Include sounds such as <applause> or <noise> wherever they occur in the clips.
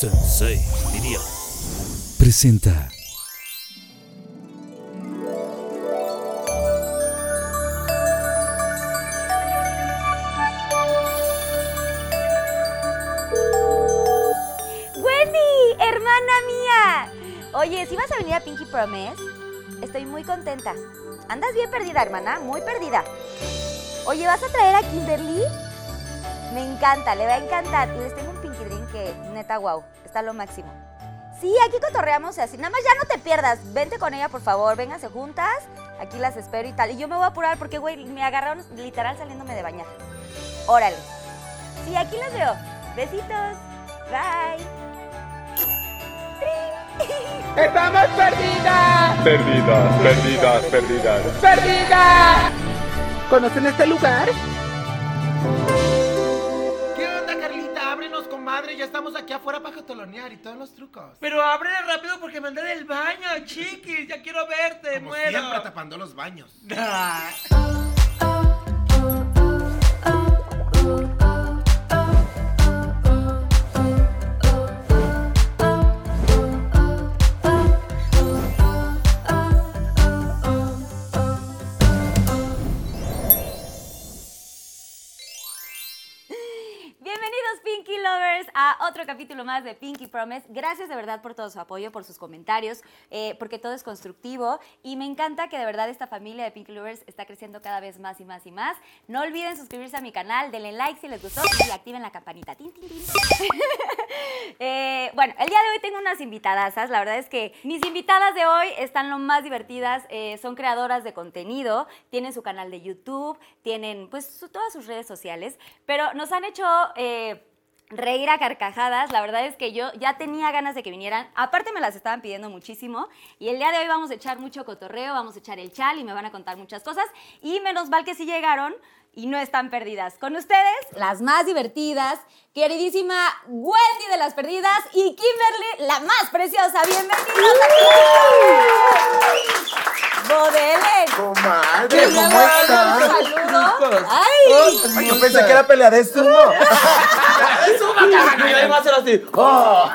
Sensei, diría. Presenta. ¡Wendy! ¡Hermana mía! Oye, ¿si vas a venir a Pinky Promise? Estoy muy contenta. Andas bien perdida, hermana, muy perdida. Oye, ¿vas a traer a Kimberly? Me encanta, le va a encantar. Y Drink que, neta, wow, está lo máximo. Sí, aquí cotorreamos y así. Nada más ya no te pierdas. Vente con ella, por favor. Vénganse juntas. Aquí las espero y tal. Y yo me voy a apurar porque, güey, me agarraron literal saliéndome de bañar. Órale. Sí, aquí las veo. Besitos. Bye. ¡Estamos perdidas! Perdidas, perdidas, perdidas. ¡Perdidas! ¿Conocen este lugar? Comadre. Ya estamos aquí afuera para jotolonear y todos los trucos. Pero ábrele rápido porque me andé del baño, chiquis. Ya quiero verte, Como muero. siempre tapando los baños. <laughs> otro capítulo más de Pinky Promise. Gracias de verdad por todo su apoyo, por sus comentarios, eh, porque todo es constructivo y me encanta que de verdad esta familia de Pinky Lovers está creciendo cada vez más y más y más. No olviden suscribirse a mi canal, denle like si les gustó y activen la campanita. Tin, tin, tin. <laughs> Eh, bueno, el día de hoy tengo unas invitadasas. La verdad es que mis invitadas de hoy están lo más divertidas. eh, son creadoras de contenido, tienen su canal de YouTube, tienen pues todas sus redes sociales, pero nos han hecho reír a carcajadas. La verdad es que yo ya tenía ganas de que vinieran. Aparte me las estaban pidiendo muchísimo. Y el día de hoy vamos a echar mucho cotorreo, vamos a echar el chal y me van a contar muchas cosas. Y menos mal que sí llegaron y no están perdidas. Con ustedes, las más divertidas, queridísima Wendy de las Perdidas y Kimberly, la más preciosa. Bienvenidos Bodelen. Comadre, Un ¿cómo estás? saludo. Ay, Ay, yo pensé que era pelea de sumo. Y ahí va a ser así. Oh.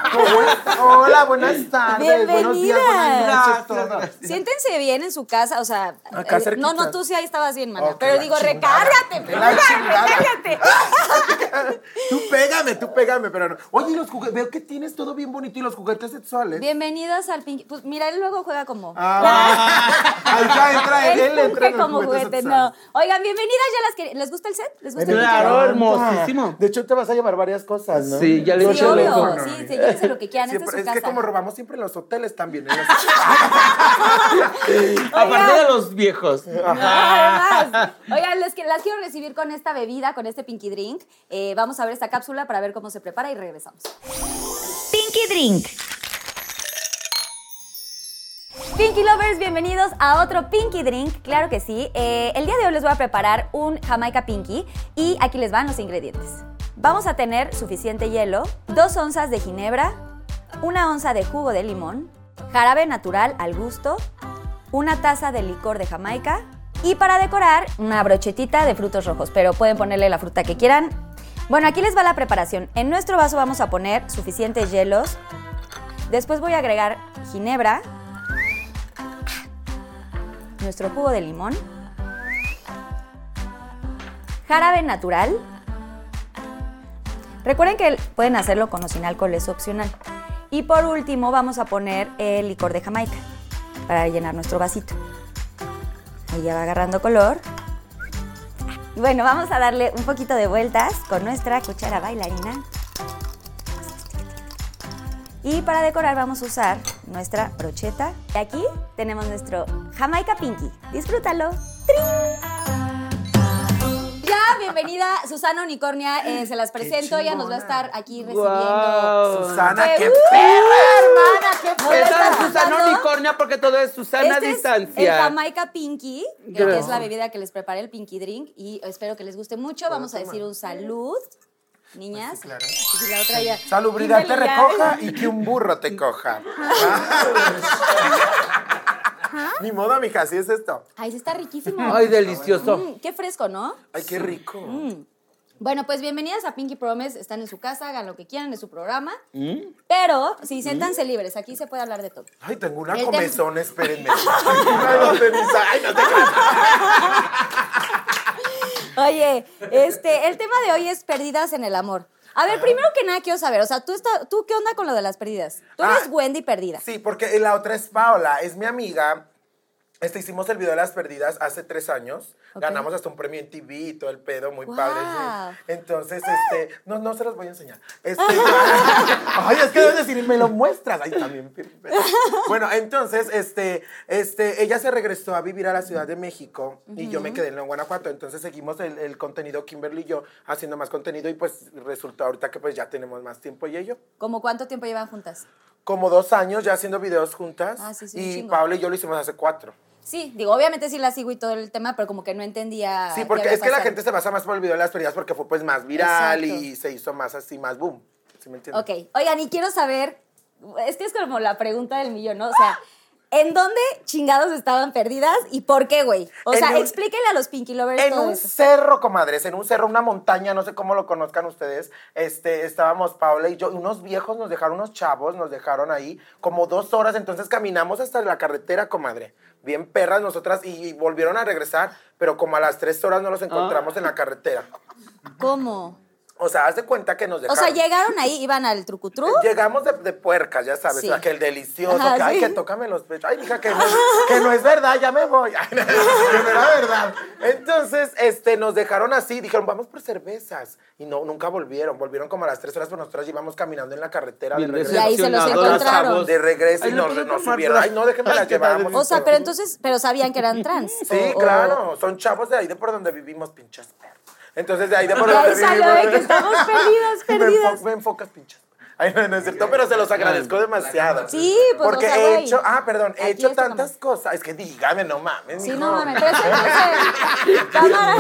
Hola, buenas tardes. Buenos días, buenas noches, todas. Siéntense bien en su casa, o sea, Acá eh, no, no, tú sí ahí estabas bien, mana, que pero digo, chingada. recárgate, la chingada. cállate. <laughs> Tú pégame, tú pégame, pero no. Oye, y los juguetes, veo que tienes todo bien bonito y los juguetes sexuales. Bienvenidos al Pinky, pues mira, él luego juega como... Ah, <laughs> ahí ya entra él, Él entra en como juguete, no. Oigan, bienvenidas ya las que... ¿Les gusta el set? ¿Les gusta el Claro, hermosísimo. De hecho, te vas a llevar varias cosas, ¿no? Sí, ya le Yo Sí, dije lo obvio, sí, sí, llévense lo que quieran, esta es su es que casa. como robamos siempre en los hoteles también. <laughs> en los- Aparte de los viejos. Además, oigan, les, que- las quiero recibir con esta bebida, con este Pinky Drink. Eh, vamos a ver esta cápsula para ver cómo se prepara y regresamos. Pinky Drink. Pinky Lovers, bienvenidos a otro Pinky Drink, claro que sí. Eh, el día de hoy les voy a preparar un Jamaica Pinky y aquí les van los ingredientes. Vamos a tener suficiente hielo, dos onzas de ginebra, una onza de jugo de limón, jarabe natural al gusto, una taza de licor de Jamaica y para decorar una brochetita de frutos rojos, pero pueden ponerle la fruta que quieran. Bueno, aquí les va la preparación. En nuestro vaso vamos a poner suficientes hielos. Después voy a agregar ginebra, nuestro jugo de limón, jarabe natural. Recuerden que pueden hacerlo con o sin alcohol, es opcional. Y por último vamos a poner el licor de Jamaica para llenar nuestro vasito. Ahí ya va agarrando color. Y bueno, vamos a darle un poquito de vueltas con nuestra cuchara bailarina. Y para decorar vamos a usar nuestra brocheta. Y aquí tenemos nuestro Jamaica Pinky. Disfrútalo. ¡Trin! Ya, bienvenida Susana Unicornia, eh, se las presento, ella nos va a estar aquí recibiendo. Wow. Susana, ¡Qué qué uh! perra, hermana, qué Nos va a Esa estar es Susana. Unicornia porque todo es Susana Este a es distancia. el Jamaica Pinky, que Gracias. es la bebida que les preparé, el Pinky Drink, y espero que les guste mucho. Vamos a decir un salud, niñas. claro. Y si la otra ya. Salubridad te recoja y que un burro te coja. Ni modo, mija, así es esto. Ay, sí está riquísimo. Ay, delicioso. Mm, qué fresco, ¿no? Ay, qué rico. Mm. Bueno, pues bienvenidas a Pinky Promise. Están en su casa, hagan lo que quieran, es su programa. Pero, sí, siéntanse libres. Aquí se puede hablar de todo. Ay, tengo una comezón, espérenme. <laughs> Ay, no, te. Oye, este, el tema de hoy es pérdidas en el amor. A ver, primero que nada quiero saber, o sea, ¿tú, está- ¿tú qué onda con lo de las pérdidas? Tú eres Ah. Wendy perdida. Sí, porque la otra es Paola, es mi amiga. Este, hicimos el video de las perdidas hace tres años. Ganamos hasta un premio en TV y todo el pedo, muy Guau. padre. sí. Entonces, este, no, no se los voy a enseñar. Este, <laughs> ay, es que debes decir, me lo muestras. Ay, también. <laughs> Bueno, entonces, este, este, ella se regresó a vivir a la Ciudad de México y yo me quedé en Guanajuato. Entonces seguimos el, el contenido, Kimberly y yo, haciendo más contenido y pues resultó ahorita que pues ya tenemos más tiempo y ello. ¿Cómo cuánto tiempo llevan juntas? Como dos años ya haciendo videos juntas. Ah, sí, sí, y. Pablo y yo lo hicimos hace cuatro. Sí, digo, obviamente sí la sigo y todo el tema, pero como que no entendía. Sí, porque es que la gente se basa más por el video de las pérdidas porque fue pues más viral Exacto. y se hizo más así, más boom. ¿Sí me entiendes? Ok, oigan, y quiero saber, es que es como la pregunta del millón, ¿no? O sea, ¿en dónde chingados estaban perdidas y por qué, güey? O En sea, un- explíquenle a los Pinky Lovers En todo un eso. cerro, comadres, en un cerro, una montaña, no sé cómo lo conozcan ustedes, este, estábamos Paula y yo, y unos viejos nos dejaron, unos chavos nos dejaron ahí como dos horas, entonces caminamos hasta la carretera, comadre, bien perras nosotras, y, y volvieron a regresar, pero como a las tres horas no los encontramos en la carretera. ¿Cómo? O sea, haz de cuenta que nos O dejaron. sea, llegaron ahí, iban al trucutru. <laughs> Llegamos de, de puercas, ya sabes, Sí. aquel delicioso, Ajá, que, ay, que tócame los pechos, ay, hija, que no, que no es verdad, ya me voy, <laughs> Ay, no, que no era verdad. Entonces, este, nos dejaron así, dijeron, vamos por cervezas, y no, nunca volvieron, volvieron como a las tres horas, pero nosotros íbamos caminando en la carretera de regreso. Y ahí se los encontraron. chavos. De regreso, y Ay, ¿le nos, nos subieron, ay, no, déjenme las llevamos. O sea, pero entonces, pero sabían que eran trans. Sí, o- o- claro, son chavos de ahí de por donde vivimos, pinches perros. Entonces, de ahí de por ahí salió de que estamos <laughs> perdidas, Me perdidas. enfo- Me enfocas, pinches. Ay, no, no es cierto, pero se los agradezco demasiado. Sí, pues, Porque he hecho, ah, perdón, he Aquí hecho tantas cosas. Es que dígame, no mames, Sí, no mames, pero eso. <laughs> Cámara.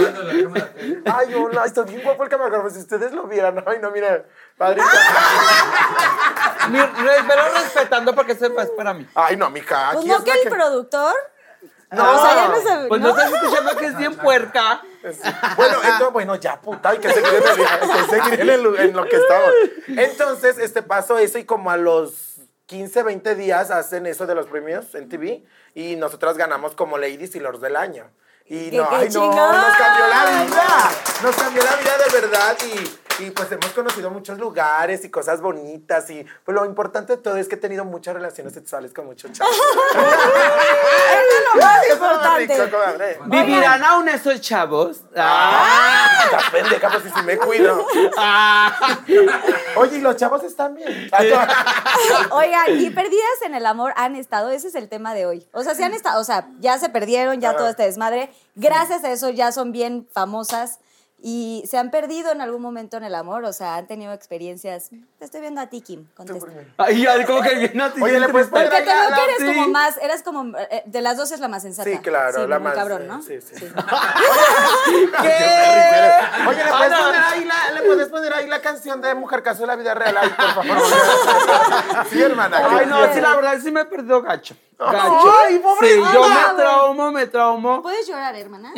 Ay, hola, está bien guapo el camarógrafo. Si ustedes lo vieran, ay, no, mira, padrito. <laughs> Velo respetando porque eso es para mí. Ay, no, mija, Pues aquí no es que el que... productor. No. O sea, ya no se. Pues no, estás escuchando que es bien puerca. Bueno, entonces, bueno, ya, puta, hay que seguir en, el- hay que seguir en, el- en lo que estamos. Entonces, este, pasó eso y como a los 15, 20 días hacen eso de los premios en TV y nosotras ganamos como Ladies y Lords del Año. Y ¡Qué- no, ay, no, nos cambió la vida. Nos cambió la vida de verdad y, y pues hemos conocido muchos lugares y cosas bonitas y pues lo importante de todo es que he tenido muchas relaciones sexuales con muchos chavos. <laughs> Eso es lo más importante. ¿Vivirán aún esos chavos? Ah. Estás pendeja, pues si sí me cuido. Oye, ¿y los chavos están bien? <laughs> Oigan, y perdidas en el amor han estado, ese es el tema de hoy. O sea, se han estado, o sea, ya se perdieron, ya todo este desmadre. Gracias a eso ya son bien famosas y se han perdido en algún momento en el amor, o sea, han tenido experiencias. Te estoy viendo a ti, Kim, contesta. Ay, ya, como que <laughs> bien a ti. Oye, ¿le puedes poner Porque te veo que eres sí. como más, eras como, eh, de las dos es la más sensata. Sí, claro, Sí, la muy más. cabrón, eh, ¿no? Sí, sí. Sí. ¿Qué? <laughs> <laughs> Oye, ¿le puedes, poner ahí la, ¿le puedes poner ahí la canción de Mujer Caso de la Vida Real? Ay, por favor. Sí, hermana. Ay, ¿qué no, sí, la verdad sí me perdió gacho. Gacho. Ay, pobre Sí, yo me traumo, me traumo. ¿Puedes llorar, hermana?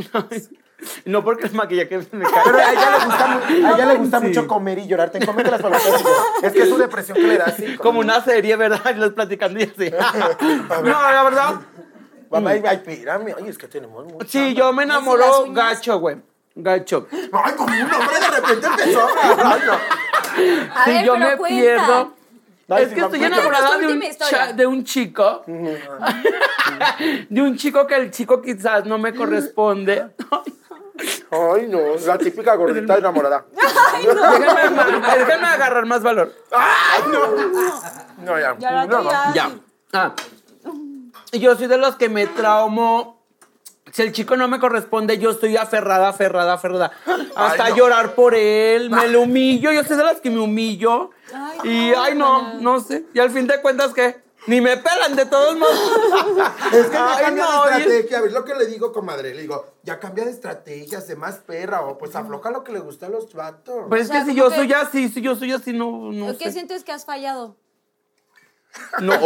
No porque el maquillaje me Pero a cae. ella le gusta, mu- a ella le gusta Sí. mucho comer y llorar. Te cómete las palomitas. Es que es su depresión que le da así. Como una serie, ¿verdad? Y los platicando y así. <laughs> No, la verdad. Mamá, ay, ay, espérame. Ay, es que tenemos mucho. Sí, yo me las enamoro uñas? gacho, güey. Gacho. Ay, como un hombre de repente empezó <laughs> a Si yo me cuenta. pierdo. Es que estoy enamorada de un, cha- de un chico. <laughs> de un chico que el chico quizás no me corresponde. Ay, no. La típica gordita enamorada. <laughs> déjenme, <laughs> déjenme agarrar más valor. Ay, no. No, ya. Ya la No, no. Ya. Ah. Yo soy de los que me traumo. Si el chico no me corresponde, yo estoy aferrada, aferrada, aferrada. Hasta Ay, no. llorar por él, me lo humillo. Yo soy de las que me humillo. y, ay, no, no sé. Y al fin de cuentas, ¿qué? Ni me pelan de todos modos. <laughs> Es que ya Ay, cambia no, de estrategia. A ver lo que le digo, comadre. Le digo, ya cambia de estrategia, sé más perra. O pues afloja lo que le gusta a los vatos. Pero es O sea, que si yo que- soy así, si yo soy así, no, no ¿Qué sé. sientes que has fallado? No, <laughs>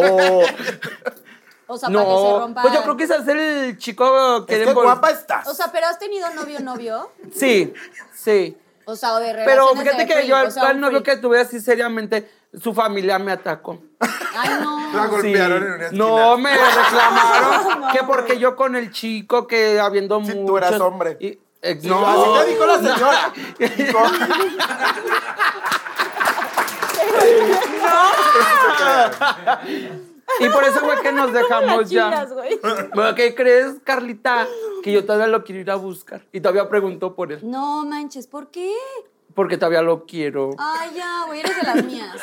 O sea, para que se no. rompa. Pues yo creo que es el chico que... es que guapa estás. O sea, pero has tenido novio, novio. Sí, sí. O sea, o de Pero fíjate que yo o al sea, al un novio que tuve así seriamente, su familia me atacó. Ay, no. <laughs> La golpearon Sí. en una esquina. <laughs> No, me reclamaron que porque yo con el chico que habiendo Sí, muchos... tú eras hombre. y- eh, No, así le dijo la <laughs> señora. Dijo- Y por eso fue que nos dejamos ya. Bueno, ¿Qué crees, Carlita? Que yo todavía lo quiero ir a buscar. Y todavía preguntó por él. No manches, ¿por qué? Porque todavía lo quiero. Ay, ya, güey, eres de las mías.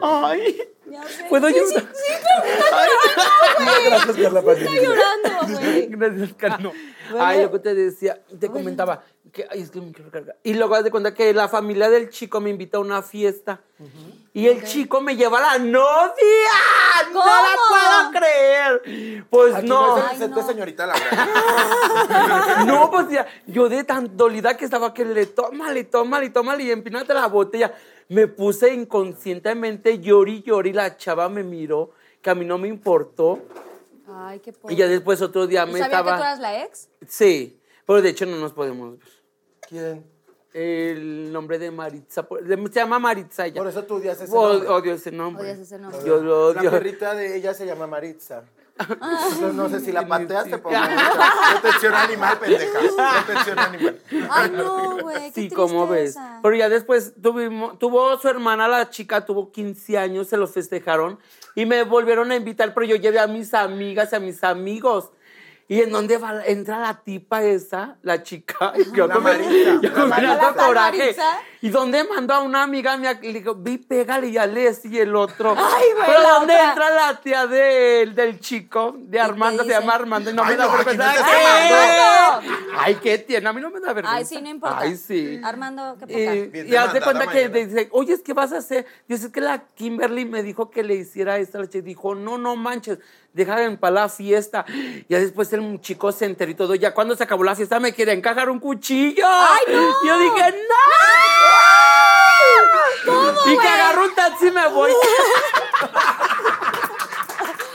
Ay. Ya sé. ¿Puedo Sí, llorar? Sí, sí, claro, Gracias, Carla está llorando, güey. Gracias. Bueno. Ay, lo que te decía, te comentaba que, ay, es que me quiero recargar. Y luego haz de cuenta que la familia del chico me invita a una fiesta. Y el chico me lleva a la novia. No la puedo creer. Pues Aquí no. no es el Ay, no. señorita Laura. <laughs> No, pues ya, yo de tan dolida que estaba que le tómale, tómale, tómale y empínate la botella. Me puse inconscientemente, lloré y la chava me miró, que a mí no me importó. Ay, qué pobre. Y ya después otro día me ¿Sabía estaba... que tú eras la ex? Sí, pero de hecho no nos podemos ver. ¿Quién? El nombre de Maritza, se llama Maritza ella. Por eso tú odias ese nombre. Odio ese nombre. Odias ese nombre. Yo lo La odio. perrita de ella se llama Maritza. Entonces, no sé si la <laughs> pateaste por Maritza. Protección animal, pendeja. <laughs> Protección animal. Ay, no, güey, Sí, como ves. Pero ya después tuvimos, tuvo su hermana, la chica, tuvo 15 años, se lo festejaron y me volvieron a invitar, pero yo llevé a mis amigas y a mis amigos. ¿Y en dónde va, entra la tipa esa, la chica? Y <laughs> yo La con Maritza. yo con La Maritza. alto coraje. Maritza. ¿Y dónde mandó a una amiga mía? Le digo, vi, pégale y a y el otro. Ay, güey, Pero ¿dónde otra. entra la tía del, del chico, de Armando? Se llama Armando y no Ay, me da no, vergüenza. ¿Qué? Armando. Ay, qué tiene, a mí no me da vergüenza. Ay, sí, no importa. Ay, sí. Armando, qué poca. Y, Bien y haz de demandada cuenta que mañana. dice, oye, ¿qué vas a hacer? Dice, es que la Kimberly me dijo que le hiciera esto. La chica dijo, no, no manches, deja en paz la fiesta. Ya después el chico se enteró y todo. Ya cuando se acabó la fiesta me quería encajar un cuchillo. ¡Ay, no! Yo dije, ¡no! Y que agarro un taxi me voy. <laughs>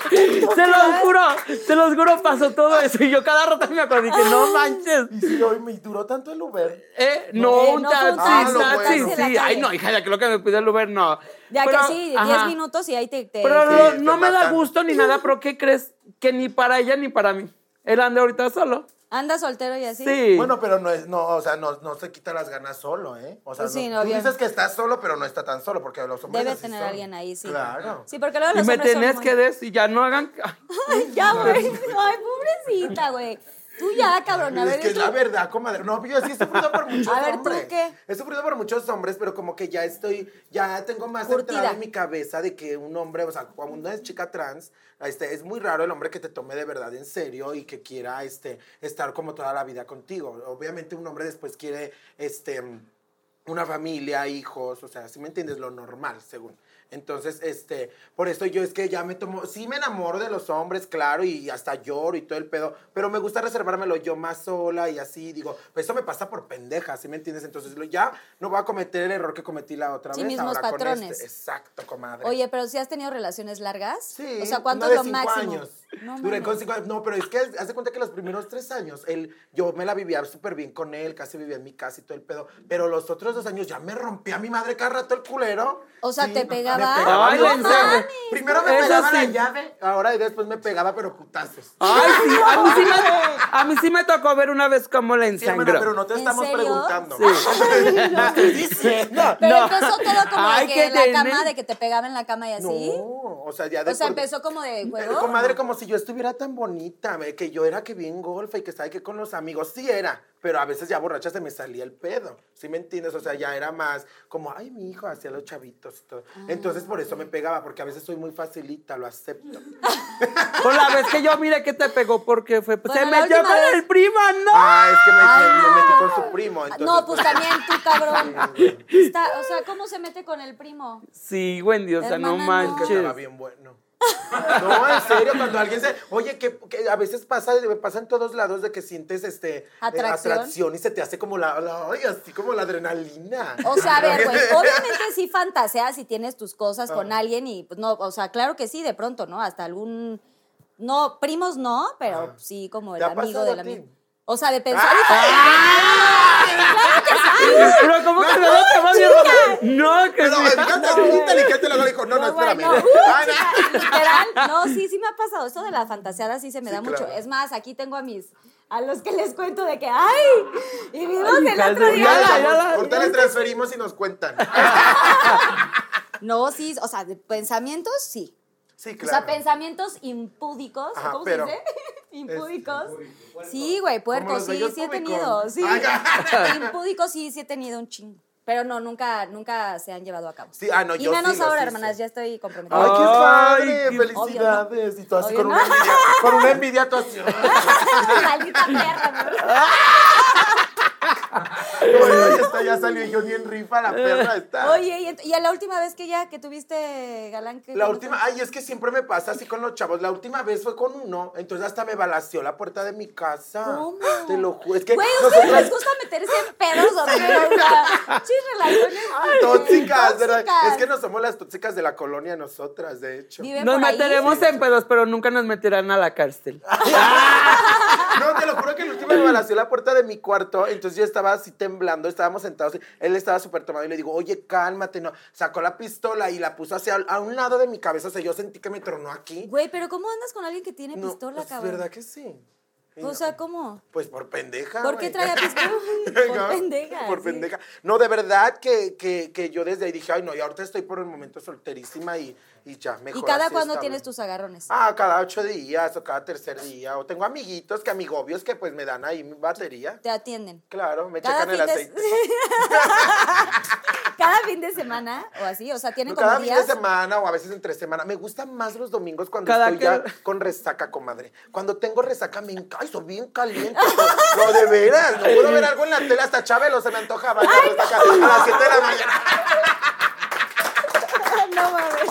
Se los juro, se los juro, pasó todo eso. Y yo cada rato me acuerdo y dije, no manches. Y si hoy me duró tanto el Uber. Eh, no, Eh, un no taxi, taxi, sí. Ay, no, hija, ya que lo que me pide el Uber, no. Ya Pero, que sí, 10 ajá. minutos y ahí te. te- Pero Sí, no, te no me da gusto ni nada, pero ¿qué crees? Que ni para ella ni para mí. Él anda ahorita solo. Anda soltero y así. Sí. Bueno, pero no es, no, o sea, no, no se quita las ganas solo, ¿eh? O sea, Pues sí, no- tú bien. dices que estás solo, pero no está tan solo, porque los hombres Debe así tener son. alguien ahí, sí. Claro. Sí, porque luego y los me hombres son tenés muy- que decir, ya no hagan. Ay, <laughs> Ay, ya, <laughs> güey. Ay, pobrecita, güey. Tú ya, cabrón. A es ver, que es la verdad, comadre. No, yo sí he sufrido por <laughs> muchos A ver, ¿tú hombres. qué? He sufrido por muchos hombres, pero como que ya estoy, ya tengo más Curtida. entrada en mi cabeza de que un hombre, o sea, cuando uno es chica trans, este, es muy raro el hombre que te tome de verdad en serio y que quiera, este, estar como toda la vida contigo. Obviamente un hombre después quiere, este, una familia, hijos, o sea, si me entiendes, lo normal, según. Entonces, este, por eso yo es que ya me tomo, sí me enamoro de los hombres, claro, y hasta lloro y todo el pedo, pero me gusta reservármelo yo más sola y así, digo, pues eso me pasa por pendeja, ¿sí me entiendes? Entonces lo- ya no voy a cometer el error que cometí la otra Sí, vez. mismos ahora con patrones. este. Exacto, comadre. Oye, pero si has tenido relaciones largas. Sí, O sea, ¿cuánto una es de lo cinco máximo? años. No, Duré con cinco años. No, pero es que haz de cuenta que los primeros tres años, él, yo me la vivía súper bien con él, casi vivía en mi casa y todo el pedo. Pero los otros dos años ya me rompía mi madre cada rato el culero. O sea, ¿te me pegaba? Ay, no mames. Primero me Eso pegaba la llave, ahora y después me pegaba, pero putazos. Ay, sí, a mí sí, me, <laughs> a mí sí me tocó ver una vez cómo la Sí, hermana, ensangró. pero no te ¿En estamos serio? preguntando. Sí. <laughs> No. Pero No. empezó todo como <laughs> Ay, de que la cama, de que te pegaba en la cama y así. No, o sea, ya de o sea, empezó como de. Comadre, como si yo estuviera tan bonita, ve, que yo era que bien golfa y que estaba que con los amigos. Sí era, pero a veces ya borracha se me salía el pedo. ¿Sí me entiendes? O sea, ya era más como, ay, mi hijo, hacía los chavitos y todo. Entonces, por eso me pegaba, porque a veces soy muy facilita, lo acepto. <laughs> Por la vez que yo mire que te pegó porque fue. Pues, Bueno, se metió con vez- el primo, ¿no? Ah, es que me, Ay, me- me metí con su primo. Entonces, no, pues también tú, <laughs> cabrón. Está- o sea, ¿cómo se mete con el primo? Sí, Wendy, o sea, no Hermana, no. que estaba manches. bien bueno. No, en serio, cuando alguien se. Oye, que, que a veces pasa, pasa en todos lados de que sientes este eh, Atracción. atracción y se te hace como la, la- ay, así como la adrenalina. O sea, a ver, güey, <laughs> obviamente sí fantaseas y tienes tus cosas con alguien y pues no, o sea, claro que sí, de pronto, ¿no? Hasta algún, no, primos no, pero sí como el ¿Te ha amigo del amigo. O sea, de pensar. Ah. Pero ¿cómo que no te va bien? No, que Pero sí. me encanta, es muy inteligente. Luego dijo, no, no, No, espérame. bueno, <laughs> Ah, no. Literal, no, sí, sí me ha pasado. Esto de la fantaseada sí se me Sí, da mucho. claro. Es más, aquí tengo a mis, a los que les cuento de que, ¡ay! Y vimos el otro día. Ya la- Ya, ya la- Ahorita les transferimos y nos cuentan. <laughs> No, sí, o sea, de pensamientos, sí. Sí, O sea, claro. pensamientos impúdicos, Ajá, ¿cómo pero- se dice? <laughs> impúdicos. Sí, güey, puercos, los sí, sí he tenido, sí. Ay, <laughs> impúdicos sí, sí he tenido un chingo. Pero no, nunca, nunca se han llevado a cabo. Sí, ah, no, y yo menos sí, ahora, sí, hermanas, sí. ya estoy comprometida. Ay, qué Ay, padre, felicidades. Y todo así Obvio con no. una envidia, con una envidia tú así. <laughs> Maldita perra. Bueno, ya está, ya salió yo ni en rifa, la perra está. Oye, y, a la última vez que ya que tuviste galán que La última, ay, es que siempre me pasa así con los chavos. La última vez fue con uno, entonces hasta me balació la puerta de mi casa. ¿Cómo? Te lo juro. Es que Güey, ¿a ustedes nosotras- les gusta meterse en pedos o sea, chis relaciones tóxicas. Es que no somos las tóxicas de la colonia nosotras, de hecho. Viven Nos ahí. meteremos en pedos, pero nunca nos meterán a la cárcel. <laughs> <laughs> No, te lo juro que el último me balació la puerta de mi cuarto, entonces yo estaba así temblando, estábamos sentados, él estaba súper tomado y le digo, oye, cálmate, no. Sacó la pistola y la puso hacia a un lado de mi cabeza, o sea, yo sentí que me tronó aquí. Güey, pero ¿cómo andas con alguien que tiene No, pistola, pues, cabrón? ¿Verdad que sí? O sea, ¿cómo? Pues por pendeja. ¿Por qué traía <laughs> pistola? <laughs> Por No, pendeja. Por sí. pendeja. No, de verdad que, que, que yo desde ahí dije, ay, no, y ahorita estoy por el momento solterísima y, y ya, mejor ¿Y cada cuándo tienes tus agarrones? Ah, cada ocho días o cada tercer día. O tengo amiguitos que amigobios que pues me dan ahí mi batería. Te atienden. Claro, me Cada checan el de- aceite. <laughs> Cada fin de semana o así, o sea, tienen como Cada fin días. de semana o a veces entre semana. Me gustan más los domingos cuando Cada estoy que- ya con resaca, comadre. Cuando tengo resaca me encanta. Ay, soy bien caliente. No, de veras. No puedo ver algo en la tele. Hasta Chabelo se me antoja bailar resaca a las 7 de la mañana. <laughs> no mames.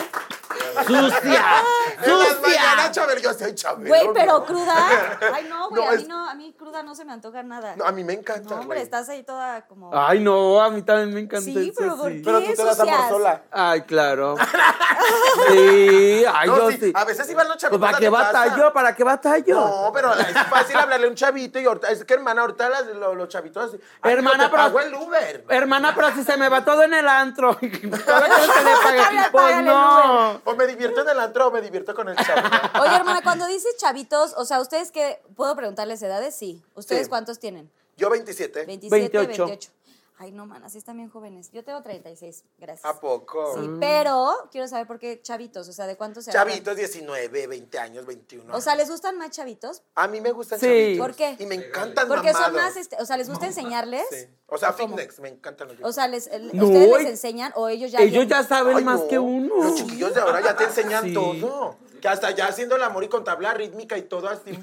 ¡Sucia! En las mañanas, ¡Sucia! Chabelo. Yo soy Chabelo. Güey, pero no. cruda. Ay, no, güey, No, a mí es- no, a mí cruda no se me antoja nada. No, a mí me encanta, No, hombre, estás ahí toda como. Ay, no, a mí también me encanta Sí, eso, pero ¿por sí. qué? Pero tú te das amor sola. Ay, claro. <laughs> Sí, ay, No, yo sí, sí. A veces iban los Pues chavitos ¿para qué batallo? ¿Para qué batallo? No, pero es fácil hablarle a un chavito y ahorita, es que hermana, ahorita las- lo- los, chavitos así. "Ay, Hermana, pero- pago el Uber. Hermana, pero si se me va todo en el antro. <laughs> ¿Todavía quieres que <laughs> le pague? Pues no. O me divierto en el antro o me divierto con el chavo. <laughs> Oye, hermana, cuando dices chavitos, o sea, ¿ustedes qué? ¿Puedo preguntarles edades? Sí. ¿Ustedes Sí. cuántos tienen? Yo 27. 27, 28. 28. Ay, no, man, así están bien jóvenes. Yo tengo 36, gracias. ¿A poco? Sí, pero quiero saber por qué chavitos, o sea, ¿de cuántos se Chavitos, 19, 20 años, 21. agarran? O sea, ¿les gustan más chavitos? a mí me gustan Sí. chavitos. ¿Por qué? Y me encantan Porque son más, este, o sea, ¿les gusta enseñarles? Sí. O sea, fitness, me encantan los O sea, les, el- No, ¿ustedes les enseñan o ellos ya Ellos vienen? ya saben Ay, más no. que uno. Los chiquillos de ahora ya te enseñan Sí. todo. Que hasta ya haciendo el amor y con tabla rítmica y todo así. <laughs>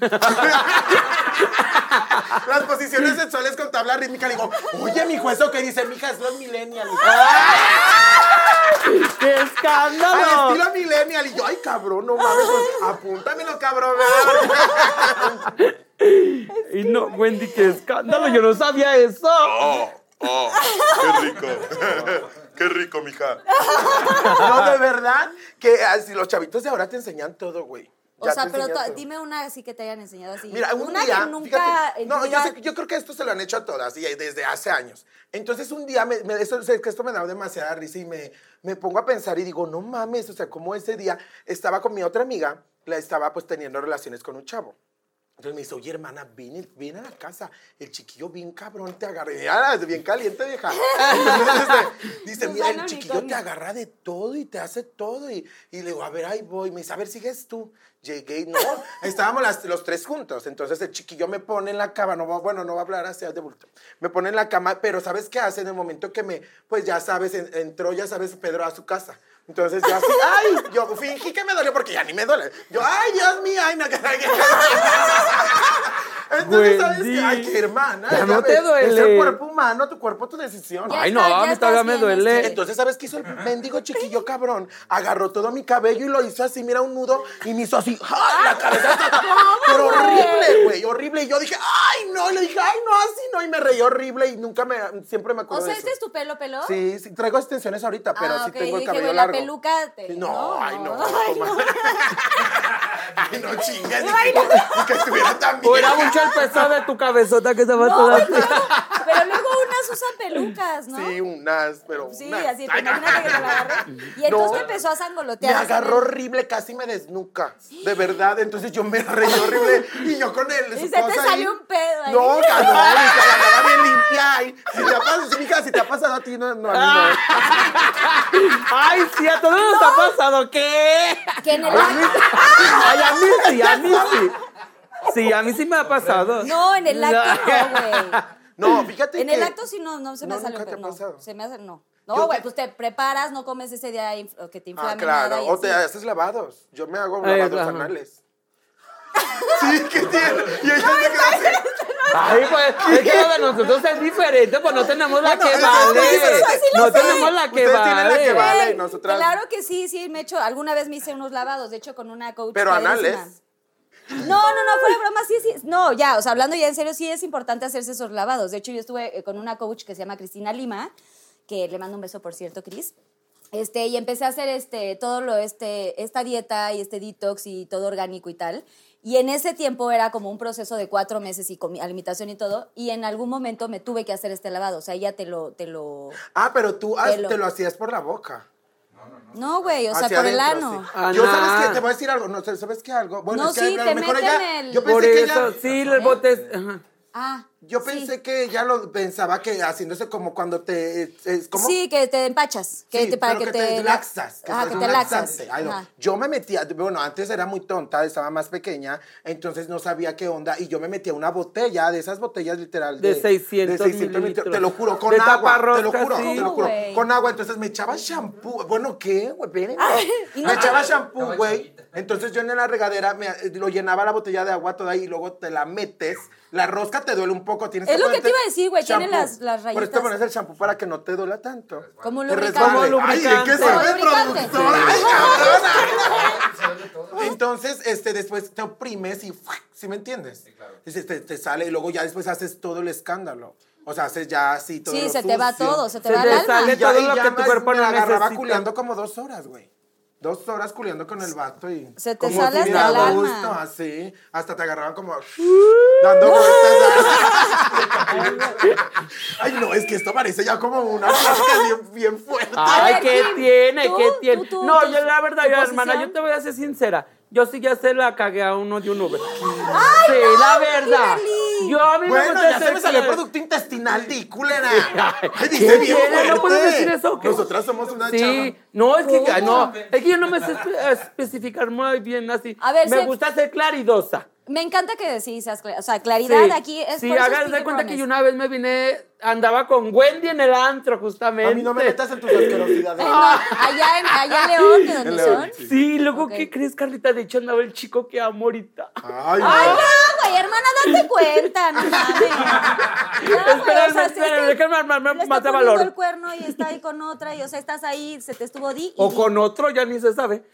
Las posiciones sexuales con tabla rítmica. Le digo, oye, mi eso que dice, mija, es los millennials. ¡Qué Al escándalo! estilo millennial. Y yo, ay, cabrón, no mames, pues, apúntamelo, cabrón. Y no, Wendy, qué escándalo. Yo no sabía eso. Oh, oh, qué rico. Qué rico, mija. <laughs> No, de verdad, que así los chavitos de ahora te enseñan todo, güey. O sea, pero dime una así que te hayan enseñado así. Mira, un una día, que nunca fíjate, no, yo, vida- sé- yo creo que esto se lo han hecho a todas, y desde hace años. Entonces un día, me, me- eso, sé que esto me da demasiada risa y me, me pongo a pensar y digo, no mames, o sea, como ese día estaba con mi otra amiga, la estaba pues teniendo relaciones con un chavo. Entonces me dice, oye, hermana, ven, ven a la casa. El chiquillo bien cabrón te agarra. "Ah, bien caliente, vieja. Entonces, este, dice, mira, el chiquillo te agarra de todo y te hace todo. Y, y le digo, a ver, ahí voy. Me dice, a ver, sigues tú. Llegué y no, estábamos las- los tres juntos. Entonces el chiquillo me pone en la cama. No, bueno, no va a hablar así de bulto. Me pone en la cama, pero ¿sabes qué hace? En el momento que me, pues ya sabes, en- entró, ya sabes, Pedro a su casa. Entonces yo así, ay, yo fingí que me dolió porque ya ni me duele. Yo, ay, Dios mío, ay, no, que Entonces, ¿sabes qué? Ay, qué hermana. Ya no te duele. Es el cuerpo humano, tu cuerpo, tu decisión. Ya Ay, está- no, ya a mí estás todavía me bien, duele. este. Entonces, ¿sabes qué hizo el mendigo chiquillo cabrón? Agarró todo mi cabello y lo hizo así, mira, un nudo, y me hizo así, ¡ay, la cabeza! <laughs> Pero horrible, güey, horrible. Y yo dije, ¡ay, no! Y le dije, ¡ay, no, así no! Y me reí horrible y nunca me, siempre me O acuerdo sea, de ¿este es tu pelo, pelo? Sí, sí, traigo extensiones ahorita, pero Ah, sí ok, tengo el dije, cabello güey, largo. la peluca te- No, ay, no. <laughs> <laughs> Ay, no. Ay, no chingas. ni que, ni que estuviera tan bien. O mucho el peso de tu cabezota que estaba No, toda güey, así. pero, pero luego unas usan pelucas, ¿no? Sí, unas, pero. Sí, unas. así, pero imagínate que te la. Y entonces No. te empezó a Me sangolotear. así agarró horrible, casi me desnuca. De verdad. Entonces yo me reí horrible. Y yo con él. Y se te salió un pedo ahí. No, no, hija, la bien limpia. Si te ha pasado, mija, si te ha pasado a ti, no, no, a mí no. Ay, sí, a todos nos ha pasado. ¿Qué? Que en el Ay, a mí sí, a mí sí. Sí, a mí sí me ha pasado. No, en el acto no, güey. <laughs> No, fíjate En que. el acto sí no, no se me No, nunca te ha No, pasado. se me hace, no. No, güey, pues te preparas, no comes ese día que te Ah, inflame nada. claro. y O te así. haces lavados. Yo me hago Ay, lavados anales. <laughs> Sí, ¿qué tiene? Y ella se queda así. Ay, pues, es que lo de nosotros es diferente, pues no tenemos la Bueno, que vale. No sé. tenemos la que Ustedes tienen la que vale. vale. Güey, y nosotras- Claro que sí, sí, me he hecho, alguna vez me hice unos lavados, de hecho con una coach. Pero anales. No, no, no, fuera de broma, sí, sí. No, ya, o sea, hablando ya en serio, sí es importante hacerse esos lavados. De hecho, yo estuve eh, con una coach que se llama Cristina Lima, que le mando un beso, por cierto, Cris. Este, y empecé a hacer este, todo lo, este, esta dieta y este detox y todo orgánico y tal. Y en ese tiempo era como un proceso de cuatro meses y con alimentación y todo. Y en algún momento me tuve que hacer este lavado. O sea, ella te lo, te lo. Ah, pero tú has- Te lo- te lo hacías por la boca. No, güey, o sea, por el ano. sí. Ah, Yo no. sabes que te voy a decir algo, no sabes qué algo. Bueno, No, es que sí, a te lo mejor meten ella, el- yo pensé Por que eso, ella, sí, el bote es... ajá. Ah. Yo sí. pensé que ella lo pensaba que haciéndose como cuando te es como Sí, que te empachas. Que Sí, te, para pero que, te, laxas. Que es que te laxas. Ay, no. Yo me metía, bueno, antes era muy tonta, estaba más pequeña, entonces no sabía qué onda, y yo me metía una botella, de esas botellas literal. De 600 mililitros. Te lo juro, con De agua. Te lo juro, sí. te lo juro. Con agua, entonces me echaba shampoo. Bueno, ¿qué? Güey, <laughs> Me echaba shampoo, güey. Entonces yo en la regadera me, lo llenaba la botella de agua toda y luego te la metes. La rosca te duele un poco, tienes Es que lo que te iba a decir, güey, tiene las- las Por eso te rayitas. pones el shampoo para que no te duela tanto. Como lubricante. resbale. Como Ay, ¿de qué sabe, productora? Ay, <laughs> cabrona. Entonces, este, después te oprimes y. ¿sí me entiendes? Dices, te, te sale y luego ya después haces todo el escándalo. O sea, haces ya así todo Sí, lo se te va todo, se te Se va el alma. sale Y ya, todo y lo ya que tu cuerpo me no agarraba necesita. culeando como dos horas, güey. Dos horas culeando con el vato y... Se te como sale si hasta el alma. gusto, así. Hasta te agarraban como... dando vueltas. <laughs> Ay, no, es que esto parece ya como una <laughs> plática bien, bien fuerte. Ay, ¿qué tiene? ¿Qué tiene? tú, no, yo la verdad, yo, hermana, yo te voy a ser sincera. Yo sí ya se la cagué a uno de un Uber. sí, la verdad. Kimberly. Yo a mí me Bueno, gusta ya se me salió el producto intestinal, di, culera. Ay, Ay, ¿qué dice bien fuerte. ¿No puedes decir eso? ¿Qué? Nosotras somos una Sí, chava. no, es que, no, es que yo no me sé espe- especificar muy bien así. A ver, me sé- gusta ser claridosa. Me encanta que sí seas clara. O sea, claridad Sí. aquí es Sí, hagas de cuenta que yo una vez me vine, andaba con Wendy en el antro, justamente. A mí no me metas en tus asquerosidades. Eh, no, allá en, allá en León, de donde En León, son. sí. Sí, luego. ¿qué crees, Carlita? De hecho, andaba el chico que amo ahorita. Ay, Ay, no. no, güey, hermana, date cuenta, no mames. <laughs> Ya, güey, Espérame, si es que espérame, déjame armarme poniendo valor. el cuerno y está ahí con otra, y o sea, estás ahí, se te estuvo di. O di. con otro, ya ni se sabe.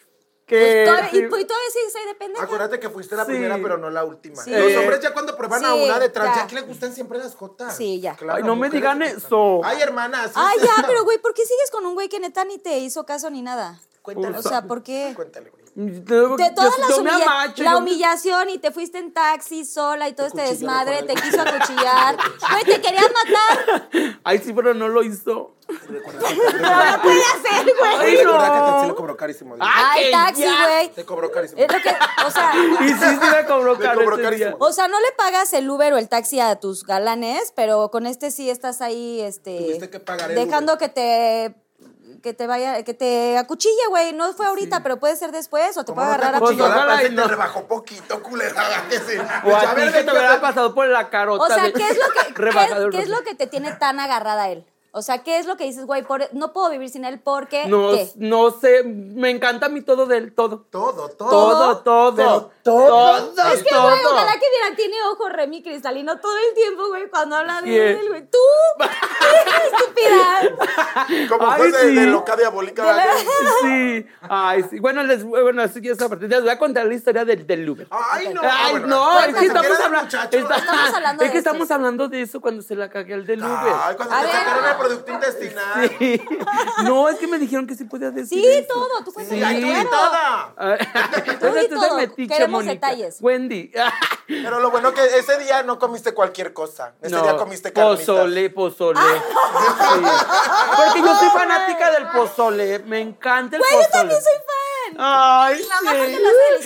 Pues Que, todavía, sí. y, pues todavía sí soy de pendeja. Acuérdate que fuiste la Sí. primera, pero no la última. Sí. Los Eh, hombres ya cuando prueban a una detrás, ya. ya que les gustan siempre las jotas. Sí, ya. Claro, Ay, no me digan eso. Ay, hermana. sí, Ay, ya, pero güey, ¿por qué sigues con un güey que neta ni te hizo caso ni nada? Cuéntale. O sea, ¿por qué? Cuéntale, güey. De todas las humilla- la humillación y te fuiste en taxi sola y todo este desmadre, te quiso acuchillar. Güey, te quería matar. <laughs> Ay, sí, pero no lo hizo. No puede hacer, güey. Ay, no. Le cobró carísimo. Ay, que taxi, güey. Te cobró carísimo. Es lo que, o sea, <laughs> Y sí, sí me cobró Le cobró carísimo. día. o sea, no le pagas el Uber o el taxi a tus galanes, pero con este sí estás ahí, este, Tuviste que pagar el dejando Uber. que te que te vaya, que te acuchille, güey. No fue ahorita, pero puede ser después o te ¿Cómo puede no te agarrar a? Pues, La ojalá y te rebajó poquito, culera. <laughs> sí. O a Ya, ti ver, que te hubiera pasado por la carota. O sea, ¿qué es lo que qué, qué es lo que te tiene tan agarrada a él? O sea, ¿qué es lo que dices, güey, por- no puedo vivir sin él porque No, ¿qué? no sé, me encanta a mí todo del todo. Todo, todo. Todo, todo. Pero todo. todo. Es que, todo. güey, ojalá que vieran, tiene ojo Remy cristalino todo el tiempo, güey, cuando habla de ¿Quién? él, güey. ¡Tú! <laughs> ¡Estúpida! Como pues, de loca diabólica. De la- Sí, ay, sí. Bueno, les, bueno, así ya esa parte. Les voy a contar la historia del, del Uber. Ay, no. Ay, bueno, no, es que estamos de muchacho. está- Estamos hablando es de que esto. estamos hablando de eso cuando se la cagué al del Uber. Ay, cuando A te ver. Producto intestinal. Sí. <laughs> No, es que me dijeron que sí podía decir Sí, eso. todo, tú Sí, tú di claro. todo. Tú todo, metiche, queremos detalles. Wendy. Pero lo bueno que ese día no comiste cualquier cosa. Ese día comiste carnitas. pozole, pozole. Ah, Sí. Porque yo soy fanática del pozole. Me encanta el Güey, pozole. yo también soy fan. Ay, sí.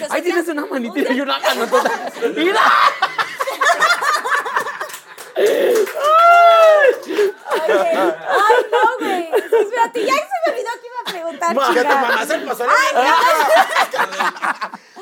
Ya. tienes una manita y una mano toda. Mira. <laughs> Oye, Ay, no, güey. Espérate, ya se me olvidó que iba a preguntar, Ma- Que tu chica. mamá pozole bien rico.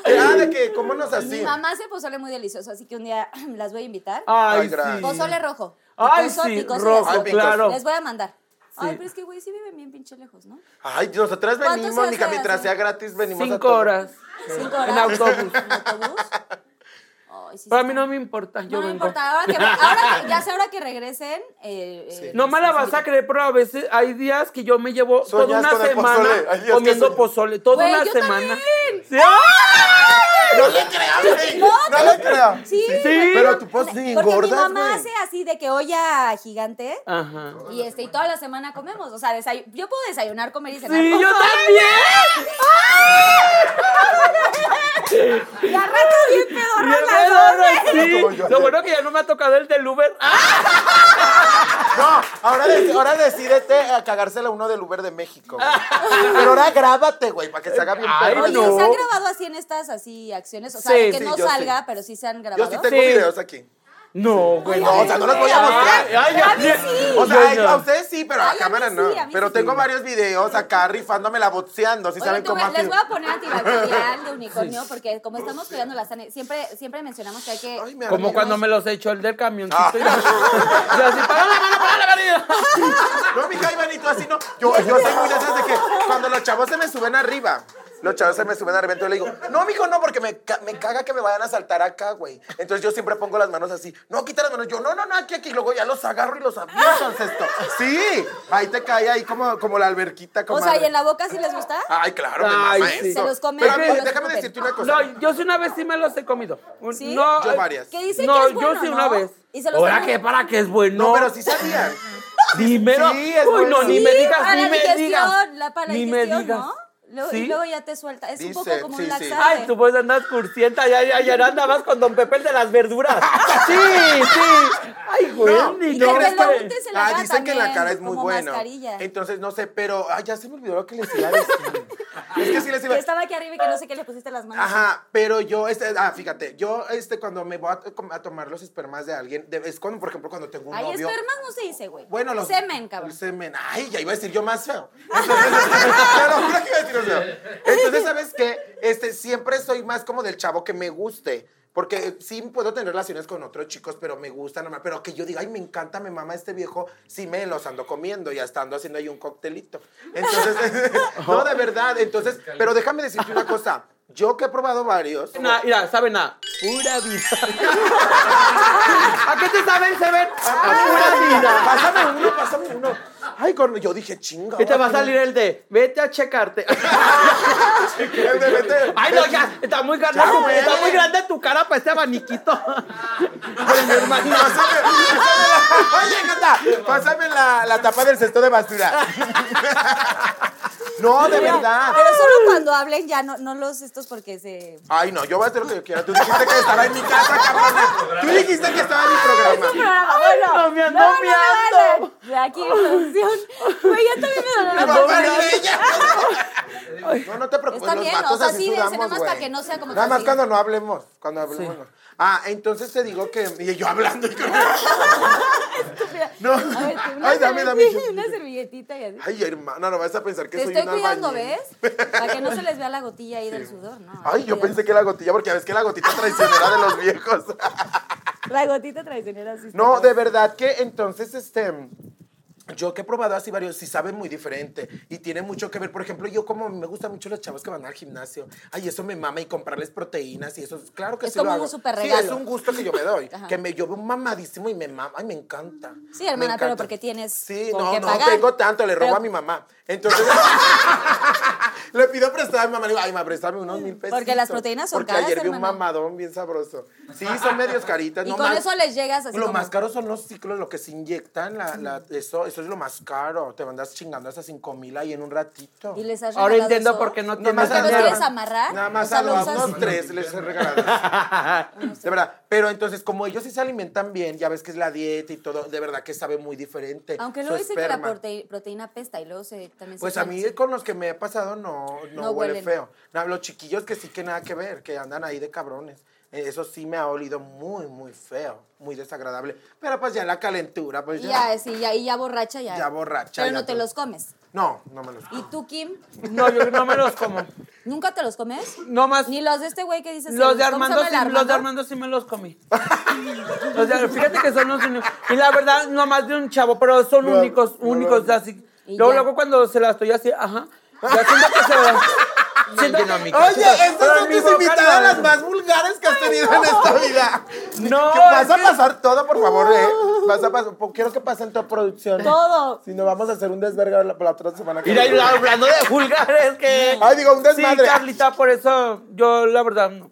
Ah, de que, ¿cómo nos Mi así? mamá hace pozole muy delicioso, así que un día <clears throat> las voy a invitar. Ay, Ay, gracias. sí. Pozole rojo. Ay, Picoso, sí, picoso rojo, así. Ay, picoso. claro. Les voy a mandar. Ay, Sí. pero es que, güey, sí viven bien pinche lejos, ¿no? Ay, nosotras ¿Cuánto venimos, se mija, mientras así? sea gratis, venimos a Cinco todo. horas. Cinco horas. En autobús. ¿En autobús? Sí Pero a mí no me importa, yo No me vengo. importa, ahora que, ahora que- ya sé ahora que regresen. Eh, eh, No me la vas a creer, pero a veces hay días que yo me llevo toda una con el semana pozole. Hay días que comiendo soñas. pozole. Toda Güey, una yo semana. también. Sí. ¡Ay! No le creas, güey. No, No le creas. Sí, Sí. Pero tú pues ni Porque mi engordas, mamá güey. hace así de que olla gigante. Ajá. Y este, y toda la semana comemos. O sea, desay- yo puedo desayunar, comer y cenar. Sí, yo también. La rata bien Y pedorra las ¿eh? sí. Lo bueno que ya no me ha tocado el del Uber. ¡Ah! No, ahora, de- ahora decídete a cagársela uno del Uber de México. güey. Pero ahora grábate, güey, para que se haga bien Ay, perro. Oye, no. ¿se han grabado así en estas así acciones? O sea, Sí, de que sí, no yo salga, sí. pero sí se han grabado. Yo sí tengo Sí. videos aquí. No, güey. No, o sea, no los voy a mostrar. Ay, ay, A mí ay, sí. O sea, Yo a ustedes sí, pero a Ay, a cámara no. sí, a mí pero sí. tengo varios videos acá rifándomela boxeando, si Oye, saben te voy- cómo les así. voy a poner antibacterial de <laughs> unicornio porque como estamos cuidando la sana, siempre, siempre mencionamos que hay que... Ay, me Como cuando me los echó el del camioncito. Ah. Y yo así, para la mano, para la. No, mija, Ivanito, así no. Yo, yo soy muy de esas de que cuando los chavos se me suben arriba, los chavos se me suben arriba, entonces le digo, no, mijo, no, porque me, ca- me caga que me vayan a saltar acá, güey. Entonces yo siempre pongo las manos así. No, quita las manos. Yo, no, no, no, aquí, aquí. Luego ya los agarro y los aviento al cesto. Sí, ahí te cae ahí como, como la alberquita. O comadre. sea, ¿y en la boca sí les gusta? Ay, claro, me Ay, mama sí. Se los comen, Pero los déjame decirte una cosa. No, yo sí una vez sí me los he comido. ¿Sí? No, Yo eh, varias. Que dicen no, que es bueno, yo sí ¿no? una vez. Y se los ¿Ahora comen- qué? ¿Para qué es bueno? No, pero sí sabían. Dímelo. Sí, es Uy, bueno. no, ni Sí, me digas, ni me digas. digestión, la, para la Ni me digas. ¿No? Luego, ¿Sí? Y luego ya te suelta. Es un poco como sí, un sí. laxante. Ay, tú pues andas cursienta, ya, ya, ya andabas más con Don Pepe el de las verduras. <laughs> Sí, sí. Ay, güey, Y no. que te es lo que- untes en la Ah, cara dicen que la cara es muy mascarilla. Entonces, no sé, pero. Ay, ya se me olvidó lo que les iba a decir. <laughs> es que sí les iba Que estaba aquí arriba y que no sé qué le pusiste las manos. Ajá, pero yo, este, ah, fíjate, yo, este, cuando me voy a, a tomar los espermas de alguien, de- es cuando, por ejemplo, cuando tengo un Ay, novio. espermas no se dice, güey. Bueno, los. Semen, cabrón. El semen. Ay, ya iba a decir yo más feo. Entonces, <laughs> lo juro que iba a decir feo. Entonces, ¿sabes qué? Este, siempre soy más como del chavo que me guste. Porque sí puedo tener relaciones con otros chicos, pero me gusta normal. Pero que yo diga, ay, me encanta, me mama este viejo, sí me los ando comiendo, ya estando haciendo ahí un coctelito. Entonces, <laughs> no, de verdad. Entonces, pero déjame decirte una cosa. Yo que he probado varios. Nah, mira, sabe nada. Pura vida. ¿A qué te saben, Seven? A pura vida. Pásame uno, pásame uno. Ay, con- yo dije, chinga. Y te va a salir el de, vete a checarte. que- el de vete- Ay, no, ya, está muy grande, Ya, tu, güey. está muy grande tu cara para este abaniquito. Ay, mi hermano. Oye, Gata, pásame la, la tapa del cesto de basura. No, de verdad. Pero solo cuando hablen ya, no, no los estos porque se... Ay, no, yo voy a hacer lo que yo quiera. Tú dijiste que estaba en mi casa, cabrón. Tú dijiste que estaba en mi programa. programa, bueno. no, me ando miando. no, De aquí, producción. Güey, ya también me dolió la No, boca. Maribella. No, no te preocupes. Está los bien, vatos o sea, así sí, nada más para que no sea como Nada más así. cuando no hablemos. Cuando hablemos. Ah, entonces te digo que. Y yo hablando. y con- No. A ver, tú, una, Ay, dame, dame. una servilletita y así. Ay, hermana, no vas a pensar que Te soy estoy cuidando. ¿ves? Para que no se les vea la gotilla ahí del sudor, ¿no? Ay, yo Cuidado. pensé que la gotilla, porque ves que la gotita traicionera de los viejos. <laughs> La gotita traicionera sí No, de verdad que entonces, este. Yo que he probado así varios, sí saben muy diferente y tiene mucho que ver. Por ejemplo, yo como me gustan mucho los chavos que van al gimnasio. Ay, eso me mama y comprarles proteínas y eso, claro que Es sí lo como un hago. súper Sí, regalo. es un gusto que yo me doy. <laughs> Que me yo veo un mamadísimo y me mama, ay, me encanta. Sí, hermana, pero porque tienes Sí, no, no pagar. tengo tanto, le robo Pero- a mi mamá. Entonces, <laughs> Le pido prestada a mi mamá. Le digo, ay, ma, préstame unos mil pesos. Porque las proteínas son Porque caras, ayer vi un mamadón bien sabroso. Sí, <laughs> son medios caritas. Y no con más- eso les llegas así Lo como- más caro son los ciclos, lo que se inyectan. La, la- eso, eso es lo más caro. Te mandas chingando hasta cinco mil ahí en un ratito. Y les has Ahora entiendo eso? por qué no tienes más ¿Porque los dinero. quieres amarrar? Nada más O sea, a lo los- unos tres les he regalado. <laughs> de verdad. Pero entonces, como ellos sí se alimentan bien, ya ves que es la dieta y todo, de verdad que sabe muy diferente. Aunque luego dice que la proteína pesta y luego se, también se Pues a mí con los que me he pasado no, no, No huele huelen. feo. No, los chiquillos que sí que nada que ver, que andan ahí de cabrones. Eh, Eso sí me ha olido muy, muy feo, muy desagradable. Pero pues ya la calentura, pues ya. ya, sí, ya, y ya borracha ya. Ya borracha, Pero ya no te todo. los comes. No, no me los ¿Y tú, Kim? No, yo no me los como. ¿Nunca te los comes? No más. Ni los de este güey que dices... Los de ¿cómo se Armando, sí, el los de Armando sí me los comí. Los de- fíjate que son los únicos. Y la verdad, no más de un chavo, pero son No, únicos, no, únicos, no. así. Luego, ya. luego cuando se la estoy así, ajá. Ya siento que se. <laughs> Siento Oye, estas son en tus invitadas las más vulgares que has tenido en esta vida. No, Que vas a pasar todo, por favor, ¿eh? Vas a pasar, quiero que pasen tu producción. Todo. Si no, vamos a hacer un desvergue la, la otra semana. que Mira, hablando de vulgares, que. Ay, digo, un desmadre. Sí, Carlita, por eso yo, la verdad, no.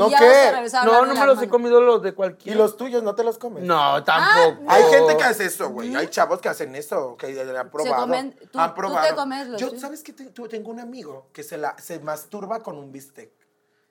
¿No ya qué? vas a regresar a No, hablar no de me los he comido los de ¿Y los tuyos no te los comes? No, tampoco. Hay gente que hace eso, güey. Hay chavos que hacen eso, que han probado. comen- tú- han tú probado. te comes los Yo, tuyos. ¿sabes qué? Te- tú- tengo un amigo que se, la, se masturba con un bistec.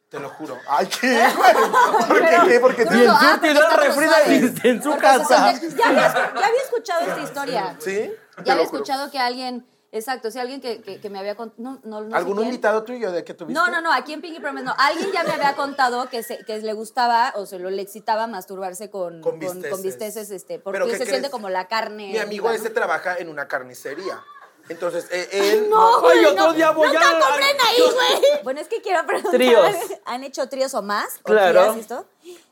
Te lo juro. Ay, ¿qué, güey? <laughs> <laughs> ¿Por qué? ¿Qué? Porque Tú no, ah, porque está refri suave. en su Porque casa. siente- Ya había, escu- ya había escuchado esta historia. ¿Sí? Te Ya había juro. escuchado que alguien... Exacto, si alguien que, que, que me había contado... No, no, no ¿Algún invitado tuyo de que tuviste? No, no, no, aquí en Pinky Promise no. Alguien ya me había contado que, se, que le gustaba o se lo le excitaba masturbarse con, Con con, bisteces. con bisteces, este, porque ¿Pero qué se crees? siente como la carne. Mi amigo ese ¿no? trabaja en una carnicería. Entonces, eh, él... No, güey, Ay, otro no, día voy a- compren ahí, güey. <laughs> Bueno, es que quiero preguntar. Tríos. ¿Han hecho tríos o más? Claro. ¿Orgías y esto?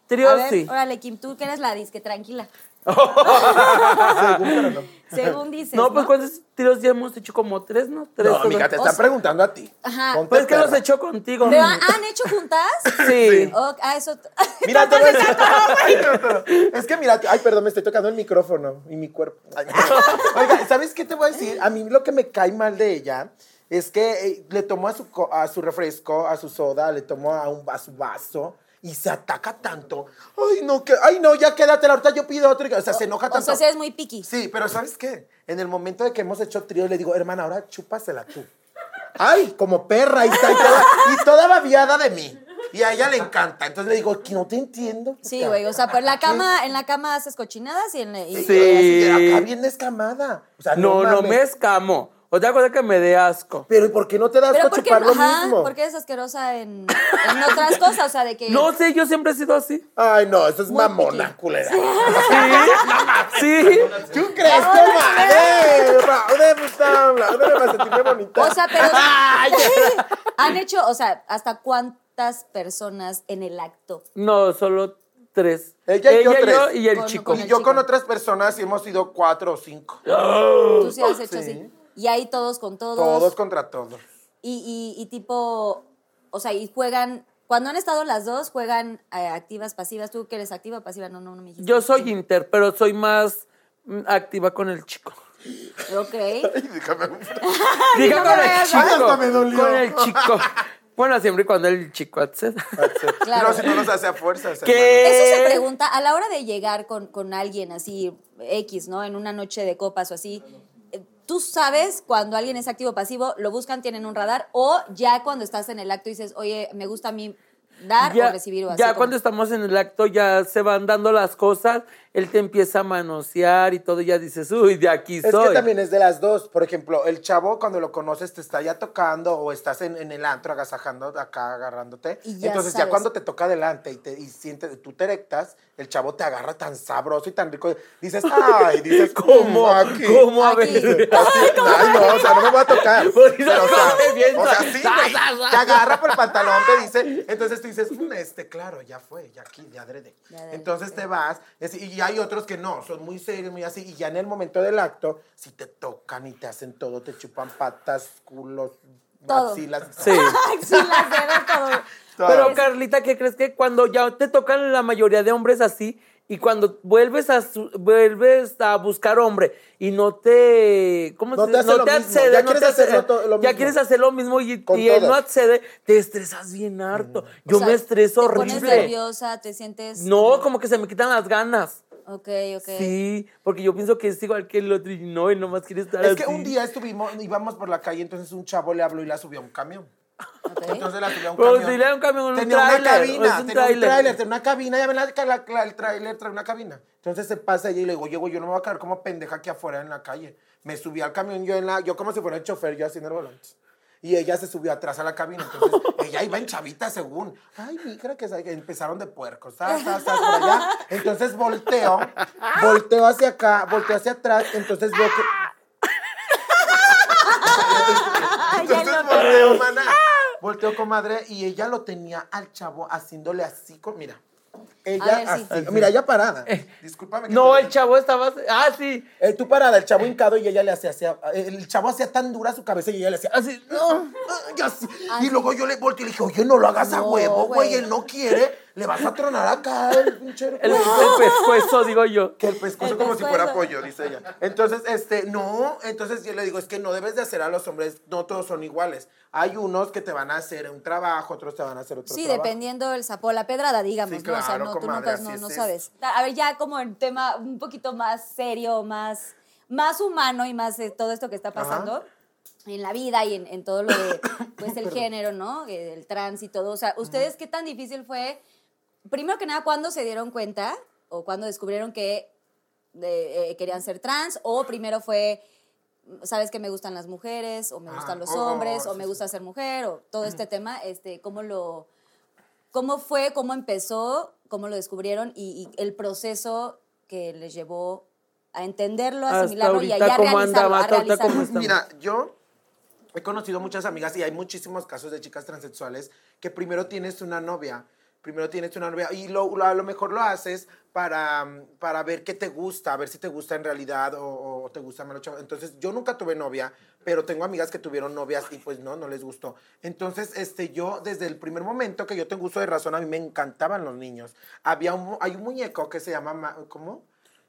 Tríos, A ver, sí. Órale, Kim, tú que eres la disque tranquila. Según, pero no. Según dices. No, pues ¿cuántos tiros ya hemos hecho? Como tres, ¿no? Tres. No, amiga, te O están sea- preguntando a ti. Ajá. Ponte Pues es que los he hecho contigo. ¿Pero han han hecho juntas? <laughs> Sí. Oh, ah, eso. <laughs> Mira, te voy a decir- <laughs> Es que mira, ay, perdón, me estoy tocando el micrófono y mi cuerpo. Oiga, ¿sabes qué te voy a decir? A mí lo que me cae mal de ella es que eh, le tomó a su, a su refresco, a su soda, le tomó a, un, a su vaso y se ataca tanto. Ay, no, que, ay, no, ya quédate, ahorita yo pido otro. y- O sea, se enoja O tanto. sea, si eres muy piqui. Sí, pero ¿sabes qué? En el momento de que hemos hecho trío, le digo, hermana, ahora chúpasela tú. Ay, como perra, y, está, y, toda, y toda babiada de mí. Y a ella le encanta. Entonces le digo, que no te entiendo. Sí, güey, o sea, pues en la cama, en la cama haces cochinadas y en la- y- Sí. Así, Acá bien descamada. O sea, No, no mames. me escamo. Otra cosa que me dé asco. Pero ¿y por qué no te das porque, chupar lo ajá, mismo? porque eres asquerosa en, en otras cosas, o sea, de que No sé, yo siempre he sido así. Ay, no, eso es Muy mamona, piqui. culera. <laughs> Sí. ¿Tú crees, puta, raude, para sentirme bonita. O sea, pero <laughs> <laughs> han hecho, o sea, ¿hasta cuántas personas en el acto? No, solo tres. Ella y yo tres. y el Con- chico. con y yo chico. con otras personas hemos sido cuatro o cinco. <gasps> Tú sí has hecho sí. así. Y ahí todos con todos. Todos contra todos. Y, y, y tipo, o sea, y juegan, cuando han estado las dos, juegan eh, activas, pasivas. ¿Tú que eres activa o pasiva? No, no, no me dijiste. Yo soy inter, pero soy más mm, activa con el chico. Ok. <laughs> Ay, déjame. Diga con el chico. Me dolió. Con el chico. Bueno, siempre y cuando el chico acceda. Claro. No, si no nos hace a fuerzas. ¿Qué? Eso se pregunta a la hora de llegar con, con alguien así, X, ¿no? En una noche de copas o así. ¿Tú sabes cuando alguien es activo o pasivo, lo buscan, tienen un radar? O ya cuando estás en el acto dices, oye, me gusta a mí dar o recibir o así. ya como- cuando estamos en el acto ya se van dando las cosas, él te empieza a manosear y todo, ya dices, uy, de aquí Es soy. que también es de las dos. Por ejemplo, el chavo cuando lo conoces te está ya tocando o estás en, en el antro agasajando acá, agarrándote. Y ya Entonces ya cuando te toca adelante y, te, y sientes, tú te erectas, el chavo te agarra tan sabroso y tan rico. Dices, <laughs> ay, dices, ¿Cómo? "Mm, aquí". ¿Cómo? A. Así, ay, no, o sea, no me voy a tocar. <laughs> Pero, o, sea, come bien, o sea, sa- sí, <laughs> Te agarra por el pantalón, te dice. Entonces tú dices, "Mm, este, claro, ya fue, ya aquí, ya adrede. Ya adrede, Entonces te vas, es- y hay otros que no, son muy serios, muy así, y ya en el momento del acto, si te tocan y te hacen todo, te chupan patas, culos, Todo. maxilas. <laughs> Sí. <laughs> Axilas, dedos, todo. todo. Pero Carlita, ¿qué crees que cuando ya te tocan la mayoría de hombres así Y cuando vuelves a su- vuelves a buscar hombre y no te ¿cómo No se te lo mismo, accede, ya no quieres te accede, to- lo ya mismo. quieres hacer lo mismo y, él no accede, te estresas bien harto. Yo O sea, me estreso Te pones horrible. nerviosa, te sientes. No, como que se me quitan las ganas. Ok, ok. Sí, porque yo pienso que es igual que el otro y no, él nomás quiere estar Es así. que un día estuvimos, íbamos por la calle, entonces un chavo le habló y la subió a un camión. ok. Entonces la subió a un Pero camión. si le da un camión, un tenía tráiler, una cabina, un tenía un tráiler. tráiler, tenía una cabina, ya ven la, la- la- el tráiler trae una cabina. Entonces se pasa ella y le digo, llego, yo no me voy a quedar como pendeja aquí afuera en la calle. Me subí al camión yo en la, yo como si fuera el chofer, yo en el volante. Y ella se subió atrás a la cabina, entonces <laughs> ella iba en chavita según. Ay, mira que, empezaron de puercos. <laughs> Entonces volteo, volteo hacia acá, volteo hacia atrás, entonces veo que... <laughs> Entonces volteo, mana. Volteo, comadre, y ella lo tenía al chavo haciéndole así con. Mira. Ella ver, sí. así. Mira, ella parada. Discúlpame. que No, te- el chavo estaba. Ah, sí. Eh, tú parada, el chavo hincado y ella le hacía, hacía- el chavo hacía tan dura su cabeza y ella le hacía así, no, y así. Y luego yo le volteé y le dije, oye, no lo hagas a huevo, güey, él no quiere, le vas a tronar acá el pinche El, el pescuezo, digo yo. que el pescuezo El como si fuera pollo, dice ella. Entonces, este, no, entonces yo le digo, es que no debes de hacer a los hombres, no todos son iguales. Hay unos que te van a hacer un trabajo, otros te van a hacer otro Sí, trabajo. dependiendo del sapo, la pedrada, digamos, Sí, ¿no? O sea, no, comadre, así no, no esto. sabes. A ver, ya como en tema un poquito más serio, más, más humano y más de todo esto que está pasando. En la vida y en, en todo lo de, <coughs> pues, el género, ¿no? Eh, El trans y todo. O sea, ¿ustedes qué tan difícil fue? Primero que nada, ¿cuándo se dieron cuenta o cuándo descubrieron que eh, eh, querían ser trans? O primero fue, sabes que me gustan las mujeres, o me Ajá. gustan los Oh, hombres, o me sí. gusta ser mujer, o todo este tema, este, ¿cómo lo, cómo fue, cómo empezó, cómo lo descubrieron y, y el proceso que les llevó a entenderlo, a asimilarlo y a ya ¿cómo realizarlo, andaba? a ¿cómo realizarlo. está? Mira, yo he conocido muchas amigas y hay muchísimos casos de chicas transexuales que primero tienes una novia, primero tienes una novia y lo, a lo mejor lo haces para, para ver qué te gusta, a ver si te gusta en realidad o, te gusta chavo. Entonces, yo nunca tuve novia, pero tengo amigas que tuvieron novias y pues no, no les gustó. Entonces, este, yo desde el primer momento que yo tengo uso de razón, a mí me encantaban los niños. Había un, hay un muñeco que se llama, Ma- ¿cómo?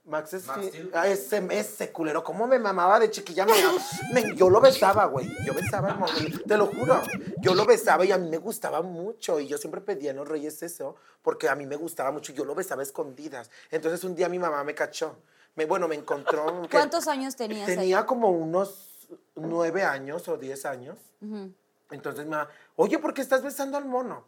Max Steel. Ah, ese, ese culero, ¿cómo me mamaba de chiquilla? Me, me- yo lo besaba, güey. Yo besaba, mo- te lo juro. Yo lo besaba y a mí me gustaba mucho. Y yo siempre pedía en los Reyes eso, porque a mí me gustaba mucho. Yo lo besaba a escondidas. Entonces un día mi mamá me cachó. Me, bueno, me encontró. que- ¿Cuántos años tenías ahí? Tenía como unos nueve años o diez años. Entonces me mamá, oye, ¿por qué estás besando al mono?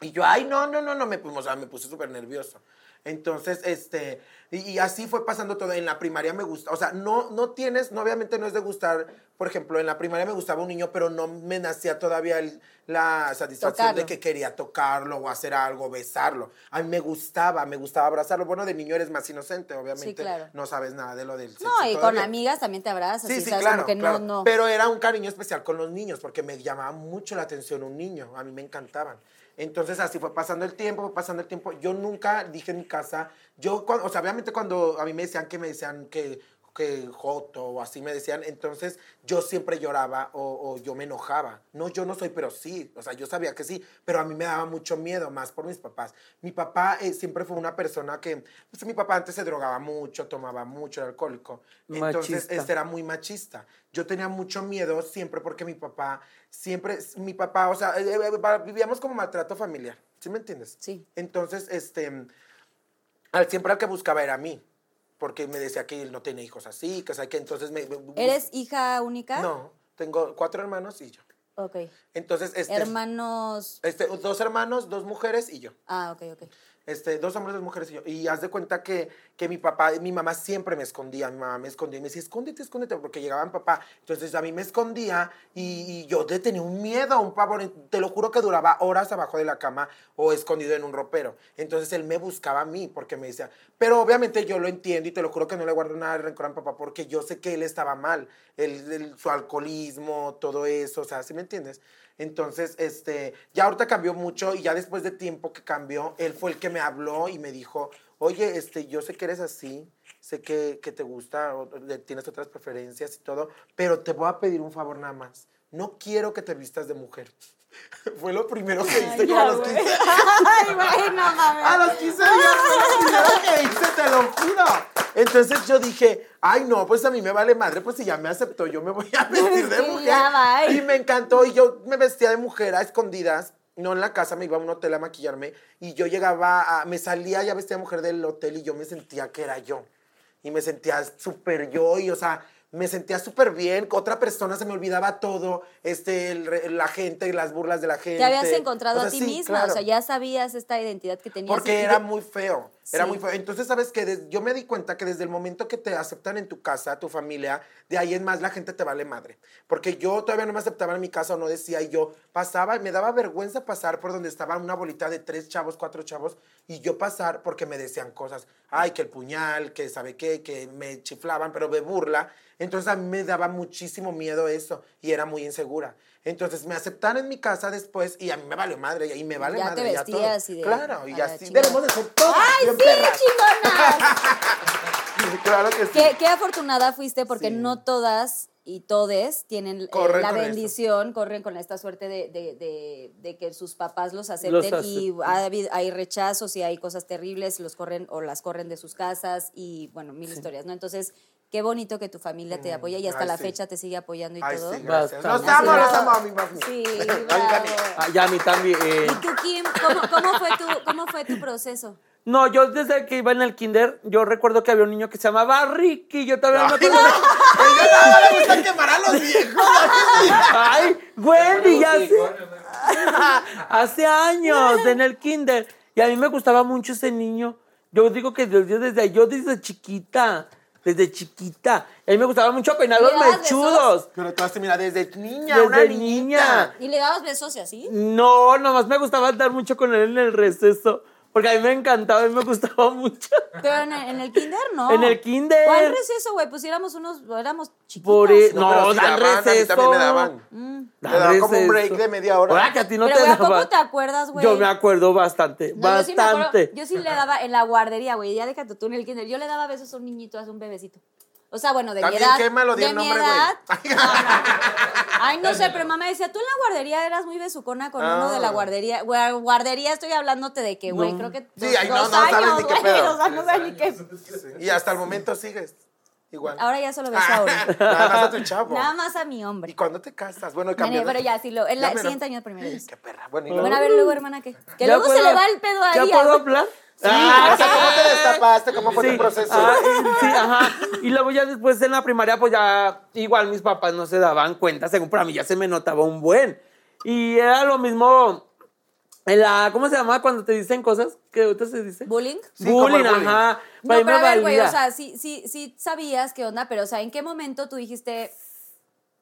Y yo, ay, no, no, no, no, me, pues, o sea, me puse súper nervioso. Entonces, este, y, y así fue pasando todo. En la primaria me gusta, o sea, no, no tienes, no, obviamente no es de gustar, por ejemplo, en la primaria me gustaba un niño, pero no me nacía todavía el- la satisfacción Tocarlo. de que quería tocarlo o hacer algo, besarlo. A mí me gustaba, me gustaba abrazarlo. Bueno, de niño eres más inocente, obviamente. claro. No sabes nada de lo del sexo No, y con todavía. amigas también te abrazas. Sí, sí, sabes, claro, que claro. no, no. Pero era un cariño especial con los niños, porque me llamaba mucho la atención un niño. A mí me encantaban. Entonces así fue pasando el tiempo, fue pasando el tiempo. Yo nunca dije en mi casa, yo, o sea, obviamente cuando a mí me decían que me decían que, que joto o así me decían, entonces yo siempre lloraba o, o yo me enojaba. No, yo no soy, pero sí. O sea, yo sabía que sí, pero a mí me daba mucho miedo, más por mis papás. Mi papá eh, siempre fue una persona que, pues mi papá antes se drogaba mucho, tomaba mucho, era alcohólico. Entonces, Machista. este era muy machista. Yo tenía mucho miedo siempre porque mi papá, siempre, mi papá, o sea, eh, eh, vivíamos como maltrato familiar. ¿Sí me entiendes? Sí. Entonces, este, al, siempre al que buscaba era a mí. Porque me decía que él no tiene hijos así, que, o sea, que entonces me... me- ¿Eres hija única? No, tengo cuatro hermanos y yo. Ok. Entonces, este... Hermanos. Este, dos hermanos, dos mujeres y yo. Ah, ok, ok. Este, dos hombres, dos mujeres y yo. Y haz de cuenta que, que mi papá, mi mamá siempre me escondía, mi mamá me escondía y me decía, escóndete, escóndete, porque llegaba mi papá. Entonces a mí me escondía y, yo tenía un miedo, un pavor. Te lo juro que duraba horas abajo de la cama o escondido en un ropero. Entonces él me buscaba a mí porque me decía, pero obviamente yo lo entiendo y te lo juro que no le guardo nada de rencor a mi papá porque yo sé que él estaba mal, el, el- su alcoholismo, todo eso, o sea, ¿sí me entiendes? Entonces, este, ya ahorita cambió mucho y ya después de tiempo que cambió, él fue el que me habló y me dijo, oye, este, yo sé que eres así, sé que, que te gusta, o tienes otras preferencias y todo, pero te voy a pedir un favor nada más. No quiero que te vistas de mujer. <laughs> Fue lo primero que hice yo a los güey. 15 <laughs> Ay, güey, no mames. A los 15 días fue lo primero que hice, te lo juro. Entonces yo dije, ay no, pues a mí me vale madre, pues si ya me aceptó, yo me voy a <laughs> vestir de mujer. Y me encantó, y yo me vestía de mujer a escondidas. No en la casa, me iba a un hotel a maquillarme y yo llegaba, a, me salía ya vestida de mujer del hotel y yo me sentía que era yo. Y me sentía súper yo y, o sea, me sentía súper bien. Otra persona se me olvidaba todo, este, el la gente, las burlas de la gente. Te habías encontrado O sea, a ti sí, misma, claro. o sea, ya sabías esta identidad que tenías. Porque y- era muy feo, era muy feo. Entonces, ¿sabes qué? Des- yo me di cuenta que desde el momento que te aceptan en tu casa, tu familia, de ahí en más la gente te vale madre. Porque yo todavía no me aceptaban en mi casa o no decía, y yo pasaba, me daba vergüenza pasar por donde estaba una bolita de tres chavos, cuatro chavos, y yo pasar porque me decían cosas. Ay, que el puñal, que sabe qué, que me chiflaban, pero de burla. Entonces a mí me daba muchísimo miedo eso, y era muy insegura. Entonces me aceptaron en mi casa después y a mí me valió madre y me vale Ya te madre ya todo. vestías y de- Claro, y así debemos de ser todos ¡Ay, sí, perras. chingonas! <laughs> Claro que sí. qué, qué afortunada fuiste porque Sí. no todas y todes tienen eh, Corren la eso. bendición, corren con esta suerte de, de- de- de que sus papás los acepten Los y ha hay rechazos y hay cosas terribles, los corren o las corren de sus casas y bueno, mil historias, ¿no? Entonces, qué bonito que tu familia te apoya y hasta Mm, Ay, la sí. fecha te sigue apoyando y Ay, todo. sí, gracias. Los amo, bravo. amo a mi mami. Sí. <laughs> Ah, ya a mí también. ¿Y tú, Kim, cómo, cómo fue tu, cómo fue tu proceso? No, yo desde que iba en el kinder, yo recuerdo que había un niño que se llamaba Ricky. Yo todavía no, no, me gusta quemar a los viejos. Ay, Wendy, ya hace, <laughs> hace años en el kinder. Y a mí me gustaba mucho ese niño. Yo digo que desde, desde yo desde chiquita, desde chiquita. A mí me gustaba mucho peinar ¿Le los mechudos. Pero tú mira, desde niña, Desde una niña. ¿Y le dabas besos y así? No, nomás me gustaba andar mucho con él en el receso. Porque a mí me encantaba, a mí me gustaba mucho. Pero en el, en el kinder no. En el kinder. ¿Cuál receso, güey? Pues éramos unos, éramos chiquitos. Por e- No, no, sí dan daban, a mí receso. también me daban. Mm. Te daban como un break de media hora. Ahora que a ti no Pero, te güey, ¿a poco daban. te acuerdas, güey? Yo me acuerdo bastante, No, yo sí me acuerdo- bastante. Yo sí, le daba en la guardería, güey. Ya déjate tú en el kinder. Yo le daba besos a un niñito, a un bebecito. O sea, bueno, de También mi edad. quémalo, di de el mi nombre, güey. edad. <laughs> No, no. Ay, no sé, pero mamá decía, tú en la guardería eras muy besucona con uno de la Ah. guardería. Güey, guardería estoy hablándote de que, güey, creo que Sí, dos, ay, no, dos no sabes años, ni qué güey, pedo. O sea, no sabes ni qué. Y hasta el momento sigues igual. Ahora ya solo beso a uno. <laughs> Nada más a tu chavo. Nada más a mi ¿Y hombre. cuándo te casas? Bueno, Nene, cambió. pero ya, sí, lo, en la siguiente año primero vez. Qué perra. Bueno, y Bueno, luego. a ver, luego, hermana, ¿qué? Que ¿Ya luego se le va el pedo ahí. ¿Ya puedo güey. Hablar? Ah, o sea, ¿cómo te destapaste? ¿Cómo fue Sí, tu proceso? ah, sí, ajá. Y luego ya después en la primaria, pues ya igual mis papás no se daban cuenta, según para mí ya se me notaba un buen. Y era lo mismo en la, ¿cómo se llama cuando te dicen cosas? ¿Qué ahorita se dice? ¿Bullying? Sí, bullying, bullying. ajá. No, Para mí pero a ver, güey, o sea, sí, sí, sí sabías qué onda, pero, o sea, ¿en qué momento tú dijiste,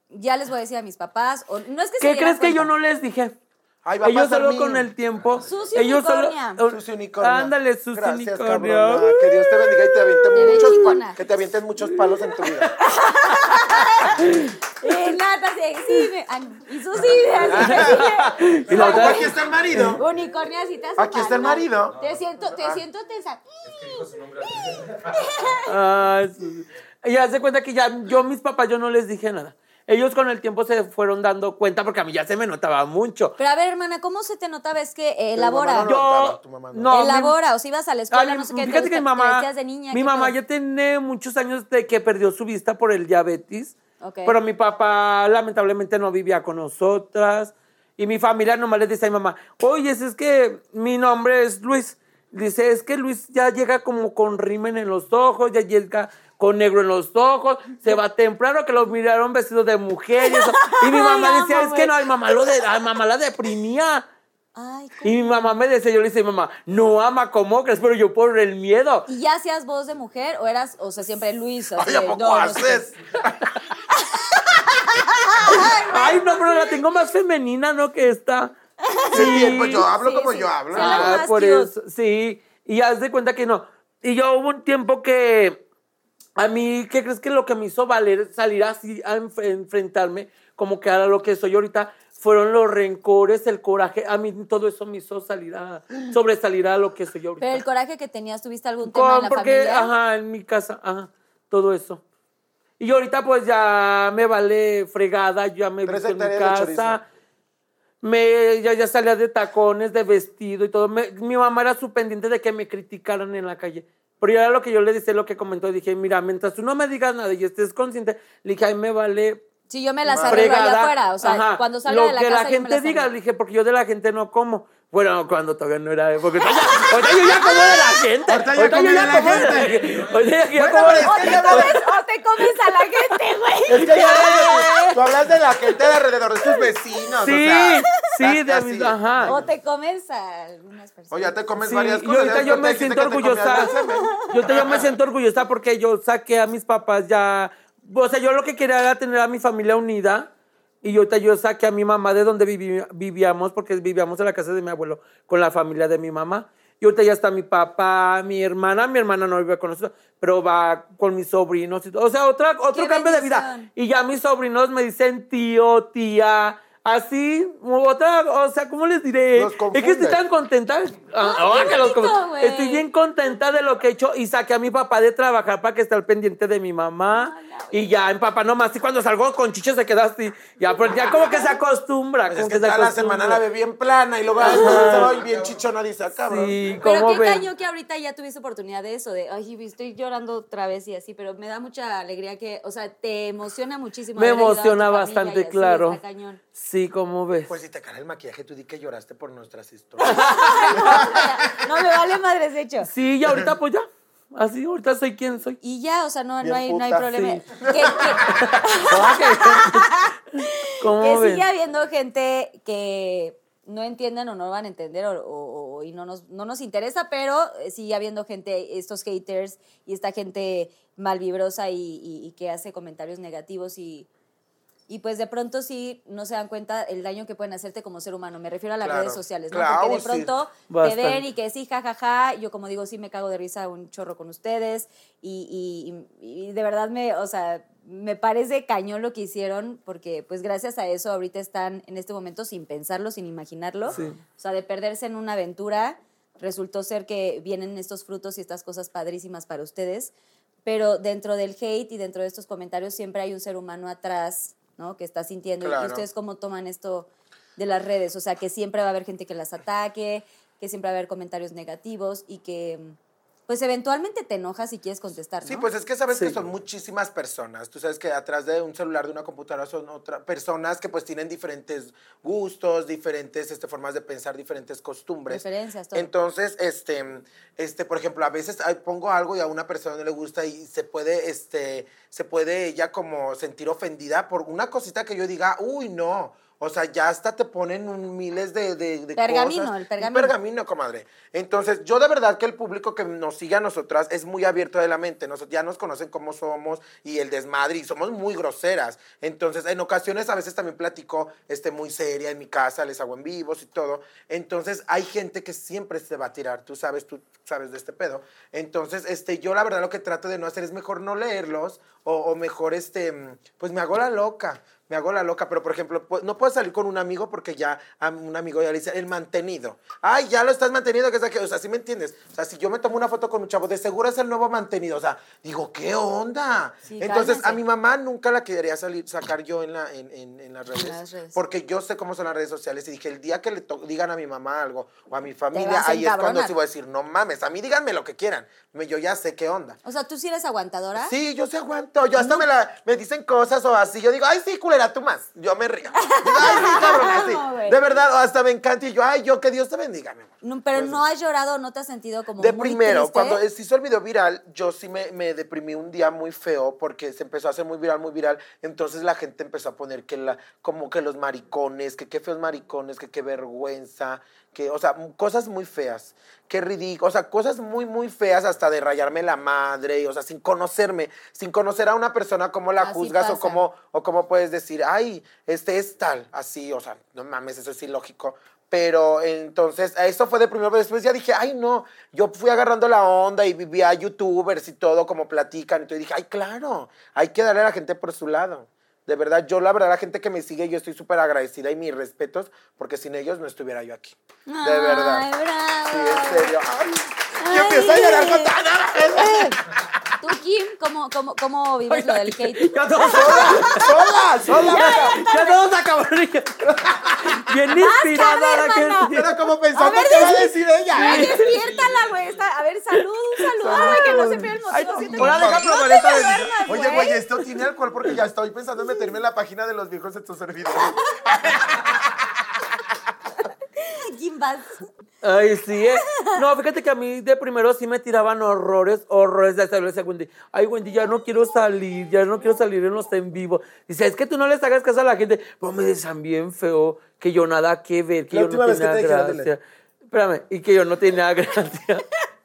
ya les voy a decir a mis papás? O, no es que se ¿Qué dieran crees que yo no les dije? Ay, va a Ellos pasar solo con el tiempo. Susi ellos unicornia. solo. Susi unicornio. Ándale, Susi Gracias, unicornio. cabrona. Que Dios te bendiga y te aviente muchos chingona. pa- que te avienten muchos palos en tu vida. <laughs> Eh, Nata, sí, me- ah, y Susi, así <laughs> Y la otra- Aquí está el marido. unicornia, así te hace Aquí está el marido. Te siento, te siento tensa. Ay, <laughs> sí. Y haz de cuenta que ya yo, mis papás, yo no les dije nada. Ellos con el tiempo se fueron dando cuenta porque a mí ya se me notaba mucho. Pero a ver, hermana, ¿cómo se te notaba? Es que eh, Tu mamá elabora. no lo- Yo, notaba, tu mamá no. elabora, o si ibas a la escuela, Ay, no sé qué, te fíjate que mi te mamá, vestías de niña. mi ¿qué mamá pedo? ya tiene muchos años de que perdió su vista por el diabetes. Ok. Pero mi papá lamentablemente no vivía con nosotras. Y mi familia nomás le dice a mi mamá, oye, es que mi nombre es Luis. Dice, es que Luis ya llega como con rimen en los ojos, ya llega con negro en los ojos, se va temprano que lo miraron vestido de mujer y eso. <laughs> Y mi mamá decía, es que no, ay, mamá, lo de, ay, mamá la deprimía. Ay, Y mi mamá me decía, yo le decía, mamá, no ama, ¿cómo crees? Pero yo por el miedo. ¿Y ya hacías voz de mujer o eras, o sea, siempre Luis? así Ay, ¿a poco no, no sé qué? haces? <laughs> Ay, no, pero la tengo más femenina, ¿no? Que esta. Sí, pues yo hablo Sí, como sí. yo hablo. Ah, por cute. eso, sí. Y haz de cuenta que no. Y yo hubo un tiempo que a mí, ¿qué crees que lo que me hizo valer salir así a enf- enfrentarme como que a lo que soy ahorita? Fueron los rencores, el coraje. A mí todo eso me hizo salir a, sobresalir a lo que soy ahorita. Pero el coraje que tenías, ¿tuviste algún tema en Con- la porque, familia? ajá, en mi casa, ajá, todo eso. Y ahorita pues ya me vale fregada, ya me visto en mi casa. me, ya, ya salía de tacones, de vestido y todo. Me- mi mamá era su pendiente de que me criticaran en la calle. Pero era lo que yo le decía, lo que comentó. Dije, mira, mientras tú no me digas nada y estés consciente, le dije, ay, me vale Si yo me las arreglo allá afuera, o sea, Ajá. cuando salga lo de la que casa la yo me gente las diga, le dije, porque yo de la gente no como. Bueno, cuando todavía no era, porque ahorita ya, yo ya como de la gente. Ahorita ya yo de ya la como de la gente. gente. Ahorita ya- ya como de- es O que te, ya comes, o te comes a la gente, güey. Es que ya tú hablas de la gente de alrededor de tus vecinos. Sí, o sea, sí, de así. mis, ajá. O te comes a algunas personas. O ya te comes Sí, varias y cosas. ahorita ya yo me siento orgullosa. semen. <laughs> Yo ahorita yo me siento orgullosa porque yo saqué a mis papás ya. O sea, yo lo que quería era tener a mi familia unida. Y yo ahorita yo saqué a mi mamá de donde vivi- vivíamos, porque vivíamos en la casa de mi abuelo con la familia de mi mamá. Y ahorita ya está mi papá, mi hermana. Mi hermana no vive con nosotros, pero va con mis sobrinos. y todo. O sea, otra, otro ¡Qué cambio de vida. Y ya mis sobrinos me dicen tío, tía. Así, otra, o sea, ¿cómo les diré? Los es que estoy tan contenta. Ah, ah, que los bonito. Estoy bien contenta de lo que he hecho y saqué a mi papá de trabajar para que esté al pendiente de mi mamá. y ya, en papá nomás, y cuando salgo con chicho se queda así. Ya, pues ya como que se acostumbra. Pues como es que se toda la acostumbra. semana la ve bien plana y luego se va bien chichona, dice, ah, cabrón. Sí, Pero ¿cómo qué ven? caño que ahorita ya tuviste oportunidad de eso, de, ay, estoy llorando otra vez y así, pero me da mucha alegría que, o sea, te emociona muchísimo. Me emociona bastante, y claro. está cañón. Sí, ¿cómo ves? Pues si te cae el maquillaje, tú di que lloraste por nuestras <laughs> historias. No me vale madres hecho. Sí, y ahorita pues ya. Así, ahorita soy quien soy. Y ya, o sea, no, no, hay, no hay problema. sí. <laughs> Que, que- <laughs> ¿Cómo que ven? sigue habiendo gente que no entienden o no van a entender o, o- o- y no nos, no nos interesa, pero eh, sigue habiendo gente, estos haters y esta gente malvibrosa y, y- y que hace comentarios negativos y, y pues de pronto sí no se dan cuenta el daño que pueden hacerte como ser humano. Me refiero a las Claro. redes sociales, ¿no? Claro, Porque de sí. pronto te ven y que sí, jajaja, yo como digo, sí me cago de risa un chorro con ustedes y, y- y de verdad me, o sea, me parece cañón lo que hicieron porque pues gracias a eso ahorita están en este momento sin pensarlo, sin imaginarlo, Sí. o sea, de perderse en una aventura, resultó ser que vienen estos frutos y estas cosas padrísimas para ustedes, pero dentro del hate y dentro de estos comentarios siempre hay un ser humano atrás, ¿no? Que está sintiendo. Claro. ¿Y ustedes cómo toman esto de las redes? O sea, que siempre va a haber gente que las ataque, que siempre va a haber comentarios negativos y que, pues, eventualmente te enojas y quieres contestar, ¿no? Sí, pues es que sabes Sí. que son muchísimas personas. Tú sabes que atrás de un celular, de una computadora, son otras personas que pues tienen diferentes gustos, diferentes este, formas de pensar, diferentes costumbres. Todo. Entonces, este, este, por ejemplo, a veces pongo algo y a una persona no le gusta y se puede, este, se puede ella como sentir ofendida por una cosita que yo diga, uy, no. O sea, ya hasta te ponen un miles de, de, de Pergamino, cosas. el pergamino. Un pergamino, comadre. Entonces, yo de verdad que el público que nos sigue a nosotras es muy abierto de la mente. Nos, ya nos conocen cómo somos y el desmadre y somos muy groseras. Entonces, en ocasiones a veces también platico este, muy seria en mi casa, les hago en vivos y todo. Entonces, hay gente que siempre se va a tirar. Tú sabes, tú sabes de este pedo. Entonces, este, yo la verdad lo que trato de no hacer es mejor no leerlos o, o mejor, este, pues me hago la loca. Me hago la loca, pero por ejemplo, no puedo salir con un amigo porque ya a un amigo ya le dice el mantenido. Ay, ya lo estás manteniendo, que es aquello. O sea, ¿sí me entiendes? O sea, si yo me tomo una foto con un chavo, de seguro es el nuevo mantenido. O sea, digo, ¿qué onda? Sí, Entonces, a mi mamá nunca la quería salir, sacar yo en, la, en, en- en las redes. las redes. Porque yo sé cómo son las redes sociales y dije, el día que le digan a mi mamá algo o a mi familia, ahí es cuando sí voy a decir, no mames, a mí díganme lo que quieran. Yo ya sé qué onda. O sea, ¿tú sí eres aguantadora? Sí, yo sí aguanto. Yo hasta me, la, me dicen cosas o así. Yo digo, ay, sí, culera, tú más. Yo me río. <laughs> Ay, sí, cabrón, así. No, güey. De verdad, hasta me encanta. Y yo, ay, yo, que Dios te bendiga, mi amor. No, pero no has llorado, no te has sentido como De muy primero, triste? cuando se hizo el video viral, yo sí me, me deprimí un día muy feo porque se empezó a hacer muy viral, muy viral. Entonces la gente empezó a poner que la, como que los maricones, que qué feos maricones, que qué vergüenza, que, o sea, m- cosas muy feas, qué ridículo, o sea, cosas muy, muy feas hasta de rayarme la madre, y, o sea, sin conocerme, sin conocer a una persona, cómo la Así juzgas o pasa. cómo, o cómo puedes decir, ay, este es tal, así, o sea, no mames, eso es ilógico. Pero entonces, eso fue de primero, pero después ya dije, ay, no, yo fui agarrando la onda y vivía a youtubers y todo, como platican, entonces dije, ay, claro, hay que darle a la gente por su lado. De verdad, yo la verdad, la gente que me sigue, yo estoy súper agradecida y mis respetos, porque sin ellos no estuviera yo aquí. De Ay, verdad. bravo. Sí, en serio. Ay, Ay. yo empiezo a llorar con. <laughs> Tú Kim, ¿cómo, cómo, cómo vives lo del hate? Ya todos, ¡Sola! ¡Sola! <laughs> ya todos acabaron. Bien inspirada la que como pensando A ver, qué va a decir ella. Ay, despiértala, güey. A ver, salud, un saludo. Ay, que no se pierda el Ay, motivo. que- deja no te Oye, güey, esto tiene alcohol porque ya estoy pensando en meterme en la página de los viejos de tus servidores. <laughs> Kim, vas. Ay, sí, eh. No, fíjate que a mí de primero sí me tiraban horrores, horrores de hacerle ese Wendy. Ay, Wendy, ya no quiero salir, ya no quiero salir en los en vivo. Dice, es que tú no les hagas caso a la gente. Pues me decían bien feo, que yo nada que ver, que La yo no tenía dile. gracia. Espérame, y que yo no tenía <laughs> gracia.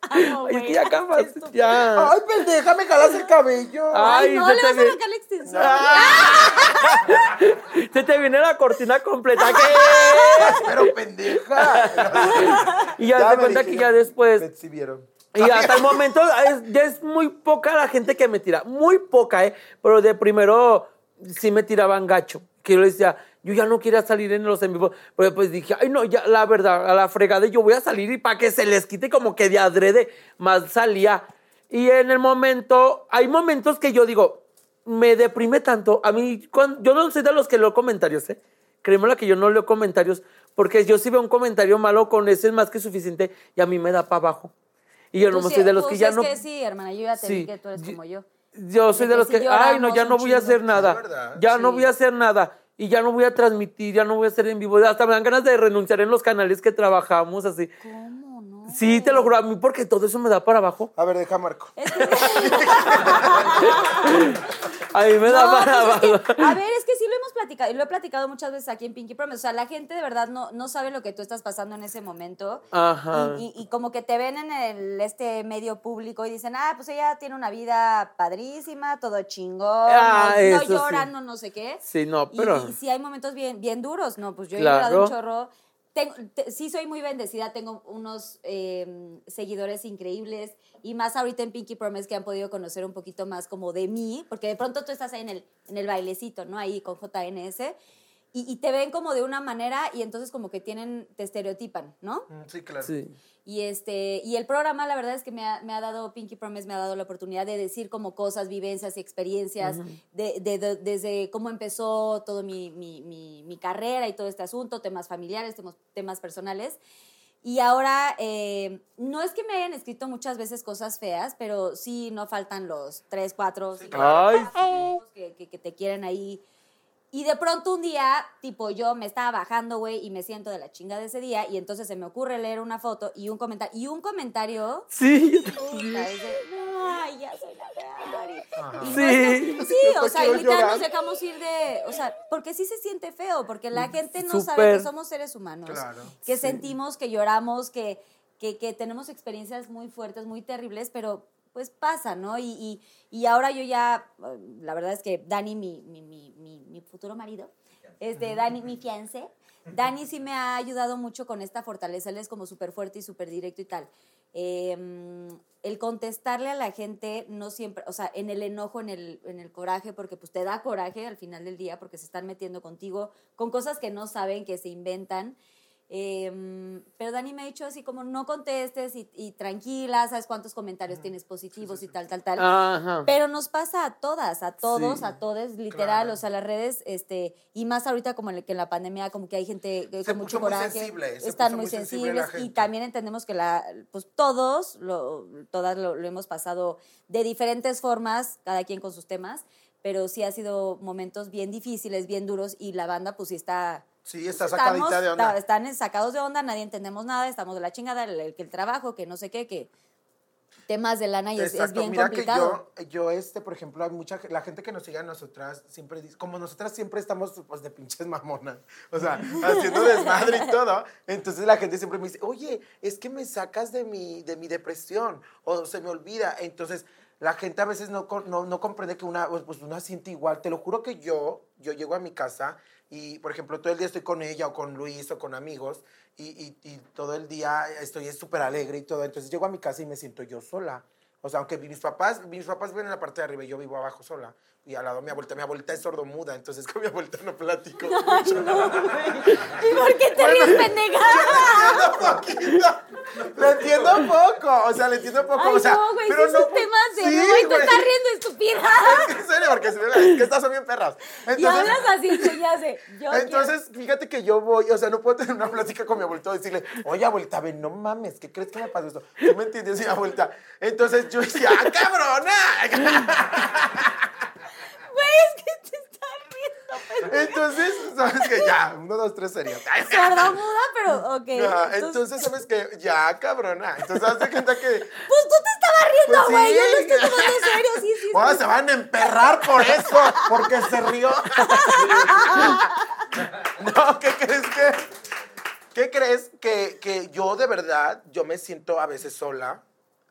<laughs> no, Ay, es güey, que ya acabas, ya. Ay, pendeja, me jalas el cabello. Ay, Ay, no, se le te vas a arrancar la extensión. <laughs> Se te viene la cortina completa. ¿qué? <laughs> Pero pendeja. Y ya, Ya se cuenta que ya después Me exhibieron. Y hasta el momento es, ya es muy poca la gente que me tira, muy poca, ¿eh? Pero de primero sí me tiraban gacho. Que yo le decía, yo ya no quería salir en los en vivo. Pero después dije, ay, no, ya, la verdad, a la fregada, yo voy a salir y para que se les quite como que de adrede, más salía. Y en el momento, hay momentos que yo digo, me deprime tanto. A mí, cuando, yo no soy de los que leo comentarios, ¿eh? Créeme que yo no leo comentarios, porque yo si veo un comentario malo con ese es más que suficiente y a mí me da para abajo. Y yo no soy de los que ya es no. que sí, hermana, yo ya te Sí. vi que tú eres como yo. Yo soy De de los que, ay, no, ya no voy a hacer nada. Ya no Sí. voy a hacer nada. Y ya no voy a transmitir, ya no voy a hacer en vivo. Hasta me dan ganas de renunciar en los canales que trabajamos así. Sí, te lo juro, a mí porque todo eso me da para abajo. A ver, deja Marco. Es que- <laughs> A mí me da No, para pues es abajo. que, a ver, es que sí lo hemos platicado, y lo he platicado muchas veces aquí en Pinky Promise. O sea, la gente de verdad no, no sabe lo que tú estás pasando en ese momento. Ajá. Y, y- y como que te ven en el, este medio público y dicen, ah, pues ella tiene una vida padrísima, todo chingón, Ah, no, no eso sí. lloran, no, no sé qué. Sí, no, pero. Y, sí hay momentos bien, bien duros, ¿no? Pues yo he Claro. llorado un chorro. Tengo- te- sí soy muy bendecida, tengo unos eh, seguidores increíbles y más ahorita en Pinky Promise que han podido conocer un poquito más como de mí, porque de pronto tú estás ahí en el, en el bailecito, ¿no? Ahí con JNS y, y te ven como de una manera y entonces como que tienen, te estereotipan, ¿no? Mm, Sí, claro. Sí. Y, este, y el programa, la verdad es que me ha, me ha dado, Pinky Promise me ha dado la oportunidad de decir como cosas, vivencias y experiencias, de, de- de- desde cómo empezó todo mi, mi, mi, mi carrera y todo este asunto, temas familiares, temas, temas personales. Y ahora, eh, no es que me hayan escrito muchas veces cosas feas, pero sí no faltan los tres, cuatro, cinco Ay, que, que- que te quieren ahí. Y de pronto un día, tipo, yo me estaba bajando, güey, y me siento de la chinga de ese día, y entonces se me ocurre leer una foto y un comentario, y un comentario, Sí. puta, de, ay, ya soy la peor. Y- y no Sí. sí, o sea, llorar. nos dejamos ir de, o sea, porque sí se siente feo, porque la gente no sabe que somos seres humanos, Claro, que sentimos, que lloramos, que, que, que tenemos experiencias muy fuertes, muy terribles, pero pues pasa, ¿no? Y, y, y ahora yo ya, eh, la verdad es que Dani, mi, mi, mi, mi, mi futuro marido, este, Dani, mi fiancé, Dani sí me ha ayudado mucho con esta fortaleza, él es como súper fuerte y súper directo y tal. Eh, el contestarle a la gente no siempre, o sea, en el enojo, en el, en el coraje, porque pues te da coraje al final del día, porque se están metiendo contigo con cosas que no saben, que se inventan. Eh, pero Dani me ha dicho así como no contestes y, y tranquila, sabes cuántos comentarios tienes positivos y tal, tal, tal. Ajá. Pero nos pasa a todas, a todos, Sí. a todos, literal, o sea, las redes, este, y más ahorita como en, el- que en la pandemia, como que hay gente que Se con mucho coraje, sensible, se están muy muy sensible sensibles y también entendemos que la, pues todos, lo, todas lo, lo hemos pasado de diferentes formas, cada quien con sus temas, pero sí ha sido momentos bien difíciles, bien duros y la banda pues sí está Sí, está estamos- sacadita de onda. Están sacados de onda, nadie entendemos nada, estamos de la chingada, el, el- que el trabajo, que no sé qué, que temas de lana y es, es bien Mira complicado. que yo, yo este, por ejemplo, hay mucha la gente que nos sigue a nosotras siempre dice, como nosotras siempre estamos pues de pinches mamonas, o sea, <laughs> haciendo desmadre y todo, entonces la gente siempre me dice, oye, es que me sacas de mi, de mi depresión, o se me olvida, entonces la gente a veces no, no, no comprende que una, pues una siente igual, te lo juro que yo, yo llego a mi casa y, por ejemplo, todo el día estoy con ella o con Luis o con amigos y, y- todo el día estoy súper alegre y todo. Entonces llego a mi casa y me siento yo sola. O sea, aunque mis papás, mis papás viven en la parte de arriba y yo vivo abajo sola. Y al lado mi abuelita, mi abuelita es sordomuda, entonces con mi abuelita no platico <laughs> mucho. ¿Y por qué te ríes, <laughs> pendeja? Poquito. Le entiendo poco, o sea, le entiendo poco, Ay, o sea, no, güey, pero no es un tema serio, sí, güey, te estás riendo, estúpida. <laughs> En serio, porque se ve, es que estas son bien perras. Y hablas así, güey, ya sé. Yo entonces, fíjate que yo voy, o sea, no puedo tener una plática con mi abuelito y decirle, oye, abuelita, ven, no mames, ¿qué crees que me pasó esto? ¿Tú me entiendes, mi abuelita? Entonces yo decía, ¡ah, cabrona! Güey, es que te estás riendo, pero... Entonces, ¿sabes que Ya, uno, dos, tres sería. Sordomuda, pero ok. Entonces, entonces, ¿sabes qué? Ya, cabrona. Entonces, haz de cuenta que. Pues tú te estabas riendo, Pues güey. sí. Yo lo estoy tomando en serio, sí, sí. Ahora sí. se van a emperrar por eso, porque se rió. No, ¿qué crees que? ¿Qué crees que, que yo de verdad, yo me siento a veces sola,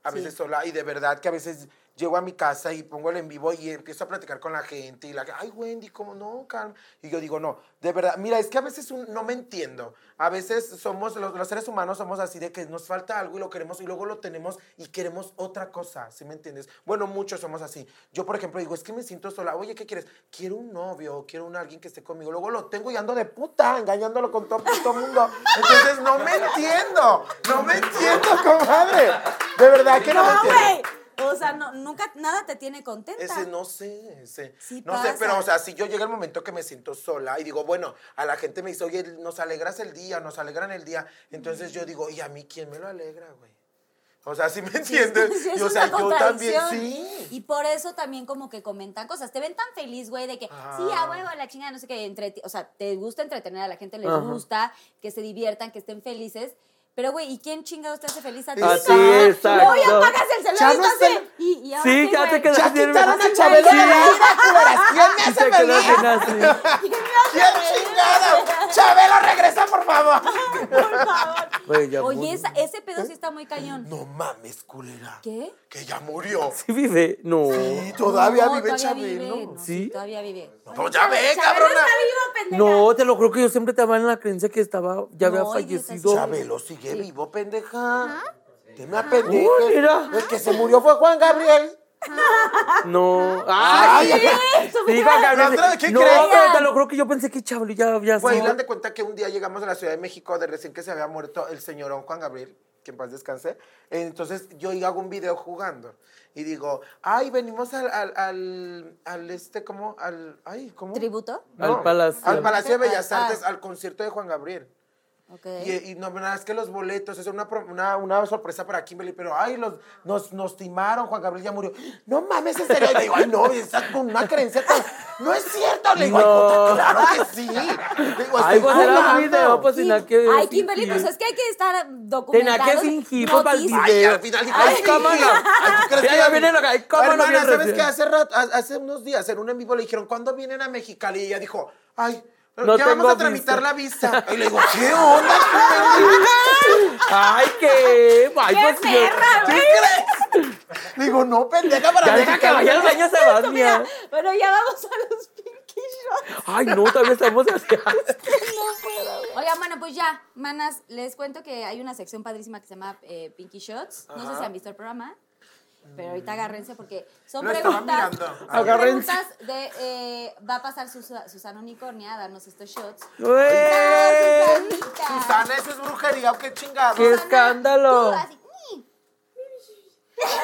a Sí. veces sola, y de verdad que a veces llego a mi casa y pongo el en vivo y empiezo a platicar con la gente y la ay Wendy, ¿cómo no? Calma. Y yo digo, no, de verdad, mira, es que a veces un- no me entiendo. A veces somos, los, los seres humanos somos así de que nos falta algo y lo queremos y luego lo tenemos y queremos otra cosa, ¿sí me entiendes? Bueno, muchos somos así. Yo, por ejemplo, digo, es que me siento sola. Oye, ¿qué quieres? Quiero un novio, quiero un alguien que esté conmigo. Luego lo tengo y ando de puta, engañándolo con todo el mundo. Entonces, no me entiendo. No me entiendo, comadre. De verdad que no, No, güey. O sea, no, nunca, nada te tiene contenta. Ese no sé, ese. Sí no sé, pasa. pero o sea, si yo llega el momento que me siento sola y digo, bueno, a la gente me dice, oye, nos alegras el día, nos alegran el día. Entonces yo digo, ¿y a mí quién me lo alegra, güey? O sea, ¿sí me <laughs> entiendes? Sí, y, o sea, yo también, sí. Y por eso también como que comentan cosas. Te ven tan feliz, güey, de que sí, a huevo, la chingada, no sé qué. Entre, o sea, te gusta entretener a la gente, les Ajá. gusta que se diviertan, que estén felices. Pero, güey, ¿y quién chingados te hace feliz a ti? Así, exacto. Luego ya apagas el celular no sé. y, y ahora Sí, ya te quedas Ya bien. quitaron a Chabelo de la vida. ¿Quién me hace feliz? ¿Quién me hace ¿Quién feliz? Chabelo, regresa, por favor. <laughs> Por favor. Oye, esa- ese pedo sí está muy cañón. No mames, culera. ¿Qué? Que ya murió. ¿Sí vive? No. Sí, todavía No, vive todavía Chabelo. vive. No, ¿Sí? Todavía vive. pues ya ve, Chabelo cabrona. está vivo, pendeja. No, te lo creo que yo siempre estaba en la creencia que estaba, ya había No, fallecido. Chabelo sigue vivo, pendeja. Te me apendejes. Uy, mira. El que se murió fue Juan Gabriel. <laughs> No. Ay, Ay, sí, Juan Gabriel. ¿La otra? ¿Qué no, crees? pero te lo creo que yo pensé que Chabelo ya había Güey, sido. dan de cuenta que un día llegamos a la Ciudad de México de recién que se había muerto el señorón Juan Gabriel, que en paz descanse. Entonces yo hago un video jugando y digo, ay, venimos al, al, al, al este, ¿cómo? Al, ay, ¿cómo? ¿Tributo? Al Palacio. Al Palacio de Bellas Ah. Artes, al concierto de Juan Gabriel. Ok. Y, y no, nada, es que los boletos, es una, una, una sorpresa para Kimberly, pero ay, los, nos, nos timaron, Juan Gabriel ya murió. No mames, en serio. Y le digo, ay, no, estás con una creencia tan. No es cierto. Le digo, ay, No. puta, claro que sí. Le digo, Ay, pues era un video, pues Sí. tenía que. Ay, Kimberly, pues es que hay que estar documentado. Tenía que fingir, pues, para el. Ay, al final dijo, Ay, ay, cómo no. Ay, ¿tú crees que ya viene lo que- ay, cómo no, Hermana, bien ¿sabes qué? Hace, rato, ha- hace unos días, en un en vivo le dijeron, ¿cuándo vienen a Mexicali? Y ella dijo, ay, No ya vamos a tramitar la visa. Y le digo, ¿qué onda? Ay, qué. Ay, ¡Qué pues perra, ¿Qué crees? Le digo, no, pendeja, para Ya deja que vaya al baño Sebastián. Bueno, ya vamos a los Pinky Shots. Ay, no, todavía estamos así. <laughs> Oigan, bueno, pues ya, manas, les cuento que hay una sección padrísima que se llama eh, Pinky Shots. No sé si han visto el programa, pero ahorita agárrense porque son Lo preguntas. Son preguntas de. eh, va a pasar Susa- Susana Unicornia a darnos estos shots. Susana, eso es brujería, ¿o qué chingado? ¡Qué escándalo! Tú, así.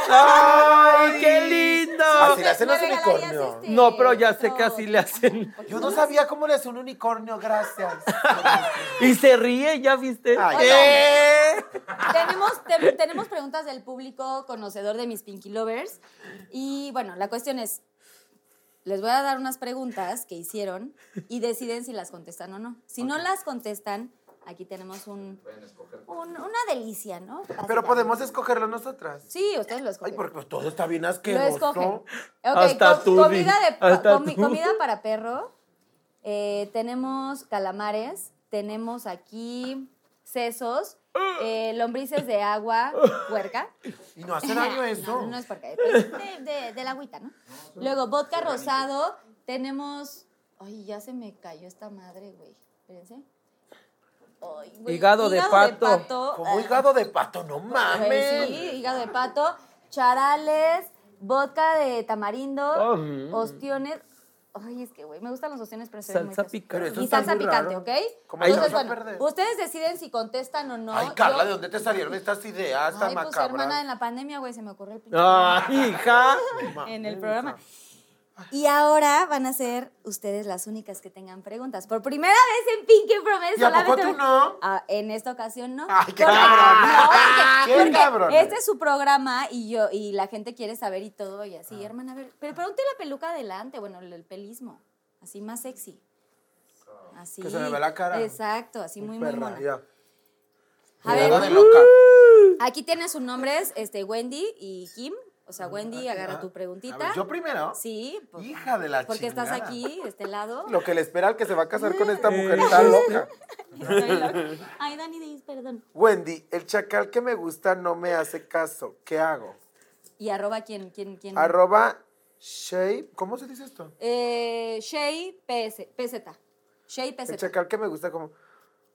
¡Ay, qué lindo! Así le hacen ¿Me los unicornios. este No, pero ya sé que así le hacen. Yo no sabía cómo le hace un unicornio, gracias. Y se ríe, ¿ya viste? Ay, ¿Qué? tenemos, te- tenemos preguntas del público conocedor de mis Pinky Lovers. Y bueno, la cuestión es, les voy a dar unas preguntas que hicieron y deciden si las contestan o no. Si no las contestan, aquí tenemos un, un- una delicia, ¿no? Pero podemos escogerlo nosotras. Sí, ustedes lo Ay, escogen. porque pues, todo está bien lo asqueroso. escogen. Ok, Hasta tú, comida, de, Hasta comi- tú. comida para perro. Eh, tenemos calamares. Tenemos aquí sesos. eh, lombrices de agua, puerca. Y no hace daño <laughs> eso. No, no es puerca, es de, de, de la agüita, ¿no? Luego, vodka rosado. Tenemos. Ay, ya se me cayó esta madre, güey. Espérense. Ay, güey, Hígado de pato. Como ah, hígado de pato, no Güey, mames. Sí, hígado de pato, charales, vodka de tamarindo, ostiones. Ay, es que, güey, me gustan los opciones, pero se ven muy Salsa picante. Y salsa picante. ¿ok? ¿Cómo Entonces, bueno, perder? ustedes deciden si contestan o no. Ay, Carla, Yo- ¿de dónde te salieron estas ideas tan Ay, pues macabras? hermana, en la pandemia, güey, se me ocurrió el pinche Ay, hija. <laughs> en el programa. Y ahora van a ser ustedes las únicas que tengan preguntas. Por primera vez en Pinky Promise. ¿Y a poco tú no? Ah, en esta ocasión no. Ay, qué Porque- cabrón. <laughs> no, porque- Qué porque cabrón. Este es su programa y yo y la gente quiere saber y todo y Ah. así, hermana, a ver, pero ponte la peluca adelante, bueno, el, el pelismo, así más sexy. Así. Que se me ve la cara. Exacto, así muy muy mona. ya. A ver, aquí tienes sus nombres, este Wendy y Kim. O sea, Wendy, agarra tu A preguntita. ver, yo primero. Sí. pues, Hija de la Porque estás aquí, de este lado. Lo que le espera al que se va a casar con esta <laughs> mujer tan loca. Estoy <laughs> loca. Ay, Dani, Deis, perdón. Wendy, el chacal que me gusta no me hace caso. ¿Qué hago? Y arroba quién, quién, quién. Arroba Shay. ¿Cómo se dice esto? Eh, Shay PZ. Shay El PZ. chacal que me gusta como.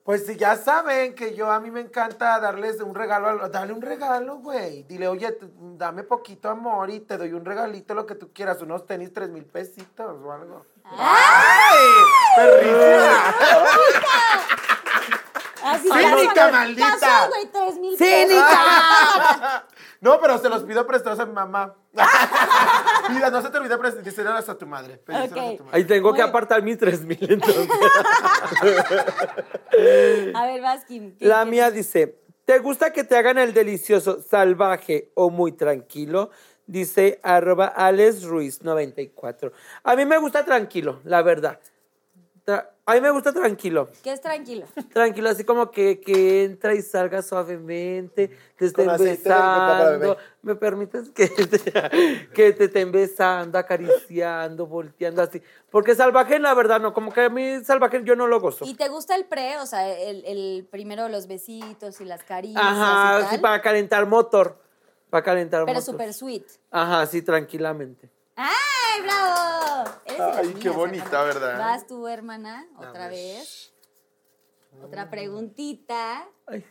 Pues si ya saben que yo a mí me encanta darles un regalo, a- dale un regalo, güey. Dile, oye, dame poquito amor y te doy un regalito, lo que tú quieras, unos tenis, tres mil pesitos o algo. ¡Ay! ¡Perrísima! Así Cínica, maldita. casual, güey, tres mil ¡Cínica! <laughs> No, pero se los pido prestados a mi mamá. <laughs> Mira, no se te olvide prestarlos a tu madre. Pedíselos a Ok. tu madre. Ahí tengo que apartar mis tres mil entonces. <laughs> A ver. ¿qué- La qué- mía dice, ¿te gusta que te hagan el delicioso, salvaje o muy tranquilo? Dice arroba Alex Ruiz 94. A mí me gusta tranquilo, la verdad. Tra- a mí me gusta tranquilo. Que es tranquilo. <laughs> Tranquilo, así como que, que entra y salga suavemente, te estén besando. ¿Me permites que te, que te estén besando, acariciando, volteando así? Porque salvaje, la verdad, no. Como que a mí salvaje yo no lo gozo. ¿Y te gusta el pre? O sea, el, el primero los besitos y las caricias Ajá, y sí, para calentar motor. Para calentar Pero motor. súper sweet. Ajá, sí, tranquilamente. ¡Ay, bravo! Eres Ay, qué mías, bonita, hermana. ¿verdad? Vas tú, hermana, otra vez. Otra preguntita. Ay,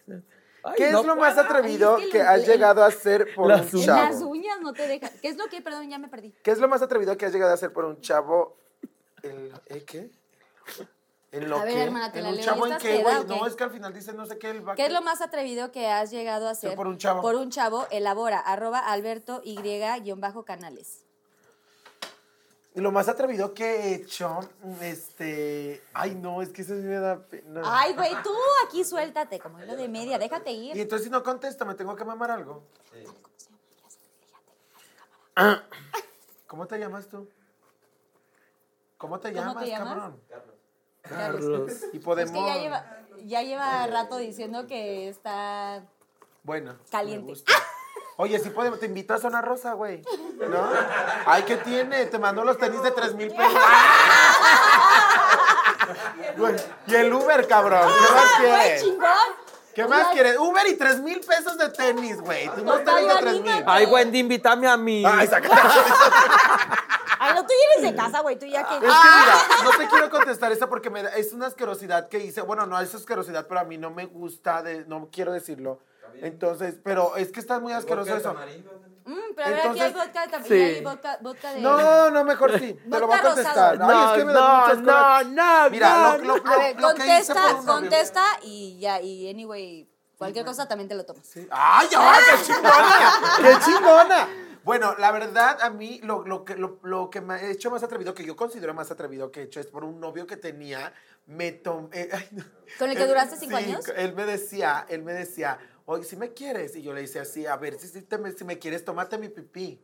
¿Qué no es lo más atrevido Ay, es que has llegado a hacer por Las un uñas. Las chavo? uñas no te dejan. ¿Qué es lo que? Perdón, ya me perdí. ¿Qué es lo más atrevido que has llegado a hacer por un chavo? El, ¿eh, ¿Qué? ¿En lo A ver, qué? hermana, ¿te ¿En la un leo? chavo en ¿Estás qué, güey? No, es que al final dice no sé qué. El ¿Qué es lo más atrevido que has llegado a hacer por un chavo. Por un chavo, elabora, arroba alberto y-canales. Y lo más atrevido que he hecho, este... Ay, no, es que eso sí me da pena. Ay, güey, tú aquí suéltate, como hilo de media, déjate Y ir. entonces si no contesto, ¿me tengo que mamar algo? ¿Cómo te llamas tú? ¿Cómo te ¿Cómo llamas, te llamas? cabrón? Carlos. Y Es podemos... que ya lleva, ya lleva rato diciendo que está... Bueno. Caliente. me gusta. Oye, sí podemos, te invito a Zona Rosa, güey. ¿No? Ay, ¿qué tiene? Te mando los tenis de 3 mil pesos. <laughs> Güey, y el Uber, cabrón. ¿Qué más ¡Ah, quieres? chingón! ¿Qué más quieres? Uber y 3 mil pesos de tenis, güey. Tú no tenis de 3 mil. Ay, Wendy, invítame a mí. Ay, saca. Ay, no, tú ya eres de casa, güey, tú ya que... Es que mira, no te quiero contestar esa porque me da- es una asquerosidad que hice. Bueno, no es asquerosidad, pero a mí no me gusta, de, no quiero decirlo. Entonces, pero es que está muy asqueroso eso. Mm, pero a ver, aquí hay vodka también, Sí. hay vodka, vodka de... No, no, mejor sí. Te lo voy a contestar. rosado. Ay, es que me da No, muchas no, cosas. no, Mira, no, lo, lo, A lo- ver, lo que hice contesta, contesta y ya, y anyway, cualquier cosa también te lo tomas. ¡Ay, ay, qué chingona! ¡Qué chingona! Bueno, la verdad, a mí lo, lo que, lo, lo que me he hecho más atrevido, que yo considero más atrevido que he hecho, es por un novio que tenía, me tomé... ay, no. ¿Con el que duraste cinco sí, años? Él me decía, él me decía, oye, si me quieres? Y yo le decía así, a ver, si, si, te me, si me quieres, tómate mi pipí.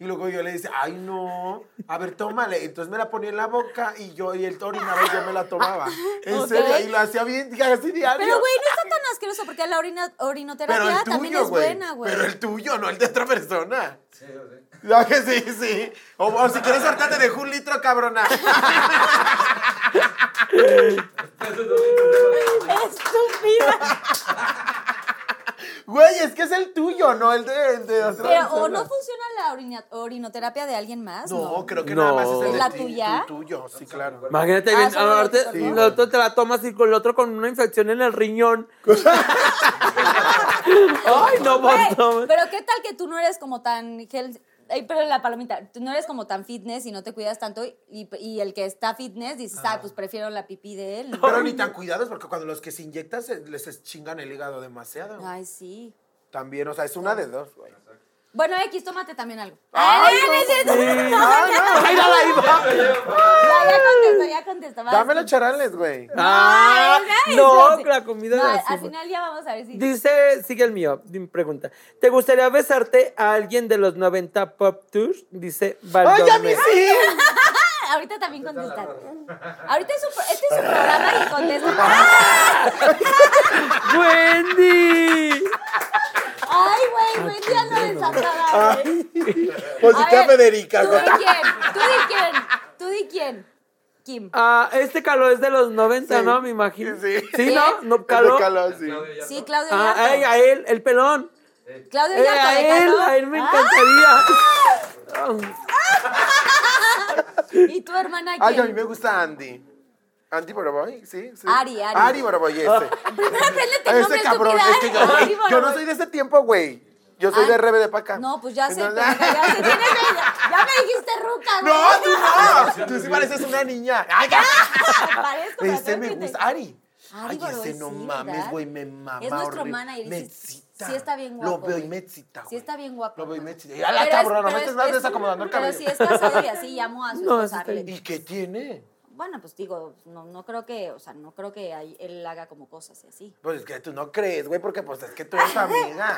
Y luego yo le decía, ay, no, a ver, tómale. Entonces me la ponía en la boca y yo, y él orinaba y yo me la tomaba. En serio, y lo hacía bien, así diario. Pero, güey, no está tan asqueroso porque la orina, Pero orinoterapia el también tuyo, es buena, güey. Pero el tuyo, no el de otra persona. Sí, sí. que sí, sí. O, o si quieres, ahorita te dejo un litro, cabrona. <laughs> Estúpida. Güey, es que es el tuyo, no el de, el de otra Pero, ¿o no funciona la orina- orinoterapia de alguien más? No, creo que No. nada más es el ¿Es de la ti, tuya? tu- tuyo, sí, claro. Imagínate, Ah, bien, lo te, que- el otro te la tomas y con el otro con una infección en el riñón. <laughs> Ay, no, Güey, pero ¿qué tal que tú no eres como tan health- Ay, pero la palomita, tú no eres como tan fitness y no te cuidas tanto y, y el que está fitness dices, ah, pues prefiero la pipí de él. Pero ni tan cuidados porque cuando los que se inyectan se- les chingan el hígado demasiado. Ay, sí. También, o sea, es una de dos, güey. Bueno, X, tómate también algo. Ay, Ay, no, es sí. Ay, no. <laughs> Ay, dale, ahí va. Ya, ya contestó, ya contestó. vas. Dame los charales, güey. Ah, Ay, no, la comida No, de al, final ya vamos a ver si. Dice, sigue el mío, mi pregunta. ¿Te gustaría besarte a alguien de los 90 Pop Tours? Dice ¡Ay, a mí Valdomé. sí! Ah, Ahorita también contestar. Ahorita es su, este es su programa y contesta. ¡Ah! <laughs> ¡Wendy! Ay, güey, desatada, güey. Pues sí A que a ver, Federica. ¿Tú güey. di quién? ¿Tú di quién? ¿Tú di quién? Kim. Ah, este calor es de los 90, Sí. ¿no? Me imagino. Sí. ¿Sí, no? ¿No de calor? sí. Sí, Claudio Ah, ay, a él, el pelón. Claudio Eh, Yarto a de él, calor. a él me Ah, encantaría. <laughs> ¿Y tu hermana quién? Ay, a mí me gusta Andy. Andy Boroboy, sí, sí. Ari, Ari. Ari Boroboy, <laughs> ese. Primero apréndete el nombre, Ese cabrón, estúpida. es que yo, Ari yo no soy de ese tiempo, güey. Yo soy de RBD para acá. No, pues ya sé, Entonces- pendeja, ya. Tienes ella. Ya me dijiste ruca, güey. No, tú no. Tú sí pareces una niña. Ay, ya. <laughs> Parezco, pero Ese me gusta. Ari. Ari Ay, ese no sí, mames, güey, me mama Es nuestro horrible. mana y Me excita. sí está bien Lo guapo, veo y me excita, Sí está bien guapo. Lo veo y ¿no? me excita. Ya la Pero cabrona, no pero me es- estés más es- desacomodando el Pero cabello. si es casado y así llamo a su No, esposa. ¿Y qué tiene? Bueno, pues digo, no, no creo que, o sea, no creo que ahí él haga como cosas y así. Pues es que tú no crees, güey, porque pues es que tú eres amiga.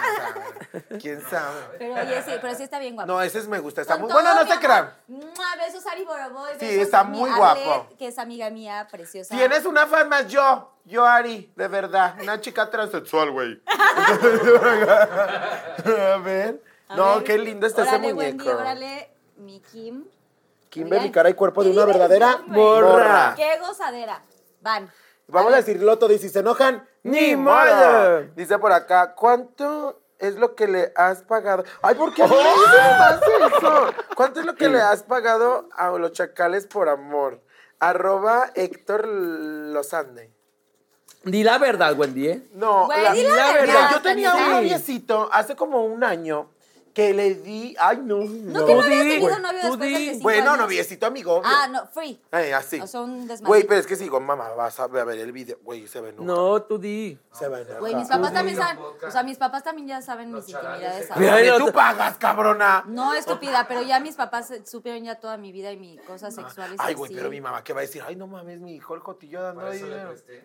Quién <laughs> sabe. Pero oye, sí, pero sí está bien guapo. No, ese es me gusta. Está Con muy bueno, no te crean. Mua, Besos Ari Boroboy. Sí, está a muy Arlet, guapo. que es amiga mía, preciosa. Tienes una fan más yo. Yo, Ari, de verdad. Una chica transexual, güey. <laughs> A ver. A no, ver, qué lindo está ese muñeco. Wendy, órale, mi Kim. Kimberly, Oigan, cara y cuerpo de una verdadera güey. morra. Qué gozadera. Van. Vamos a decirlo todo y si se enojan, Ni modo. Dice por acá, ¿cuánto es lo que le has pagado? Ay, ¿por qué no dice <laughs> más eso? ¿Cuánto es lo que le has pagado a los chacales por amor? Arroba Héctor Lozande. Di la verdad, Wendy, ¿eh? No, Güey, la, di la la verdad, verdad. Yo tenía un noviecito hace como un año que le di. Ay, no. ¿No que no habías di, tenido güey, novio tú después de di. que cinco Bueno, años? noviecito amigo. obvio. Ah, no, free. Ay, así. O sea, un desmadre. Güey, pero es que sigo, mamá, vas a ver el video. Güey, se ve No, tú di. Se va a enojar. Güey, mis papás también saben, o sea, mis papás también ya saben mis intimidades. Mira, ahora. Ay, tú no- pagas, cabrona. No, estúpida, pero ya mis papás eh, supieron ya toda mi vida y mis cosas sexuales. Ay, güey, pero mi mamá, ¿qué va a decir? Ay, no mames, mi hijo, el cotillo dando dinero. Sí.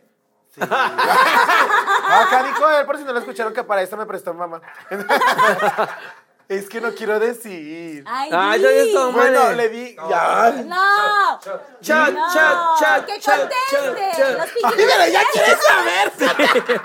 <laughs> Acá dijo él, por si no lo escucharon, que para eso me prestó mamá. <laughs> es que no quiero decir. Ay, Ay, ya estoy- Bueno, le di. Ya. No. Chat, no. chat, chat, Que conteste. Los Ay, Pinky pero Lovers. ya quieres saber.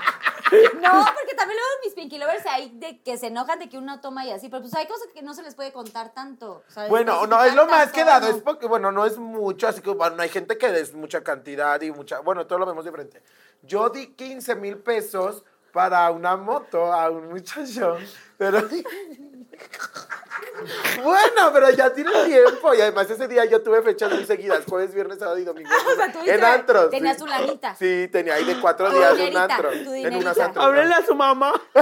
No, porque también luego mis Pinky Lovers hay de que se enojan de que uno toma y así, pero pues hay cosas que no se les puede contar tanto. ¿sabes? Bueno, no, es lo más que dado, es porque, bueno, no es mucho, así que, bueno, hay gente que es mucha cantidad y mucha, bueno, todo lo vemos diferente. Yo di 15 mil pesos para una moto a un muchacho, pero... Bueno, pero ya tiene tiempo y además ese día yo tuve fechas muy seguidas, jueves, viernes, sábado y domingo. <laughs> O sea, tuviste- en antros. tenías sí. tu lanita. Sí, tenía ahí de cuatro Tu días de un dinerita, antro. tu En dinerita. unas antros. Háblenle a su mamá. <laughs>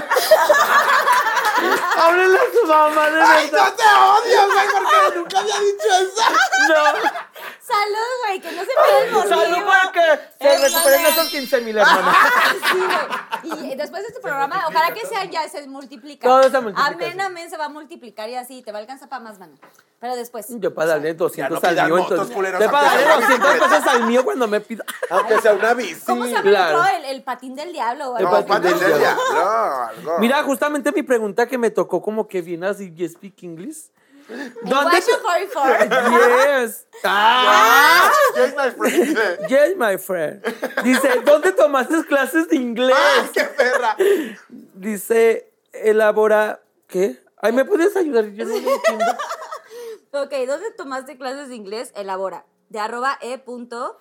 Háblenle a su mamá, de ¡Ay, no te odio, güey! Porque nunca había dicho eso. No. <laughs> Salud, güey, que no se pierda el motivo. Salud para que se recuperen esos 15 mil, hermana. Sí, güey. Y después de este programa, ojalá que sean ya se multiplica. Todo se multiplica, Amén, amén, se va a multiplicar y así, te va a alcanzar para más, mano. Pero después. Yo para darle 200 Ya no al mío, entonces. darle sea 200 pesos al mío cuando me pida. Aunque sea una bici. ¿Cómo se llama claro. el patín del diablo. o El algo No, así, patín patín del diablo. Mira, justamente mi pregunta que me tocó como que viene así, you speak English. ¿Dónde guacho te- 44. Yes. Ah, Yes, my friend. yes, my friend. Dice, ¿dónde tomaste clases de inglés? ¡Ay, qué perra! Dice, elabora, ¿qué? Ay, ¿me puedes ayudar? Yo no lo entiendo. <laughs> Ok, ¿dónde tomaste clases de inglés? Elabora. De arroba e punto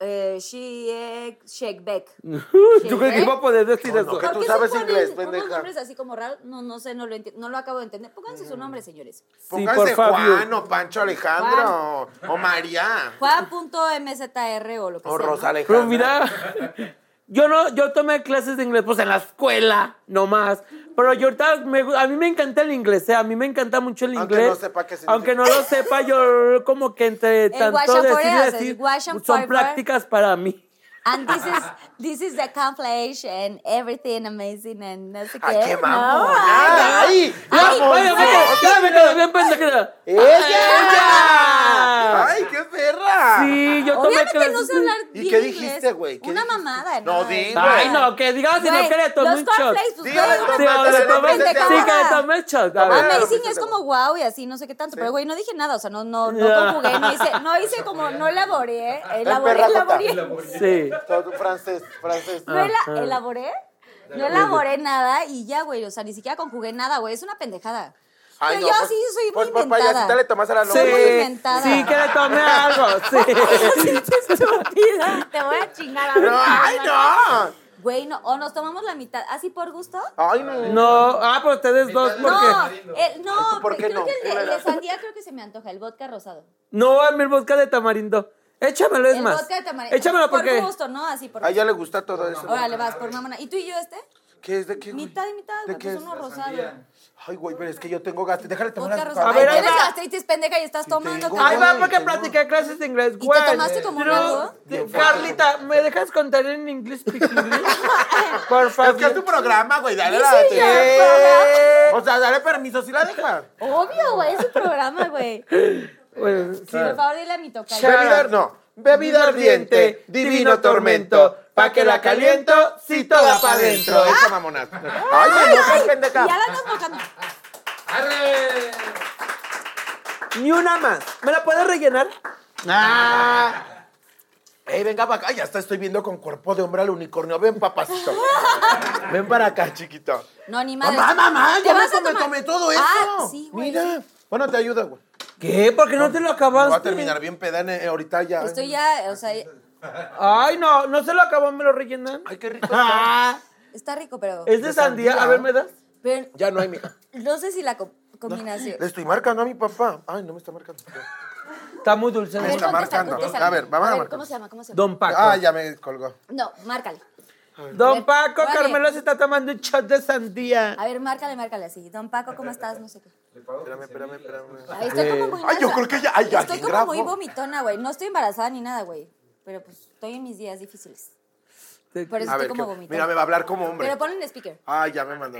eh, she- Shekbeck. Yo <laughs> creo que iba a poder decir No, eso. no, que ¿Por tú sabes inglés, pendeja. nombres así como raros? No, no sé, no lo, no lo acabo de entender. Pónganse su nombre, señores. Sí, Pónganse. Juan o Pancho Alejandro o María Juan.mzr o lo que o sea. Rosa ¿no? Alejandra. Pero mira, <laughs> yo no, yo tomé clases de inglés pues en la escuela, nomás. Pero yo ahorita, me- a mí me encanta el inglés, ¿eh? a mí me encanta mucho el Aunque inglés. no sepa qué significa. Aunque no lo sepa, yo como que entre tanto decir decir, son prácticas para mí. And this is this is the accomplish and everything amazing and no sé qué. Ay, qué ¿no? mamón. Ay, Ay, Ay, pendejera. ¡Ella! ¡Ay, qué perra! Sí, yo tomé Obviamente no sé hablar ¿Y bien qué inglés. dijiste, güey? ¿Qué Una mamada. No, nada. di, Ay, no, que digas si no tomé los un shot. cornflakes, pues, Sí, que pendejada. tomé shot. Amazing es como wow y así, no sé qué tanto. Pero, güey, no dije nada. O sea, no, no, no conjugué, no hice, no hice como, no elaboré. Elaboré, elaboré. Sí. Todo francés, francés. No ela- elaboré. No elaboré nada y ya, güey. O sea, ni siquiera conjugué nada, güey. Es una pendejada. Ay, Pero no, yo pues- sí soy muy pues, inventada. payasita, le tomas a la Sí, muy novia. inventada. sí, que le tomé algo, <laughs> sí. Estúpida. Te voy a chingar. No, ¡Ay, no! Güey, no. O nos tomamos la mitad. ¿Así por gusto? ¡Ay, no! No, ah, pero ustedes dos, ¿por No, qué? el, no, ¿Por qué creo no? que el ¿Qué de, el de sandía creo que se me antoja, el vodka rosado. No, a mí el vodka de tamarindo. Échamelo, es el más. vodka de tamarindo. Échamelo porque... Por gusto, ¿no? Así por A ella le gusta todo eso. Órale, vas, por mamona. ¿Y tú y yo este? ¿Qué es de qué, güey? Mitad y mitad, ¿De qué pues es? uno rosado. Ay, güey, pero es que yo tengo gastritis. Déjale tomar Vodka la rosado. A ver, ahí tienes va. gastritis pendeja y estás tomando. tengo, Ahí cabrón. va porque practiqué clases de inglés, te güey. tomaste como un Pero, algo? Carlita, ¿me dejas contar en inglés speak <laughs> English? Por Es que es tu favor. programa, güey. Dale la Sí, atención. O sea, dale permiso, si la dejas. Obvio, güey, es su programa, güey. Bueno, sí. Por favor, dile a mi tocayo. Bebida, no. Bebida ardiente, divino tormento. Pa' que la caliento, si toda pa' dentro. Esa mamona. Ay, no, no, Y pendeja. ya la andas mojando. Ni una más. ¿Me la puedes rellenar? Ah. Ey, venga para acá. Ya está, estoy viendo con cuerpo de hombre al unicornio. Ven, papacito. Ven para acá, chiquito. No, ni madre. Mamá, mamá, ¿Te ya me tomar? tomé todo eso. Ah, sí, güey. Mira. Bueno, te ayuda, güey. ¿Qué? ¿Por qué no te lo acabaste? Voy a terminar bien peda en- eh, ahorita ya. Estoy ya, o sea, Ay, no, no se lo acabó, me lo rellenan. Ay, qué rico. <laughs> está. está rico, pero, Es de sandía. sandía. A ver, ¿me das? pero Ya no hay, mija. no sé si la co- combinación. Le estoy marcando a mi papá. Ay, no me está marcando. Está muy dulce. A Me está marcando. A ver, vamos a ver, marcar. ¿Cómo se llama? ¿Cómo se llama? Don Paco. Ah, ya me colgó. No, márcale. Don Paco, órale. Carmela se está tomando un shot de sandía. A ver, márcale, márcale así. Don Paco, ¿cómo estás? No sé qué. Espérame, espérame, espérame. Ay, estoy como muy Ay, yo creo que ya- ay, ya, Estoy ¿quién como muy vomitona, güey. No estoy embarazada ni nada, güey. Pero pues estoy en mis días difíciles. Por eso A estoy ver, como ¿qué- vomitona. mira, me va a hablar como hombre. Pero ponle en speaker. Ay, ya me mandó.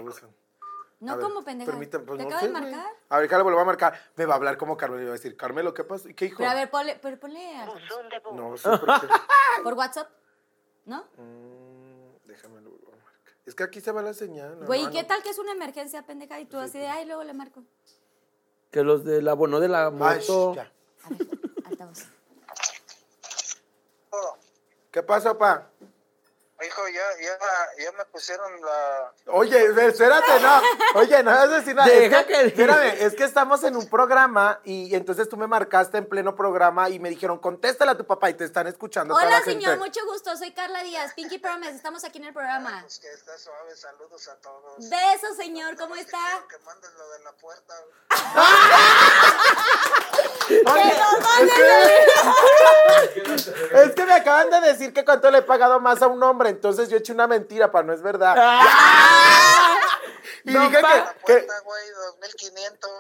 No A ver, como pendeja. permítame, pues, ¿Te no acabo sé, de marcar? A ver, Carlos, vuelvo a marcar. Me va a hablar como Carmelo. y va a decir, Carmelo, ¿qué pasó? ¿Y qué hijo? Pero a ver, ponle, pero ponle algo. No sé <laughs> por WhatsApp. ¿No? Mm, Déjame lo vuelvo a marcar. Es que aquí se va la señal. Güey, ¿y qué tal que es una emergencia pendeja y tú así de, ay, luego le marco? Que los del abono de la Ay, moto. ya. Altavoz. ¿Qué pasa, pa? Hijo, ya, ya, ya me pusieron la... Oye, espérate, no. Oye, no vas a decir nada. Deja es que, que- Espérame, es que estamos en un programa y entonces tú me marcaste en pleno programa y me dijeron, contéstale a tu papá y te están escuchando toda Hola, gente. señor, mucho gusto. Soy Carla Díaz, Pinky Promise. Estamos aquí en el programa. Pues que está suave, saludos a todos. Besos, señor. ¿Cómo está? Que mandes lo de la puerta. <laughs> Oye, es, que, <laughs> es que me acaban de decir que cuánto le he pagado más a un hombre, entonces yo eché una mentira, pa, no es verdad. y No, dije pa. que, La que- puerta, güey, 2500.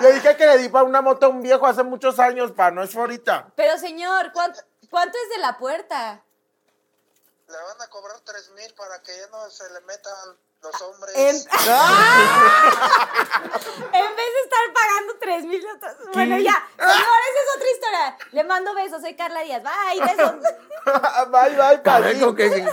le dije que le di para una moto a un viejo hace muchos años, pa, no es ahorita. Pero, señor, ¿cuánto, cuánto es de la puerta? Le van a cobrar 3000 para que ya no se le metan los hombres. En, <laughs> en vez de estar pagando 3 mil. Bueno, ya. Señor, esa es otra historia. Le mando besos. Soy Carla Díaz. Bye, besos. <laughs> bye, bye, con que. Y en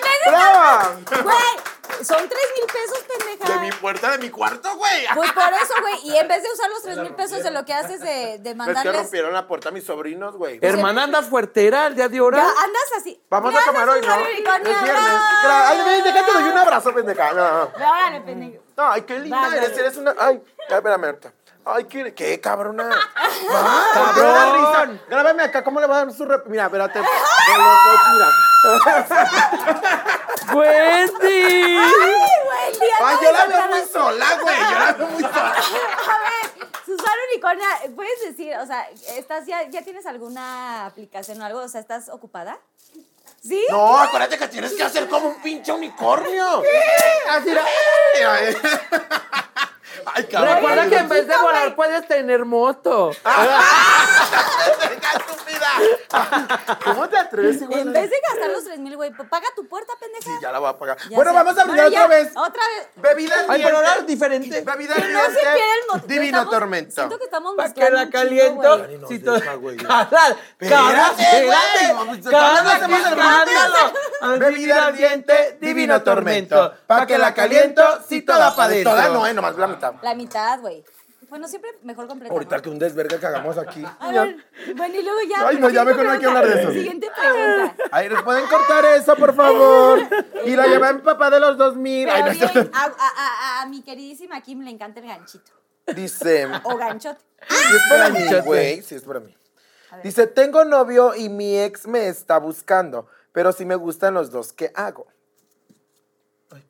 vez de ¡Brava! Güey, son 3 mil pesos, pendeja. De mi puerta, de mi cuarto, güey. Pues por eso, güey. Y en vez de usar los 3 mil pesos de lo que haces de, de <laughs> Es que mandarles. rompieron la puerta a mis sobrinos, güey. Hermana, andas fuertera el día de ahora. Ya andas así. Vamos a comer hoy, ¿no? Es viernes. Ay, ven, déjate, doy un abrazo, pendeja. No, no. Órale, pendejo. No, ay, qué linda Va, eres, eres una... Ay, ay, espérame, ahorita. Ay, qué, qué cabrona. <laughs> Va, Cabrón. ¿por qué me da risa? Grábame acá, ¿cómo le va a dar su rep? Mira, espérate. Con los dos, mira. ¡Wendy! Ay, día Ay, yo la veo muy sola, güey. Yo la veo muy <laughs> sola. A ver, Susana Unicornia, ¿puedes decir, o sea, estás ya, ya tienes alguna aplicación o algo? O sea, ¿estás ocupada? ¿Sí? No, acuérdate que tienes que hacer como un pinche unicornio. Así era. Ay, cabrón. Recuerda que en vez de volar puedes tener moto. Estúpida. <laughs> <laughs> ¿Cómo te atreves, igual? En vez de gastar los 3 mil, güey, pues paga tu puerta, pendeja. Sí, ya la voy a pagar. Ya bueno, sé. vamos a brindar otra vez. Otra vez. Bebida Ay, pero ahora diferente. Bebida No se pierde el. Divino Estamos- tormento. Siento que estamos Para que la caliento. güey. Si todo- güey. Cada, Espérate, cada, güey. Bebida ardiente, divino tormento. Pa' que la caliento, si toda pa' dentro. Toda no, eh, nomás la mitad. La mitad, güey. Bueno, siempre mejor completa. Ahorita ¿no? que un desvergue que hagamos aquí. A ver, bueno, y luego ya. Ay, no, ya mejor no hay que hablar de eso. Siguiente pregunta. Ay, ¿les pueden cortar eso, por favor? Y la lleva en papá de los 2000. Ay, Pero no bien, a, a- a- a mi queridísima Kim le encanta el ganchito. Dice. O ganchote. Sí, es para mí, güey. Sí, es para mí. Dice, tengo novio y mi ex me está buscando, pero sí me gustan los dos. ¿Qué hago?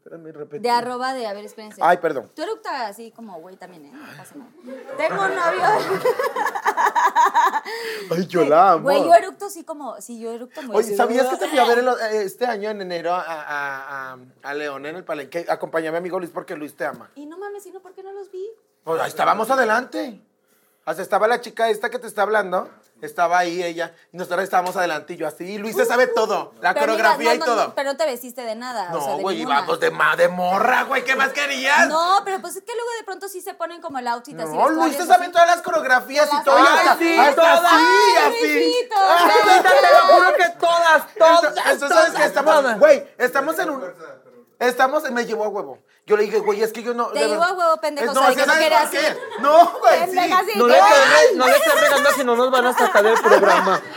Espérame, repetí. De arroba de, a ver, espérense. Ay, perdón. Tú eructa así como güey también, ¿eh? No pasa nada. Tengo un novio. <laughs> Ay, yo la amo. Güey, yo eructo así como, sí, yo eructo muy Oye. ¿sabías que te fui a ver eh, este año en enero a, a, a, a León en el Palenque? Acompañé a mi amigo Luis porque Luis te ama. Y no mames, ¿y no por qué no los vi? Pues ahí estábamos adelante. Hasta estaba la chica esta que te está hablando. Estaba ahí ella. Y nosotros estábamos yo así. Y Luis se sabe todo. La Pero coreografía mira, y no, todo. no, pero no te vestiste de nada. o sea, No, de güey, ninguna. íbamos de, ma- de morra, güey. ¿Qué más querías? No, pero pues es que luego de pronto sí se ponen como el outfit así. No, Luis se sabe todas las coreografías y Todas. todo. Ay, hasta- sí, hasta todas. así, así. Te lo juro que todas, todas. Entonces, ¿sabes qué? Estamos, güey, estamos en un... Estamos, me llevó a huevo. Yo le dije, güey, es que yo no... Te llevó a huevo, pendejo, No, o sea, es que no ¿sabes quería así. No, güey, sí. No le estén re- no le estén regando si no nos van a sacar del programa. <laughs>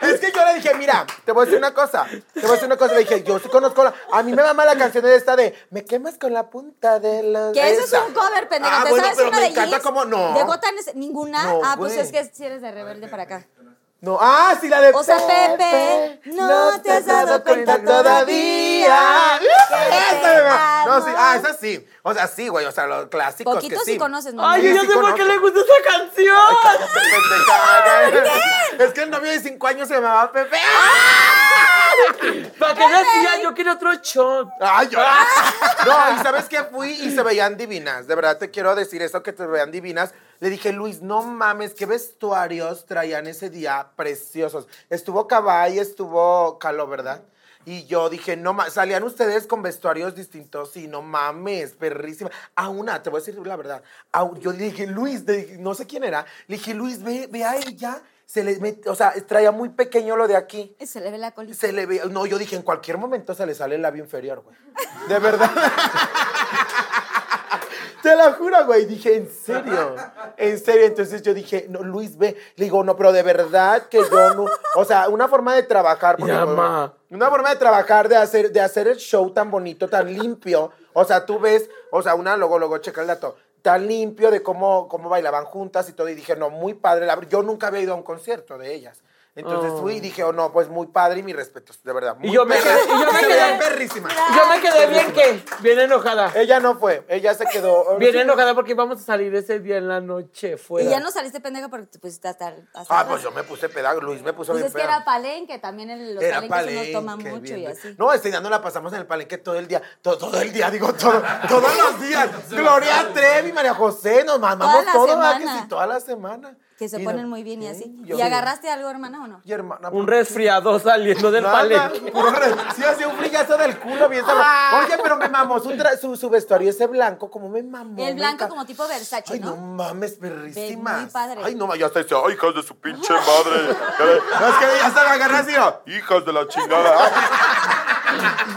Es que yo le dije, mira, te voy a decir una cosa. Te voy a decir una cosa. Le dije, yo sí conozco la. A mí me mama la canción de esta de Me quemas con la punta de la. Que eso es un cover, pendejo. Ah, ¿Te bueno, sabes pero una me de encanta como. No. ¿De Gotanes? ¿Ninguna? No, ah, pues güey. es que si eres de rebelde para acá. No. Ah, sí, la de. O sea, Pepe, no te has dado cuenta todavía que Esa, No, sí. Ah, esa sí. O sea, sí, güey. O sea, los clásicos Poquito que sí. sí conoces, ¿no? Ay, yo ya sí sé por qué le gusta esa canción. Pendeja. Es que el novio de cinco años se llamaba Pepe. ¿Para qué decía? Yo quiero otro shot. Ay, yo. No, y sabes qué fui y se veían divinas. De verdad te quiero decir eso, que te veían divinas. Le dije, Luis, no mames, qué vestuarios traían ese día preciosos. Estuvo Cabay, estuvo Calo, ¿verdad? Y yo dije, no mames, salían ustedes con vestuarios distintos y no mames, perrísima. A una, te voy a decir la verdad. a- yo le dije, Luis, le dije, no sé quién era. Le dije, Luis, ve, ve a ella. Se le met- o sea, traía muy pequeño lo de aquí. Se le ve la colita. Se le ve, no, yo dije, en cualquier momento se le sale el labio inferior, güey. De verdad. <laughs> Te lo juro, güey. Dije, ¿en serio? En serio. Entonces yo dije, no, Luis, ve. Le digo, no, pero de verdad que yo no. O sea, una forma de trabajar. porque- Llama. Una forma de trabajar, de hacer, de hacer el show tan bonito, tan limpio. O sea, tú ves, o sea, una, luego, luego, checa el dato. Tan limpio de cómo, cómo bailaban juntas y todo. Y dije, no, muy padre. La- Yo nunca había ido a un concierto de ellas. Entonces fui y dije, oh, no, pues muy padre y mis respetos, de verdad. muy yo me perra. quedé- y yo <laughs> me quedé- veían perrísimas. Yo me quedé bien que, bien enojada. Ella no fue, ella se quedó. Bien enojada porque íbamos a salir ese día en la noche Y fuera. ya no saliste pendeja porque te pusiste hasta, hasta Ah, atrás. pues yo me puse pedazo, Luis me puso Pues bien es que era palenque, también en los Era palenques uno toma palenque, mucho y así. No, este día no la pasamos en el palenque todo el día. Todo, todo el día, digo, todo, todos los días. <laughs> Gloria Trevi, María José, nos mamamos la todo, ¿verdad? que sí, toda la semana. Que se Y ponen no- muy bien y Sí, así. yo- ¿Y agarraste algo, hermana, o no? Y hermana, Un resfriado saliendo del Nada, palenque. <laughs> puro re- Sí, hacía un frillazo del culo bien sabroso. Oye, pero me mamó su, tra- su, su vestuario ese blanco, como me mamó. El me blanco encanta. como tipo Versace, Ay, no ¿no? mames, perrísimas. Muy padre. Ay, no, ya está ay, hijas de su pinche <laughs> madre. No, es que ya se me agarra así, ¿no? hijas de la chingada.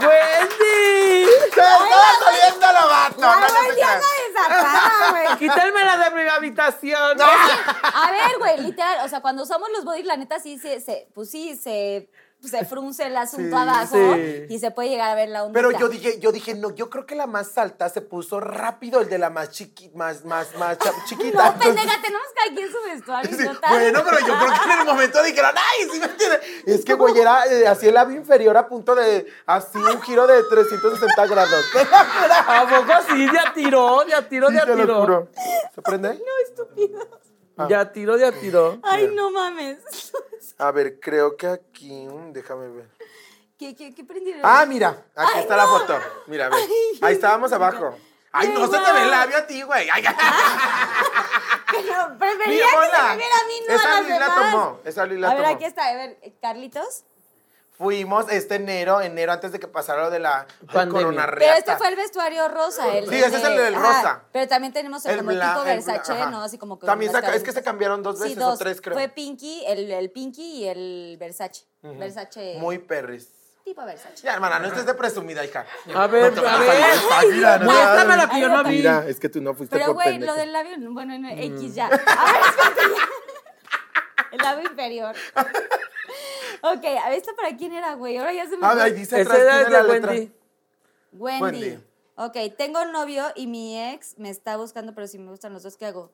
<laughs> ¡Wendy! ¡Se está saliendo la! La no, no creas. desatada, güey. <laughs> Quítálmela de mi habitación. <laughs> A ver, güey, literal, o sea, cuando usamos los body, la neta sí se, se pues sí, se, se frunce el asunto Sí, abajo sí. y se puede llegar a ver la onda. Pero yo dije, yo dije, no, yo creo que la más alta se puso rápido el de la más chiqui, más, más, más <laughs> chiquita. No, pendeja, tenemos cada quien su vestuario. Sí, bueno, pero yo creo que en el momento dijeron, ay, sí me entiendes. Es que, güey, era eh, así el labio inferior a punto de, así un giro de 360 grados. <laughs> ¿A poco sí? De a tiro, de a tiro, Sí, de a te lo juro. ¿Se prende? No, estúpido. De a tiro, de a tiro. Ay, no mames. A ver, creo que aquí, mm, déjame ver. ¿Qué, qué, qué prendieron? Ah, mira, aquí Ay, está la foto. Mira, ve. Ay. Ahí estábamos abajo. Ay, no se te ve el labio a ti, güey. Ay, <laughs> Pero preferiría Mira, que se me viera a mí, no a Esa las Luis la tomó, esa Luis la A ver, tomó. aquí está. A ver, Carlitos. Fuimos este enero, enero antes de que pasara lo de la corona Pero este fue el vestuario rosa. El Sí, ese es el del rosa. Pero también tenemos el, El como bla- tipo el bla- Versace. ¿no? Así como con También saca- es que se cambiaron dos Sí, veces o tres, creo. Fue Pinky, el, el Pinky y el Versace. Versace. Muy perris. Tipo Versace. Ya, hermana, no estés de presumida, hija. A ver, No a ver. vida, no Muéstrame la que yo no vi. Mira, es que tú no fuiste Pero, güey, lo del labio, bueno, no, X Mm. ya. <laughs> A ver, espérate, ya. El labio inferior. <laughs> ok, a ver, ¿esto para quién era, güey? Ahora ya se me Ah, fue. ahí dice Ese atrás, era la de letra. Wendy. Wendy. Wendy. Ok, tengo novio y mi ex me está buscando, pero si me gustan los dos, ¿qué hago?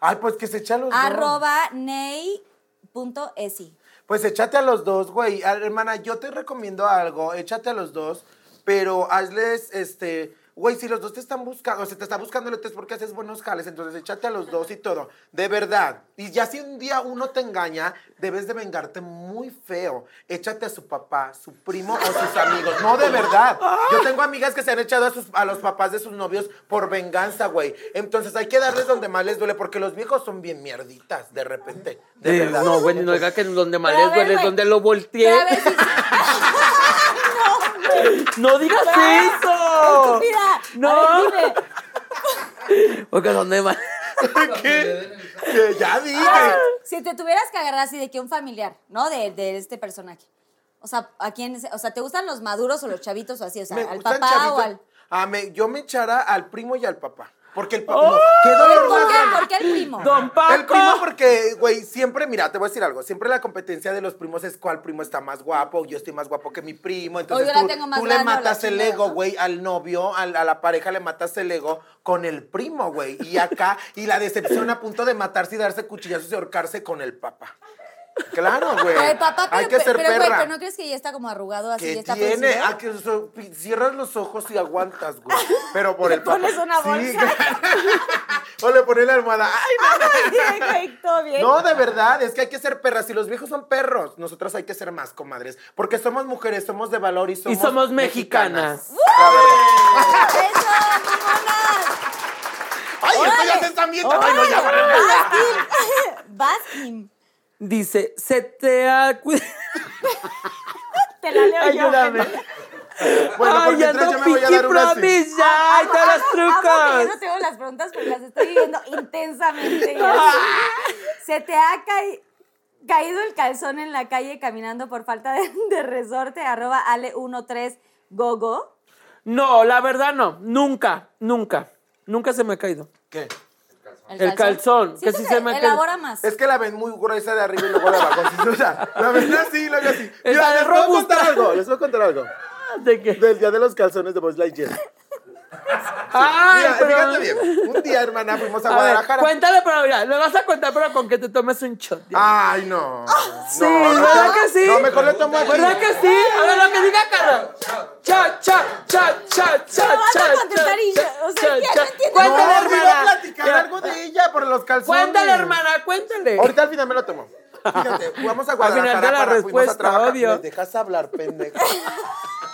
Ay, pues que se echa a los dos. Arroba ney.esi. Pues échate a los dos, güey. A- Hermana, yo te recomiendo algo. Échate a los dos, pero hazles, este... Güey, si los dos te están buscando, o sea, te está buscando el es porque haces buenos jales, entonces échate a los dos y todo. De verdad. Y ya si un día uno te engaña, debes de vengarte muy feo. Échate a su papá, su primo o sus amigos. No, de verdad. Yo tengo amigas que se han echado a, sus, a los papás de sus novios por venganza, güey. Entonces hay que darles donde más les duele, porque los viejos son bien mierditas, de repente. De Sí, verdad. no, Wendy, no diga que donde más les duele es güey. donde lo volteé. <laughs> Pero a ver si... No digas <laughs> eso. Mira, No. a ver, dime. Porque donde más. <laughs> ¿Qué? Que ya dije. Si te tuvieras que agarrar así de que un familiar, ¿no? De, de este personaje. O sea, ¿a quién? O sea, ¿te gustan los maduros o los chavitos o así? O sea, Me al gustan papá o chavitos. al... Ah, me- yo me echara al primo y al papá. Porque el papá. ¡Oh! qué dolor ¿Por más qué? ¿Por qué el primo? Don Paco. El primo porque, güey, siempre, mira, te voy a decir algo, siempre la competencia de los primos es cuál primo está más guapo, yo estoy más guapo que mi primo, entonces yo la tú, tengo más tú le matas el ego, ¿no? güey, al novio, al- a la pareja le matas el ego con el primo, güey, y acá, y la decepción a punto de matarse y darse cuchillazos y ahorcarse con el papá. Claro, güey. El papá, pero, Hay que ser pero, güey, perra. pero ¿no crees que ya está como arrugado así? ya ¿Qué está tiene? fruncido? Ah, que so- cierras los ojos y aguantas, güey. Pero por el papá. pones una bolsa. <laughs> o le pones la almohada. Ay, no. <laughs> Ay, güey, todo bien. No, de verdad, es que hay que ser perras. Si los viejos son perros, nosotros hay que ser más, comadres. Porque somos mujeres, somos de valor y somos. somos mexicanas. La verdad. ¡Eso! Ay, esto ya se está viendo. Ay, no, ya. Baskin. <laughs> Baskin. Dice, se te ha. <laughs> Te la leo Ayúdame. yo. Bueno, <laughs> Ay, ya no Pinky. Promise, ya. Ahí están los Amo que yo trucos. no tengo las preguntas, pero las estoy viviendo intensamente. <laughs> Se te ha caí- caído el calzón en la calle caminando por falta de, de resorte, arroba ale13 gogo. No, la verdad no. Nunca, nunca. Nunca se me ha caído. ¿Qué? El calzón, que sí se me queda- Elabora más. Es que la ven muy gruesa de arriba y luego de abajo. <laughs> O sea, la ven así, luego así. Esa Mira, de les voy a robusta. contar algo. Les voy a contar algo. <laughs> ¿De qué? Del día de los calzones de Buzz Lightyear. Ay, Mira, pero- fíjate bien. Un día, hermana, fuimos a, A ver, Guadalajara. cuéntale, pero mira, le vas a contar, pero con que te tomes un shot. ya. Ay, no. sí, no, no, ¿verdad no. que sí? No, mejor le tomo aquí. ¿Verdad que sí? A ver lo que diga Carlos. Cha, cha, cha, cha, cha, vas a contestar y o sea, ya no entiendo Cuéntale, no, iba a hermana. platicar algo de ella por los calzones. Cuéntale, hermana, cuéntale. Ahorita al final me lo tomo. Fíjate, fuimos a Al final de la para fuimos a respuesta, trabajar. obvio. ¿Me dejas hablar, pendejo? <laughs>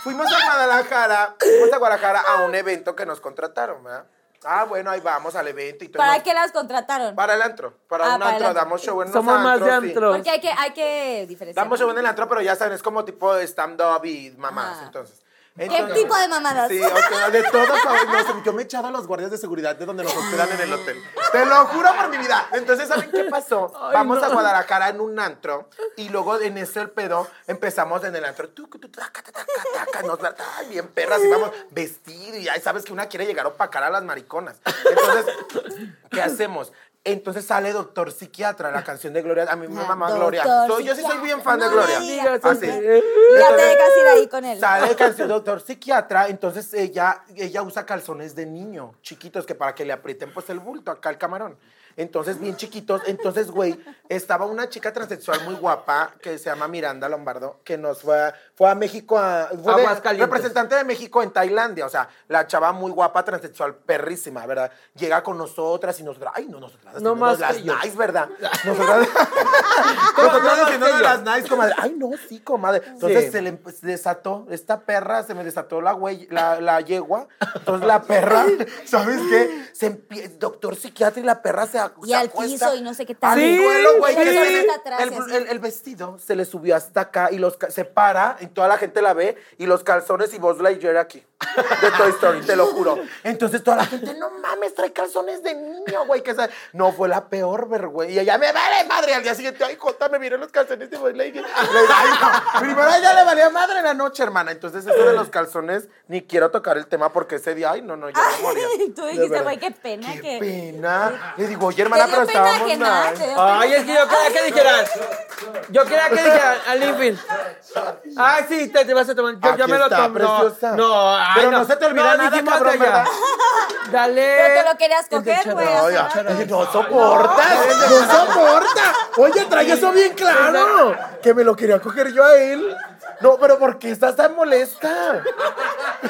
fuimos a Guadalajara, fuimos a Guadalajara a un evento que nos contrataron, ¿verdad? Ah, bueno, ahí vamos al evento y todo. ¿Para qué las contrataron? Para el antro, para Ah, un para antro, antro. damos show en Somos más de antros, sí. antro. Porque hay que, hay que diferenciar. Damos show en el antro, pero ya saben, es como tipo stand-up y mamás, entonces. ¿Qué tipo de mamadas? Sí, o sea, de todo. no, yo me he echado a los guardias de seguridad de donde nos hospedan en el hotel. Te lo juro por mi vida. Entonces, ¿saben qué pasó? Vamos a Guadalajara en un antro y luego en ese el pedo empezamos en el antro. Nos ay, bien perras y vamos vestido y ahí sabes que una quiere llegar a opacar a las mariconas. Entonces, ¿qué hacemos? Entonces sale Doctor Psiquiatra, la canción de Gloria. A mí me Ah, Doctor Gloria. Soy- yo sí soy bien fan de No Gloria. digas, Así. Ya te dejas ir ahí con él. Sale canción doctor psiquiatra, entonces ella, ella usa calzones de niño, chiquitos, que para que le aprieten pues el bulto acá el camarón. Entonces bien chiquitos. Entonces, güey, estaba una chica transexual muy guapa que se llama Miranda Lombardo, que nos fue a, fue a México a. Fue de- representante de México en Tailandia. O sea, la chava muy guapa, transexual, perrísima, ¿verdad? Llega con nosotras y nosotras. Ay, no, nosotras. No más las nice, ¿verdad? Nosotras. <laughs> No nosotras <laughs> yo. las nice, comadre. Ay, no, sí, comadre. Entonces Sí. se le se desató, esta perra, se me desató la, güey, la, la yegua. Entonces la perra, <laughs> ¿sabes qué? Se doctor psiquiatra y la perra se, Y se al acuesta piso y no sé qué al tal. Sí, güey, sí. el, el- el vestido se le subió hasta acá y los se para y toda la gente la ve y los calzones y Buzz Lightyear aquí de Toy Story, te lo juro. Entonces toda la gente, no mames, trae calzones de niño, güey, que esa- no fue la peor vergüenza. Y ella me vale madre al día siguiente, ay, Jota, me vieron los calzones de Buzz Lightyear. Le digo, "Ay, no". Primero ella le valía madre en la noche, hermana. Entonces eso de los calzones ni quiero tocar el tema porque ese día, ay, no, no, yo moría. <laughs> Tú dijiste, güey, qué pena Qué que. pena. Le digo, hermana, pero estábamos Ay, es que yo quería que dijeran. Yo quería que dijeran al infin. Ay, sí, te, te vas a tomar. Yo me lo tomo. No, preciosa. no, ay, Pero no se te olvida nada, dijimos cabrón. Dale. Pero te lo querías coger, güey, ay, rato. ay, no soporta, no soporta. Oye, trae eso bien claro. Que me lo quería coger yo a él. No, pero ¿por qué estás tan molesta?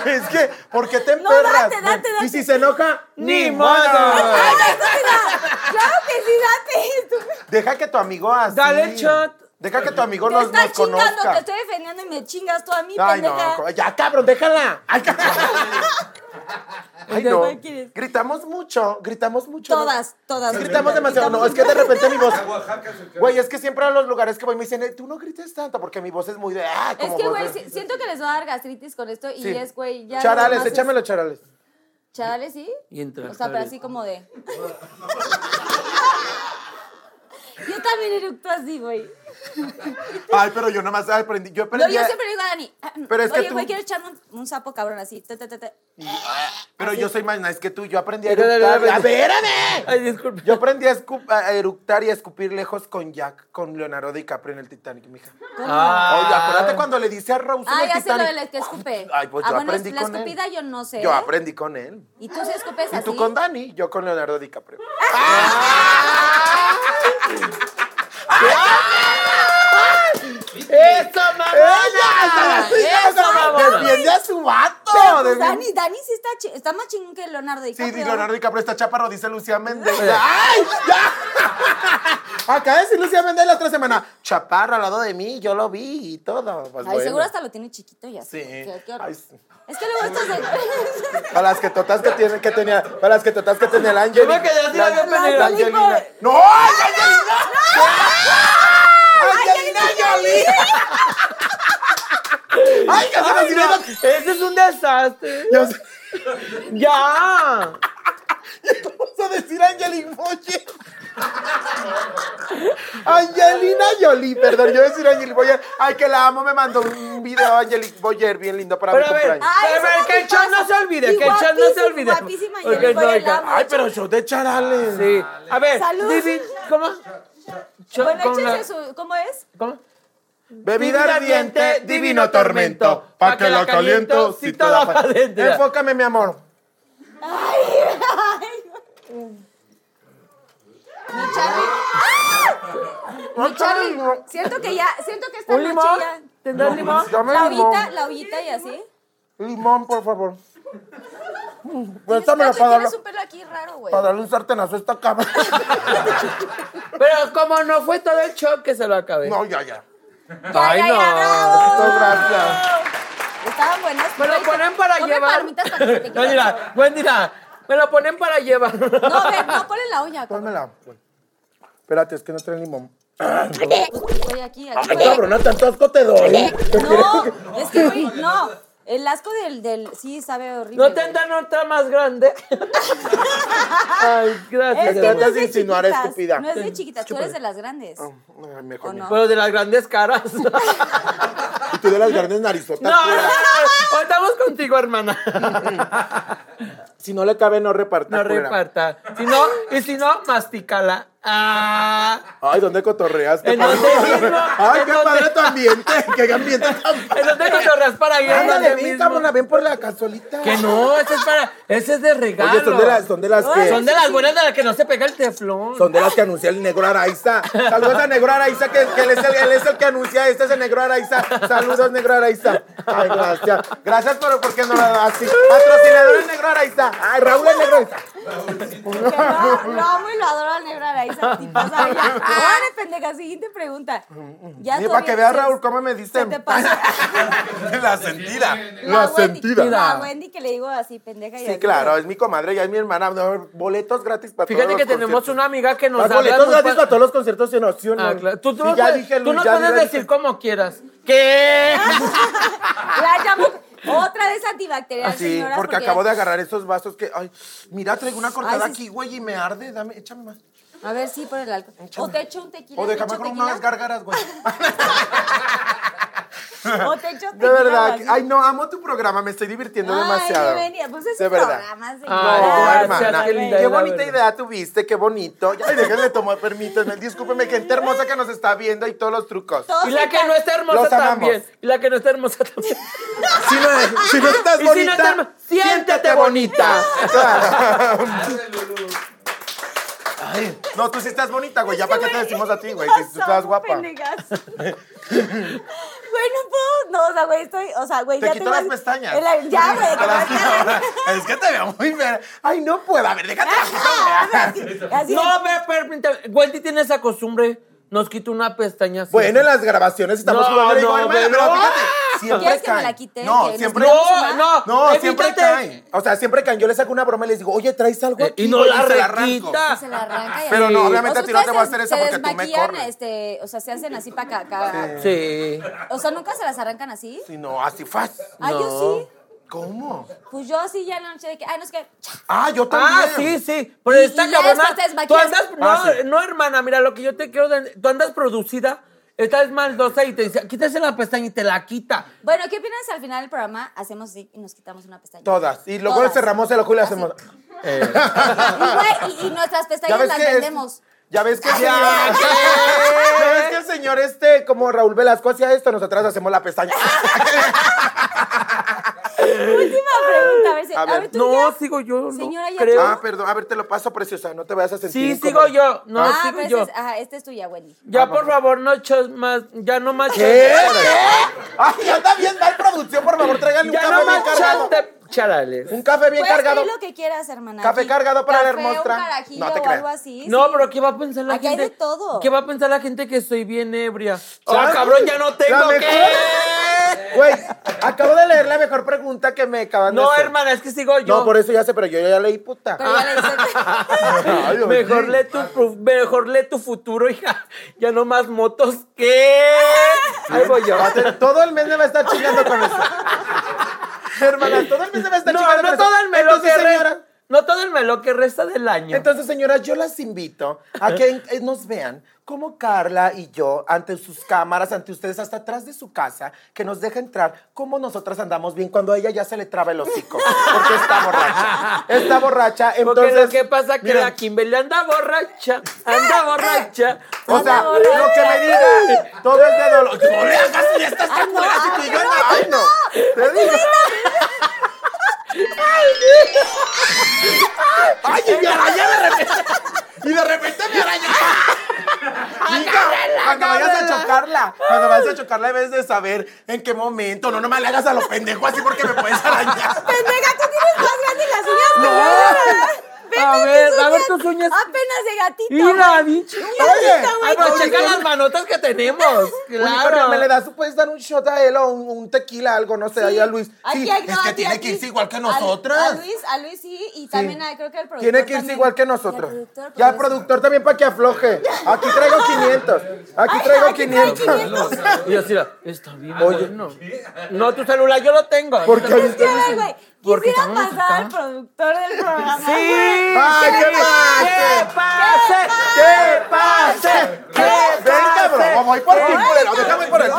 Es que, ¿por qué te No, emperras? date, date, Y date. si se enoja, Ni modo. ¡Ay, estúpida! ¡Claro que sí, date! Deja que tu amigo así. Dale el shot. Deja que tu amigo Te nos, estás nos chingando, te conozca. estoy defendiendo y me chingas tú a mí, Ay, pendeja. no, ya cabrón, déjala. Ay, ca- <laughs> Ay, no. Gritamos mucho, gritamos mucho. ¿no? Todas, todas. Gritamos demasiado. No, es que de repente mi voz. <laughs> Güey, es que siempre a los lugares que voy me dicen, "Eh, tú no grites tanto, porque mi voz es muy de. Ah, Es que, güey, de- siento que les va a dar gastritis con esto y Sí. es, güey, ya. Charales, nomás es- échamelo, charales. Charales, sí. Y entra O sea, pero así como de. <laughs> Yo también eructo así, güey. Ay, pero yo nomás aprendí. Yo No, aprendí. yo a- siempre digo a Dani. Pero es que Oye, tú- güey, quiero echarme un, un sapo cabrón así. te, te, te, te". Pero yo soy más nice que tú. Yo aprendí a eructar. ¡A ver! Ay, disculpe. Yo aprendí a, eructar y a escupir lejos con Jack, con Leonardo DiCaprio en el Titanic, mija. Ah. Oye, acuérdate cuando le dice a Rose Ah, en el ya sé lo Titanic. que escupe. Ay, pues ah, yo bueno, aprendí la con él. escupida yo no sé. Yo aprendí con él. ¿Y tú sí escupes Y así? tú con Dani, yo con Leonardo DiCaprio. <laughs> ¡Eso, mamona! ¡Eso, mamona! Defiende a su vato. Pero, pues, Dani, Dani sí está, chi- está más chingón que Leonardo Sí, DiCaprio. di- Leonardo DiCaprio está chaparro, dice Lucía Méndez. ¡Ay, ya! Acaba de decir Lucía Méndez la otra semana. Chaparro al lado de mí, yo lo vi y todo. Pues Ay, bueno. seguro hasta lo tiene chiquito y así. Sí. Qué- qué horror. Ay, sí. Es que luego estos de... <laughs> Para las que totas que tiene, que tenía, para las que totas que tenía el ángel. Yo me quedé así, la, la la Angelina. Angelina. ¡No! ¡Ay, Angelina! ¡Angelina Jolie! <laughs> ¡Ay, que se me no, ¡Ese es un desastre! Ya <laughs> ¡Ya! Vamos a decir Angelina Boyer. <laughs> Angelina Jolie, perdón, yo a decir Angelina Boyer. Ay, que la amo, me mandó un video Angelina Boyer bien lindo para Pero mi a ver, cumpleaños. Ay, pero a ver, eso que el chat no se olvide, que el chat no se olvide. guapísima, Boyer, la amo. Ay, pero show de charales. Sí. A ver, Salud. David, ¿cómo? Cho- Bueno, con la- su... ¿Cómo es? ¿Cómo? Bebida ardiente, divino tormento. Pa' que la caliento si toda pa- adentro. Enfócame, mi amor. Mi Charlie. Mi Charlie. Siento que ya, siento que esta ¿Un noche limón? ya... ¿Tendrás limón? Dame La limón. ollita, la ollita y así. Limón, por favor. Tienes, Préstamelo para darle, un pelo aquí raro, güey. para darle un sartenazo a esta cama. <laughs> Pero como no fue todo el shock que se lo acabé. No, ya, ya. Ay, no. Muchas gracias. Estaban buenas. Me lo Güey, ponen para come llevar. palomitas para que se te No, quite. mira, buen día. Me lo ponen para llevar. No, ven, no, ponle la olla. cabrón. Pónmela. Espérate, es que no trae limón. Estoy aquí, aquí. Ay, cabrona, tanto asco te doy. No, es que, güey, no. El asco del, del, sí, sabe horrible. ¿No güey. tendrán otra más grande? <laughs> Ay, gracias. Es que Tratas no es de insinuar, chiquitas, estúpida. No es de chiquitas, tú eres de las grandes. Ay, mejor ¿O ni- no? Pero de las grandes caras. No, <laughs> no, Y tú de las grandes narizotas. no, pura. no. Estamos contigo, hermana. Si no le cabe, no reparta. No pura. reparta. Si no, y si no, mastícala. Ah. Ay, ¿dónde cotorreaste? ¿En dónde mismo? <laughs> Ay, ¿En qué dónde? padre tu ambiente. <laughs> Qué ambiente tan <laughs> ¿En dónde cotorreas para ir a Ándale, ven, cámara, ven por la cazuelita. Que no, ese es para, ese es de regalo. Oye, son de las, son de las que. Son de las buenas de las que no se pega el teflón. Son de las que anuncia el negro Araiza. Saludos a negro Araiza, que, que él, es el, él es el que anuncia. Este es el negro Araiza. Saludos, negro Araiza. Ay, gracias. Gracias por porque no la así. Patrocinador el negro Araiza. Ay, Raúl el negro Araiza. Que lo, lo amo y lo adoro al negro Araiza. Ya. Órale, <laughs> pendeja, siguiente pregunta. Ya para que veas, Raúl, cómo me diste. te pasó. <laughs> La sentida. La, La Wendy, sentida. la Wendy que le digo así, pendeja. y Sí, así. claro, es mi comadre, ya es mi hermana. Boletos gratis para Fíjate todos que los tenemos conciertos. una amiga que nos Los habla boletos gratis pa- para todos los conciertos en opción. Ah, claro. Tú, tú Sí, no, ya puedes, dije, tú no ya puedes dije. decir como quieras. ¿Qué? <laughs> La llamo otra vez antibacterial, Sí, señora. porque acabo de agarrar estos vasos que. Ay, mira, traigo una cortada Ay, sí. aquí, güey, y me arde. Dame, échame más. A ver, sí, por el alcohol. O te echo un tequila. O déjame echo con tequila. unas gárgaras, güey. <laughs> O te echo De tequila. verdad. o así. Ay, no, amo tu programa, me estoy divirtiendo demasiado. Ay, venía. Pues es De un verdad. programa, señora. Ay, No, gracias, hermana, qué linda bonita verdad. idea tuviste, qué bonito. Ay, déjenle tomar, permítanme. Discúlpeme, gente hermosa que nos está viendo y todos los trucos. Todos Y la que no está hermosa también. Y la que no está hermosa también. Si no, si no estás Y bonita, si no está hermosa, siéntete bonita. Claro. No, tú sí estás bonita, güey. Ya para qué te decimos a ti, güey. Si tú estás guapa. Pendejas. Güey, no puedo. No, o sea, güey, estoy. O sea, güey, Te ya quito tengo las así- pestañas. el- Ya, güey. Te <laughs> las que- quito. Es que te veo muy ver. Ay, no puedo. A ver, déjate la güey. Así No, ve, permítame. Wendy tiene esa costumbre. Nos quita una pestaña. así. Bueno, en las grabaciones estamos No, jugando. No, hermana, pero- fíjate, siempre ¿Quieres que me la quite? No, siempre. No, no. No, siempre caen. O sea, siempre caen. Yo le saco una broma y les digo, oye, ¿traes algo Eh, aquí? y no güey? la se arranco. requita. Se la arranca y Pero no, O obviamente sea, a ti no te voy a hacer eso porque tú me corres. Este, o sea, se hacen así para acá. Sí. O sea, ¿nunca se las arrancan así? Sí, no, así fácil. Ah, yo sí. ¿Cómo? Pues yo así ya en la noche de que, ay, no es que. Ah, yo también. Ah, sí, sí. Pero Y- esta y ya cabrona. después te Tú andas. No, Ah, sí. no, hermana, mira, lo que yo te quiero. de- Tú andas producida. Esta es maldosa y te dice, quítase la pestaña y te la quita. Bueno, ¿qué opinas si al final del programa hacemos así y nos quitamos una pestaña? Todas. Y luego Todas. cerramos el ojo y le Así. hacemos. <laughs> Y, güey, y, y nuestras pestañas las es- vendemos. Ya ves que. Ya ves que el señor este, como Raúl Velasco hacía esto, nosotras hacemos la pestaña. <laughs> <laughs> Última pregunta, a ver si. A A ver. ver, tú No, ya- sigo yo. Señora, no ya creo. Ah, perdón. A ver, te lo paso, preciosa. No te vayas a sentir. Sí, sigo yo. No, ah, sigo pero yo. Este es, ajá, este es tuya, Wendy. Ya, por favor, no eches más. Ya no más. ¿Qué? Ay, anda bien mal producción, por favor, tráiganle un Ya café no bien más cargado. chante- charales. Un café bien cargado. lo que quieras, hermana. Café Aquí, cargado para la café. Un carajillo No te o creas. algo así. No, sí. pero ¿qué va a pensar la Aquí hay gente? de todo. ¿Qué va a pensar la gente que estoy bien ebria? ¡Ah, cabrón, ya no tengo La que! Güey, acabo de leer la mejor pregunta que me acaban de No, hacer. hermana, es que sigo yo. No, por eso ya sé, pero yo ya leí puta. Pero ya. Mejor lee, tu, mejor lee tu futuro, hija. Ya no más motos que. Ahí voy yo. Todo el mes me va a estar chingando con eso. Hermana, todo el mes me va a estar No, chingando no con eso. todo el melo Entonces, señora. No todo el melo que resta del año. Entonces, señoras, yo las invito a que eh, nos vean como Carla y yo, ante sus cámaras, ante ustedes, hasta atrás de su casa, que nos deja entrar, como nosotras andamos bien cuando a ella ya se le traba el hocico, porque está borracha. Está borracha, Porque entonces... lo que pasa es que miren, la Kimberly anda borracha, anda borracha. O sea, borracha. lo que me diga, todo es de dolor. No le hagas y estas Ay, no, culera, si ay, tú y yo no, no- Ay, no. Te digo. Ay, y me araña de repente. <laughs> Y de repente me araña. Hija, cuando vayas a chocarla, cuando vayas a chocarla debes de saber en qué momento. No, no me le hagas a lo pendejo así porque me puedes arañar. Pendeja, tú tienes más grandes las uñas. No. A tus ver, a ver tus uñas. Apenas de gatito. Mira, bicho. Oye, pues checa las manotas que tenemos. <laughs> Claro. me le das, puedes dar un shot a él o un, un tequila, algo, no sé, ahí a Luis. Aquí Sí, hay- es no, que aquí- tiene aquí- que irse igual que nosotras. A, Luis, a Luis sí, y también a- creo que el productor. Tiene que irse también. igual que nosotros. productor, Ya, pues, productor también para que afloje. Aquí traigo 500. Aquí Ay, traigo aquí trae 500. 500. Y así, está bien Oye. bueno. No, tu celular yo lo tengo. ¿Por qué? Es que, a ver, güey, Porque quisiera pasar al productor del programa. Sí. ¡Ay, qué ¿Qué pase! pase? ¡Que pase! ¡Que Ven, cabrón! Voy por ti, culero. Déjame por allá.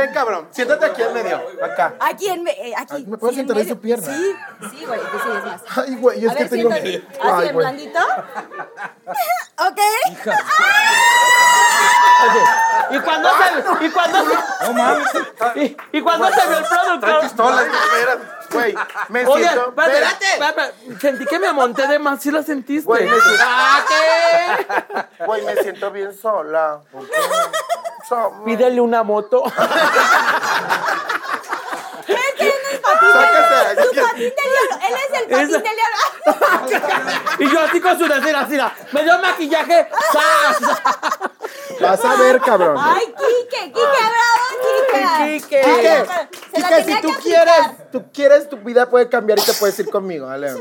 Ven, cabrón. Siéntate aquí en medio. Acá. Aquí en me- eh, aquí. ¿me puedes sí, en sentar en medio. su pierna? Sí, sí, güey, pues sí, es más. Ay, güey, es A que ver, tengo. siéntate. Así Ay, en güey. blandito. <laughs> ¿Ok? <laughs> Oye, y cuando se, y cuando se, No mames. y, y cuando se vio el Trae productor. pistola, espera. Güey, me Oye, siento. espérate, espérate, sentí que me monté de más, ¿sí lo sentiste? Güey, me siento- ¿Ah, qué? Güey, me siento bien sola. ¿Por qué? So- Pídele una moto. <laughs> Él tiene el patín Sácate, del Tu diablo. Él es el patín Esa-. <laughs> Y yo así con su decir así, la- me dio maquillaje. ¡zas! Vas a ver, cabrón. Ay, Quique, Quique, bravo, la Quique, tenía si tú quieres, tú quieres, tu vida puede cambiar y te puedes ir conmigo, dale.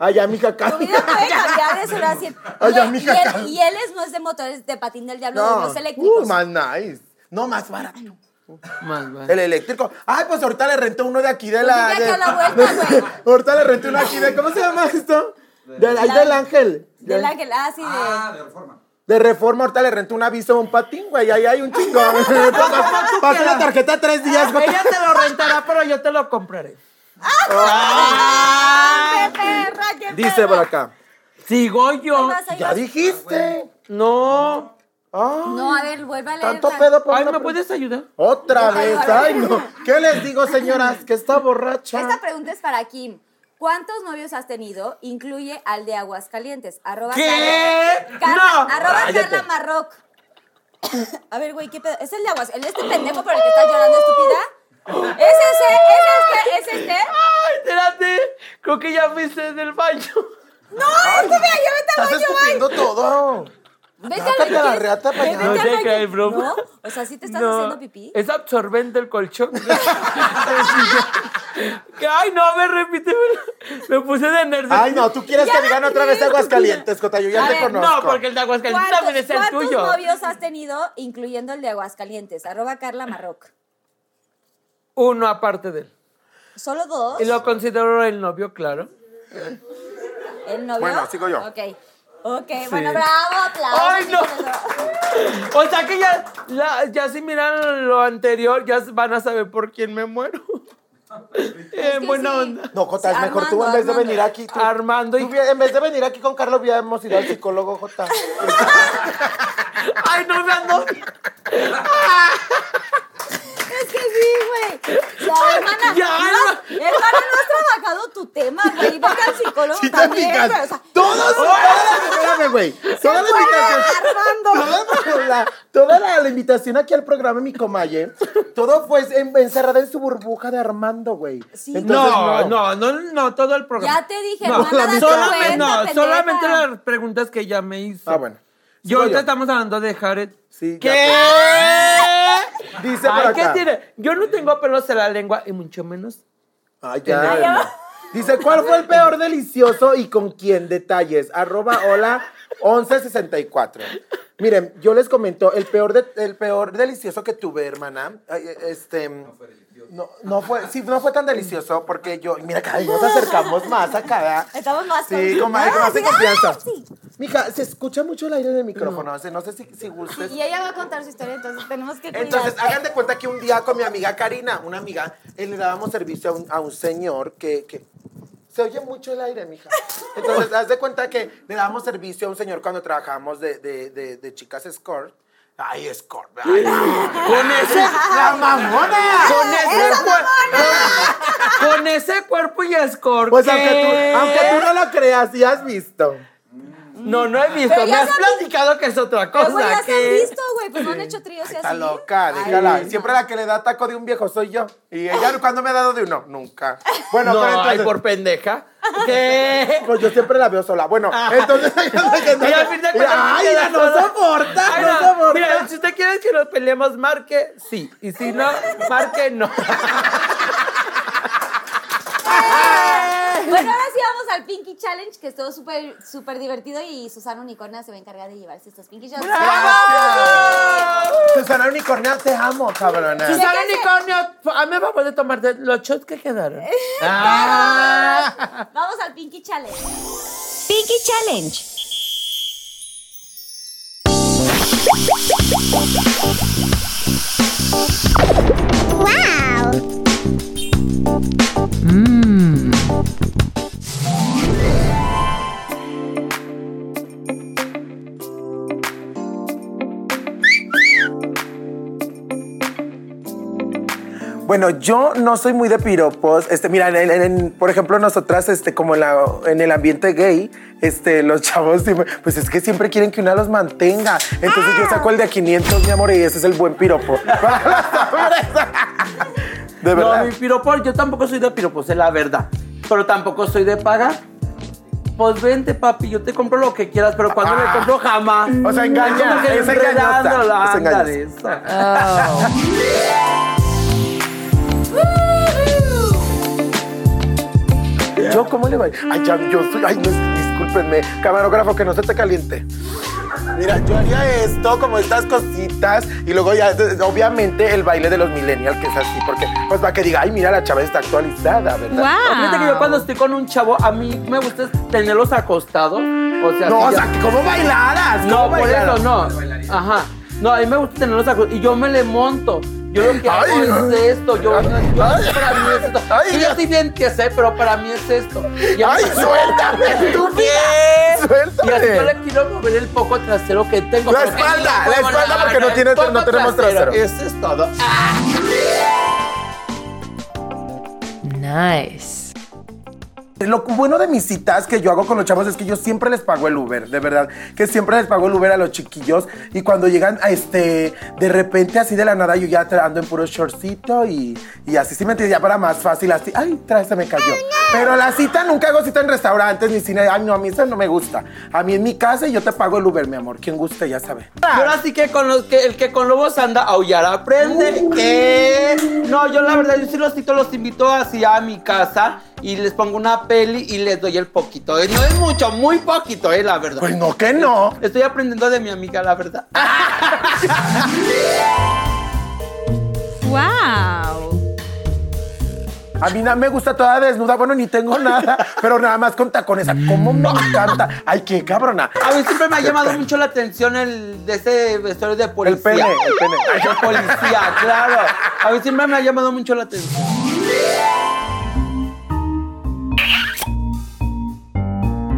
Ay, ya, mija. Tu vida puede <laughs> cambiar de eso así. Ay, Y él- y, es, no es de motores de patín del diablo, de No, los eléctricos. uh, más nice. No, más barato. Más, vale. El eléctrico. Ay, pues ahorita le rento uno de aquí de la. vive aquí de- la <laughs> vuelta, güey. ahorita le renté uno aquí de. ¿Cómo se llama esto? De, ahí La- del ángel. Del ángel, ah, sí, de... de reforma. De reforma, ahorita le renté un aviso, un patín, güey. Ahí hay un chingo. <laughs> Pasa la tarjeta tres días, güey. Ella te lo rentará, pero yo te lo compraré. ¡Qué perra, qué Dice por acá. Sigo yo. Ya dijiste. No. Ay, No, a ver, vuelve a leer. tanto pedo por Ay, ¿me puedes ayudar? Otra vez. ay, Ay, no. ¿Qué les digo, señoras? Que está borracha. Esta pregunta es para Kim. ¿Cuántos novios has tenido? Incluye al de Aguascalientes. Arroba ¿Qué? Carla, Carla- No. Arroba Cállate. Carla Marroc. <coughs> A ver, güey, ¿qué pedo? ¿Es el de Aguas? ¿El este pendejo por el que estás llorando, estúpida? ¿Es ese? ¿Es este? ¿Es este? Ay, espérate. Creo que ya fuiste del baño. ¡No! ¡Este mira, ya vete al Estás escupiendo todo. Vete al la reata para allá. No al te baño. caes, bro. ¿No? O sea, ¿sí te estás No, haciendo pipí? Es absorbente el colchón. <laughs> Ay, no, me repite. Me puse de nervio. Ay, no, tú quieres Ya que me digan otra vez creo, Aguascalientes, Cota, yo ya A te ver, conozco. No, porque el de Aguascalientes también es el ¿Cuántos tuyo. novios has tenido, incluyendo el de Aguascalientes? Arroba Carla Marroc. Uno aparte de él. ¿Solo dos? Y lo considero el novio, claro. ¿El novio? Bueno, sigo yo. Ok. Ok, bueno, bravo, aplausos. Ay, no. O sea que ya, la- ya si miran lo anterior, ya van a saber por quién me muero. <laughs> Eh, que buena sí. onda. No, Jota, es mejor tú Armando, en vez de Armando. venir aquí. Tú, Armando y- tú en vez de venir aquí con Carlos, hubiéramos ido al psicólogo, Jota. Ay, no me ando. Es que sí, güey. La hermana, Ya, no. hermana, no has trabajado tu tema, güey. Vete al psicólogo Si te también, güey. O sea, todos, espérame, güey. Toda la invitación. Armando. Toda, la, toda la, la invitación aquí al programa Mi Comaye, todo fue en- encerrada en su burbuja de Armando, güey. Sí. Entonces, No, no, no, no, todo el programa. Ya te dije, No, solamente, cuenta, no, solamente las preguntas que ella me hizo. Ah, bueno. Yo ahorita estamos hablando de Jared. Sí, ya, ¿Qué? Dice por Ay, ¿qué tiene? Yo no tengo pelos en la lengua y mucho menos. Ay, Ay, ya. ya. Dice, ¿cuál fue el peor delicioso y con quién? Detalles. Arroba hola 1164. Miren, yo les comento, el peor, de- el peor delicioso que tuve, hermana, ay, este... No, no fue, sí, no fue tan delicioso porque yo, mira, cada vez nos acercamos más acá, ¿verdad? Estamos más Sí, con- más, con más de confianza. sí. Mija, se escucha mucho el aire del micrófono, o sea, no sé si, si gustes. Y ella va a contar su historia, entonces tenemos que cuidar. Entonces, hagan de cuenta que un día con mi amiga Karina, una amiga, eh, le dábamos servicio a un, a un señor que, que- Se oye mucho el aire, mija. Entonces, haz de cuenta que le dábamos servicio a un señor cuando trabajábamos de, de, de, de chicas escort. Ay, escort. Ay, Con ese, ¡La mamona! con ese, cuer- con ese cuerpo y escort. Pues aunque tú, aunque tú no lo creas, sí has visto. No, no he visto. Pero Me has platicado que es otra Pero cosa. güey, ya se han que- visto, güey, pues no han hecho tríos y así. Está loca, Ay, déjala. no. Siempre la que le da taco de un viejo soy yo. Y ella, <laughs> ¿cuándo me ha dado de uno? Nunca. Bueno, no, pero ay, entonces... por pendeja. ¿Qué? Pues yo siempre la veo sola. Bueno, entonces. <laughs> Y al fin de cuentas, Ay, no soporta, Ay, no no, soporta. Mira, si usted quiere que nos peleemos, marque sí. Y si no, marque no. <laughs> Bueno, ahora sí vamos al Pinky Challenge, que estuvo súper, súper divertido y Susana Unicornia se va a encargar de llevarse estos Pinky Shots. Susana Unicornia, te amo, cabrona. Susana. Unicornio, a mí me va a poder tomar de los shots que quedaron. <laughs> Ah. Vamos al Pinky Challenge. Pinky Challenge. ¡Wow! Bueno, yo no soy muy de piropos. Este, mira, en- en- en- por ejemplo, nosotras, este, como en, la- en el ambiente gay, este, los chavos, siempre- pues es que siempre quieren que una los mantenga. Entonces yo saco el de 500, mi amor, y ese es el buen piropo. <laughs> <laughs> De verdad. No, mi piropo, yo tampoco soy de piropos, es la verdad. Pero tampoco soy de pagar. Pues vente, papi, yo te compro lo que quieras, pero cuando Ah. me compro jamás. O sea, engaña, es engañosa, es engañosa. Yo, ¿cómo le voy? Ay, ya, yo soy, ay, no, discúlpenme, camarógrafo, que no se te caliente. Mira, yo haría esto, como estas cositas, y luego ya, obviamente, el baile de los millennials, que es así, porque, pues, para que diga, ay, mira, la chava está actualizada, ¿verdad? Fíjate que yo cuando estoy con un chavo, a mí me gusta tenerlos acostados. O sea, No, o sea, que ¿cómo bailaras? No, ¿Cómo por bailaras? eso no. Ajá. No, a mí me gusta tenerlos acostados y yo me le monto. Yo lo que hago Ay. es esto. Yo, yo- Ay. para mí es esto. Ay. Sí, yo estoy bien que sé, pero para mí es esto. Y a mí- ¡Ay, suéltame, estúpida! Suéltame. Y así yo le quiero mover el poco trasero que tengo. La espalda, la espalda nada, porque no tiene- no tenemos trasero. Eso es todo. Nice. Lo bueno de mis citas que yo hago con los chavos es que yo siempre les pago el Uber, de verdad. Que siempre les pago el Uber a los chiquillos. Y cuando llegan a este, de repente así de la nada, yo ya ando en puro shortcito y, y así, sí me entiendes, ya para más fácil, así. Ay, trae, se me cayó. Pero la cita nunca hago cita en restaurantes ni cine. Ay, no, a mí eso no me gusta. A mí en mi casa y yo te pago el Uber, mi amor. Quien guste, ya sabe. Y ahora sí que con los que el que con lobos anda a aullar aprende. ¿Qué? No, yo la verdad, yo sí los cito, los invito así a mi casa y les pongo una peli y les doy el poquito. Eh, No es mucho, muy poquito, eh, la verdad. Pues no, que no. Estoy aprendiendo de mi amiga, la verdad. <laughs> ¡Wow! A mí nada me gusta toda desnuda. Bueno, ni tengo nada, pero nada más con tacones. ¿Cómo me encanta? Ay, qué cabrona. A mí siempre me ha llamado mucho la atención el de ese vestuario de policía. pene, el pene. Ay, de policía, claro. A mí siempre me ha llamado mucho la atención. Yeah.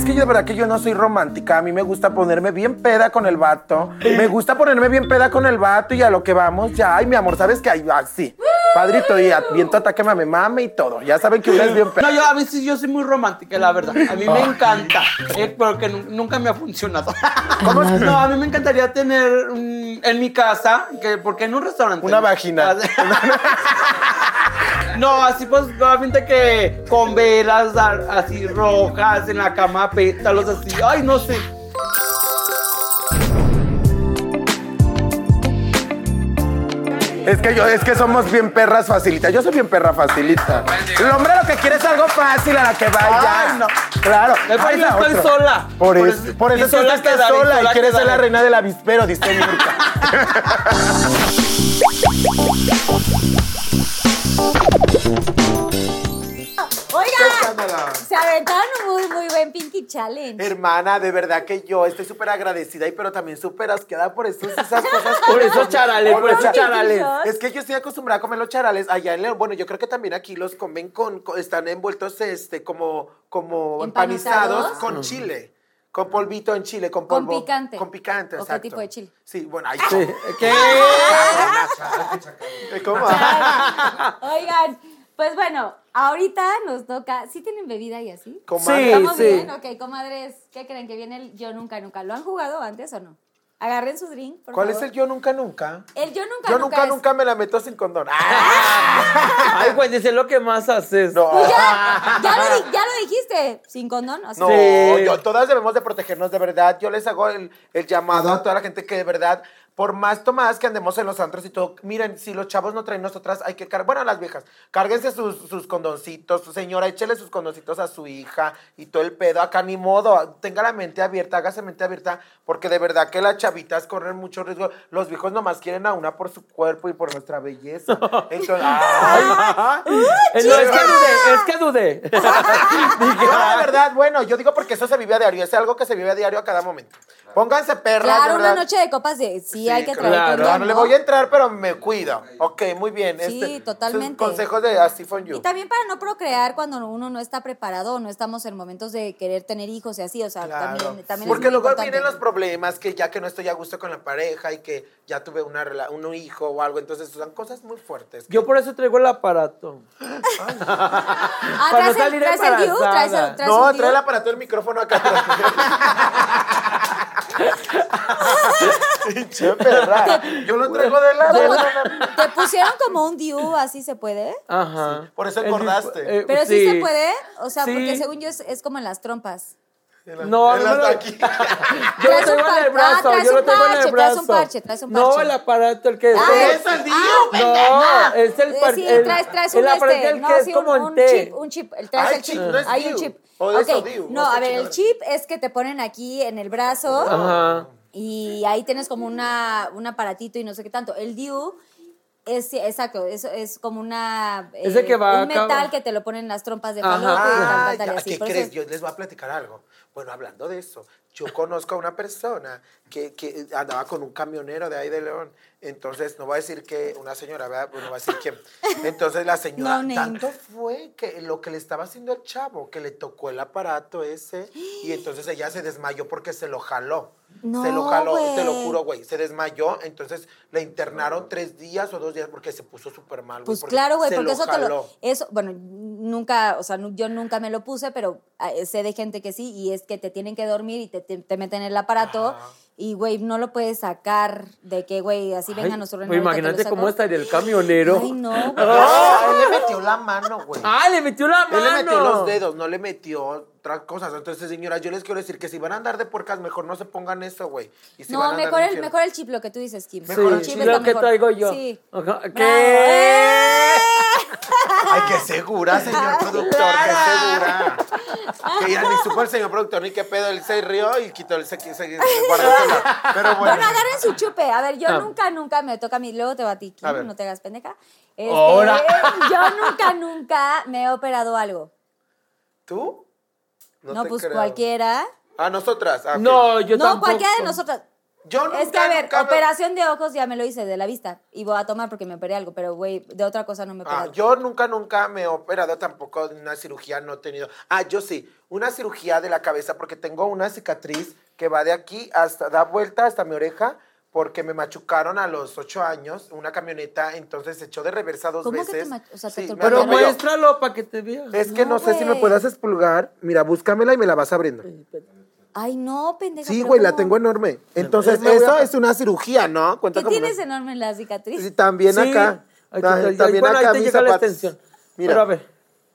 Es que yo de verdad que yo no soy romántica. A mí me gusta ponerme bien peda con el vato. Me gusta ponerme bien peda con el vato y a lo que vamos ya. Ay, mi amor, ¿sabes qué? Ay, así. Padrito, y viento ataque mame mame y todo. Ya saben que una es bien peda. No, yo a veces yo soy muy romántica, la verdad. A mí me encanta, eh, pero que nu- nunca me ha funcionado. <laughs> ¿Cómo? No, a mí me encantaría tener en mi casa, que, porque en un restaurante. Una vagina. <laughs> No, así pues, obviamente que con velas así rojas en la cama, pétalos así. Ay, no sé. Es que yo, es que somos bien perras facilitas. Yo soy bien perra facilita. El hombre lo que quiere es algo fácil a la que vaya. Ay, no. Claro. Eso la estoy sola. Por, Por eso, por eso sola quedaré, sola y quieres ser la reina del avispero, dice Mirka. <laughs> <laughs> Se aventaron un muy, muy buen Pinky Challenge. Hermana, de verdad que yo estoy súper agradecida y pero también súper asqueada por esos, esas cosas. Por esos charales, por esos esos charales. Es que yo estoy acostumbrada a comer los charales allá en León. Bueno, yo creo que también aquí los comen con, con- están envueltos este como, como empanizados ¿Empanizados? con chile. Con polvito en chile, con Con polvo. picante. Con picante, ¿O qué exacto. tipo de chile? Sí, bueno, ahí ¿Qué? <laughs> ¿Cómo? Oigan, pues bueno, ahorita nos toca. ¿Sí tienen bebida y así? Comadre. Sí, ¿Estamos sí. bien? Ok, comadres, ¿qué creen que viene el Yo Nunca Nunca? ¿Lo han jugado antes o no? Agarren su drink, por ¿Cuál favor. es el yo nunca nunca? El Yo Nunca Yo Nunca nunca es- nunca me la meto sin condón. ¡Ah! Ay, güey, dice lo que más haces. No. Ya, ya lo, di- ya lo dijiste, sin condón. o sea, No, Sí. yo, todas debemos de protegernos de verdad. Yo les hago el, el llamado a toda la gente que de verdad, por más tomadas que andemos en los antros y todo, miren, si los chavos no traen nosotras, hay que cargar, bueno, las viejas, cárguense sus, sus condoncitos, su señora, échele sus condoncitos a su hija y todo el pedo, acá ni modo, tenga la mente abierta, hágase mente abierta, porque de verdad que las chavitas corren mucho riesgo. Los viejos nomás quieren a una por su cuerpo y por nuestra belleza. <laughs> Entonces, ay, No, es que dudé, es que dudé. <laughs> <laughs> No, de verdad, bueno, yo digo porque eso se vive a diario, es algo que se vive a diario a cada momento. Pónganse perras, Claro, una noche de copas de 5 Sí, hay que traer claro. condón, No, le voy a entrar, pero me cuido. Ok, muy bien. Sí, este, totalmente. consejos de Así for You. Y también para no procrear cuando uno no está preparado, no estamos en momentos de querer tener hijos y así, o sea, Claro. también, también Porque es muy luego vienen los problemas que ya que no estoy a gusto con la pareja y que ya tuve una un hijo o algo, entonces son cosas muy fuertes. Yo por eso traigo el aparato. Ah, para no ¿traes el, traes el? ¿Traes, el, no, trae el aparato del micrófono acá atrás. <laughs> Pinche perra. Yo lo traigo de la... de ¿Cómo? la- ¿Te pusieron como un DIU, así se puede? Ajá. por eso dispo- eh, Pero sí. se puede, o sea, Sí. porque según yo es, es como en las trompas. No, no, no. aquí. Yo lo tengo en el brazo, ah, traes yo lo un tengo en parche, el traes brazo. un parche, traes un No, parche. el aparato, el que... Ah, ¿Es el DIU? No, es el Eh, par- sí, el- traes, traes el un aparato este, el no, que es sí, como un, chip, un chip, el, traes Ay, el chip, no es hay un chip. O de eso, Ok, DIU, no, a ver, el chip es que te ponen aquí en el brazo Ajá. y ahí tienes como una, un aparatito y no sé qué tanto. El DIU es, exacto, es, es como una, eh, Ese que va un acá. metal que te lo ponen en las trompas de Ajá. falope y tal, Ah, tal, tal, y así. ¿qué Por eso- crees? Yo les voy a platicar algo. Bueno, hablando de eso, yo conozco a una persona que, que andaba con un camionero de ahí de León. Entonces, no voy a decir que una señora, ¿verdad? No voy a decir quién. Entonces, la señora, No tanto <laughs> fue que lo que le estaba haciendo el chavo, que le tocó el aparato ese, y <gasps> entonces ella se desmayó porque se lo jaló. se lo No, jaló, te lo juro, güey. Se desmayó, entonces le internaron tres días o dos días porque se puso súper mal, güey. Pues porque claro, güey, se porque lo eso te lo. jaló. Eso, bueno, nunca, o sea, yo nunca me lo puse, pero ah, sé de gente que sí, y es que te tienen que dormir y te, te, te meten el aparato, y güey, no lo puedes sacar de que, güey, así venga Ay, nuestro pues lo imagínate cómo estaría el camionero. Ay, no, güey. Ah, él le metió la mano, güey. ¡Ah, le metió la mano! Él le metió los dedos, no le metió otras cosas. Entonces, señora, yo les quiero decir que si van a andar de porcas, mejor no se pongan eso, güey. Y si van No, mejor el, mejor el chip, lo que tú dices, Kim. Mejor Sí, el chip está lo que mejor. traigo yo. Sí. ¿Qué? Ay, qué segura, <laughs> señor productor, qué segura. Que ya ni supo el señor productor ni qué pedo. Él se rió y quitó el se, se, guardó. Pero bueno. Bueno, agarren su chupe. A ver, yo Ah. nunca, nunca me toca a mí. Luego te va a ti, Kim, A ver. no te hagas pendeja. Este, Ahora. <laughs> Yo nunca, nunca me he operado algo. ¿Tú? No, te pues creo. cualquiera. Ah, nosotras. ah. No, yo no, tampoco. cualquiera de nosotras. Yo nunca, es que, a ver, nunca me- operación de ojos ya me lo hice de la vista. Y voy a tomar porque me operé algo, pero, güey, de otra cosa no me he Ah, operado. yo nunca, nunca me he operado tampoco de una cirugía, no he tenido. Ah, yo sí, una cirugía de la cabeza porque tengo una cicatriz que va de aquí hasta, da vuelta hasta mi oreja porque me machucaron a los ocho años una camioneta, entonces se echó de reversa dos ¿Cómo que te veces. o sea, te Sí, me Pero muéstralo para que te veas. Es que no, No, sé si me puedas expulgar. Mira, búscamela y me la vas abriendo. Ay, no, pendeja. Sí, güey, la tengo enorme. Entonces, me voy eso a- es una cirugía, ¿no? Cuenta ¿Qué como tienes una- enorme en la cicatriz? Sí, también Sí. acá. Ahí te- ahí- también bueno, ahí acá te mis llega la zapatos. extensión. Mira, Pero a ver.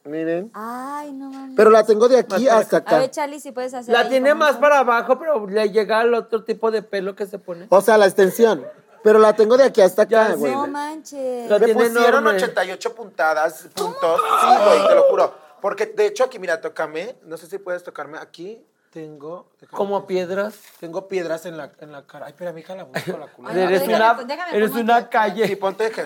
miren. Ay, no mames. Pero la tengo de aquí Más hasta A acá. ver, Charlie, si puedes hacer. La ahí tiene como más para abajo, pero le llega al otro tipo de pelo que se pone. O sea, la extensión. Pero la tengo de aquí hasta acá, Ya, güey. No manches. La Me tiene pusieron enorme. 88 puntadas, puntos. Sí, güey, te lo juro. Porque, de hecho, aquí, mira, tócame. No sé si puedes tocarme. Aquí tengo... Como piedras. Tengo piedras en la, en la cara. Ay, pero mija, la busco la culera. Ay, no, eres déjame- una, déjame eres una calle Sí, ponte que...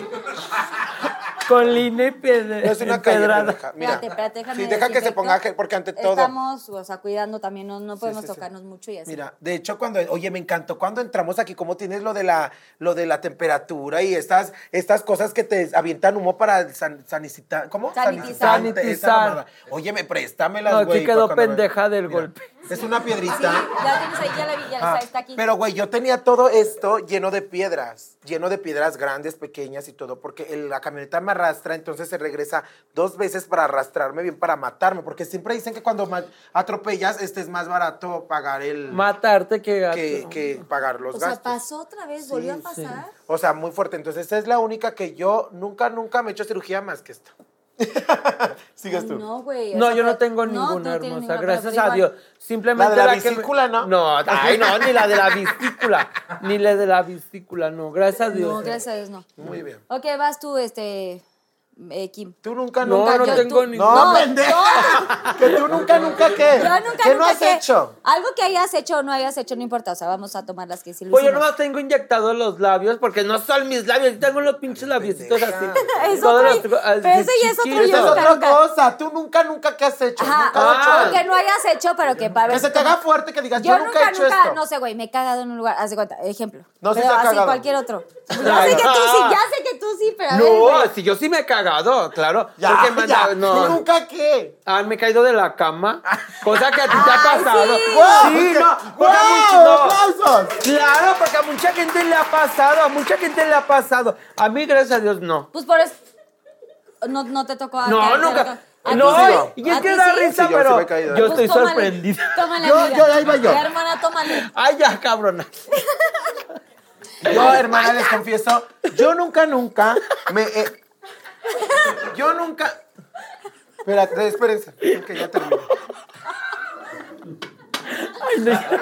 con línea y piedra. No es una calle. Mira. Espérate, espérate, déjame Sí, deja que se ponga gel, porque ante todo... Estamos, o sea, cuidando también, no, no podemos sí, sí. tocarnos mucho y así. Mira, de hecho, cuando, oye, me encantó cuando entramos aquí, cómo tienes lo de la, lo de la temperatura y estas, estas cosas que te avientan humo para san, sanicitar, ¿cómo? Sanitizar. Sanitizar. Oye, me préstamelas, No, güey. aquí quedó pendeja del Mira, golpe. Es una piedrita. Sí, ya tienes ahí, ya la vi, ya Ah, está, está aquí. Pero, güey, yo tenía todo esto lleno de piedras, lleno de piedras grandes, pequeñas y todo, porque el- la camioneta me arrastra, entonces se regresa dos veces para arrastrarme bien, para matarme, porque siempre dicen que cuando atropellas, este es más barato pagar el... Matarte que... que, que pagar los o sea, gastos. pasó otra vez, volvió a pasar. O sea, muy fuerte. Entonces, esa es la única que yo nunca, nunca me he hecho cirugía más que esta. Sigues Ay, tú. No, güey. No, yo no tengo no, ninguna hermosa, ninguna, gracias a. Dios. Simplemente La de la me- vesícula, ¿no? No, ay, no, ni la de la <laughs> vesícula, ni la de la vesícula, no, gracias a Dios. No, gracias a Dios, no. Muy bien. Ok, vas tú, este. Eh, Kim. Tú nunca, No, nunca. no ¿qué? tengo Tú- ningún- No, No. Que tú nunca, nunca qué. Yo nunca, ¿Qué nunca no has hecho? Algo que hayas hecho o no hayas hecho, no importa. O sea, vamos a tomar las que sí lo Pues yo nomás tengo inyectados los labios porque no son mis labios. Tengo los pinches labiositos así. <laughs> Es Todos otro- los- pero ese ya es otro. Esa es Yo otra nunca. cosa. Tú nunca, nunca, ¿qué has hecho? Ajá, Nunca has hecho que no hayas hecho, pero que para ver. Que se te haga fuerte que digas, yo, Yo nunca, nunca, he hecho nunca, esto. no sé, güey, me he cagado en un lugar. Haz de cuenta, ejemplo. No, pero se ha así cualquier otro. <laughs> Ya sé que tú sí, ya sé que tú sí, pero a ver, No, si yo sí me he cagado, claro. Ya, porque me ya. anda- no. ¿Tú nunca qué? Ah, me he caído de la cama. Cosa que a ti te ha Ay, <laughs> pasado. sí. ¡Guau! Sí, ¿Qué? no. Porque a ¡Guau! mucho- no. ¡Aplausos! Claro, porque a mucha gente le ha pasado, a mucha gente le ha pasado. A mí, gracias a Dios, no. Pues por eso. No, no te tocó. a- No, nunca. ¿A ti No, sí? y es ¿A que ti da sí? risa, Sí, yo sí pero me he caído. yo Pues estoy tómale, sorprendida. Tómale, Yo- amiga. yo, ahí va yo. Ya, hermana, tómale. Ay, ya, cabrona. <laughs> Yo, hermana, les confieso, yo nunca, nunca me. he- yo nunca. Espérate, espérense, que ya termino.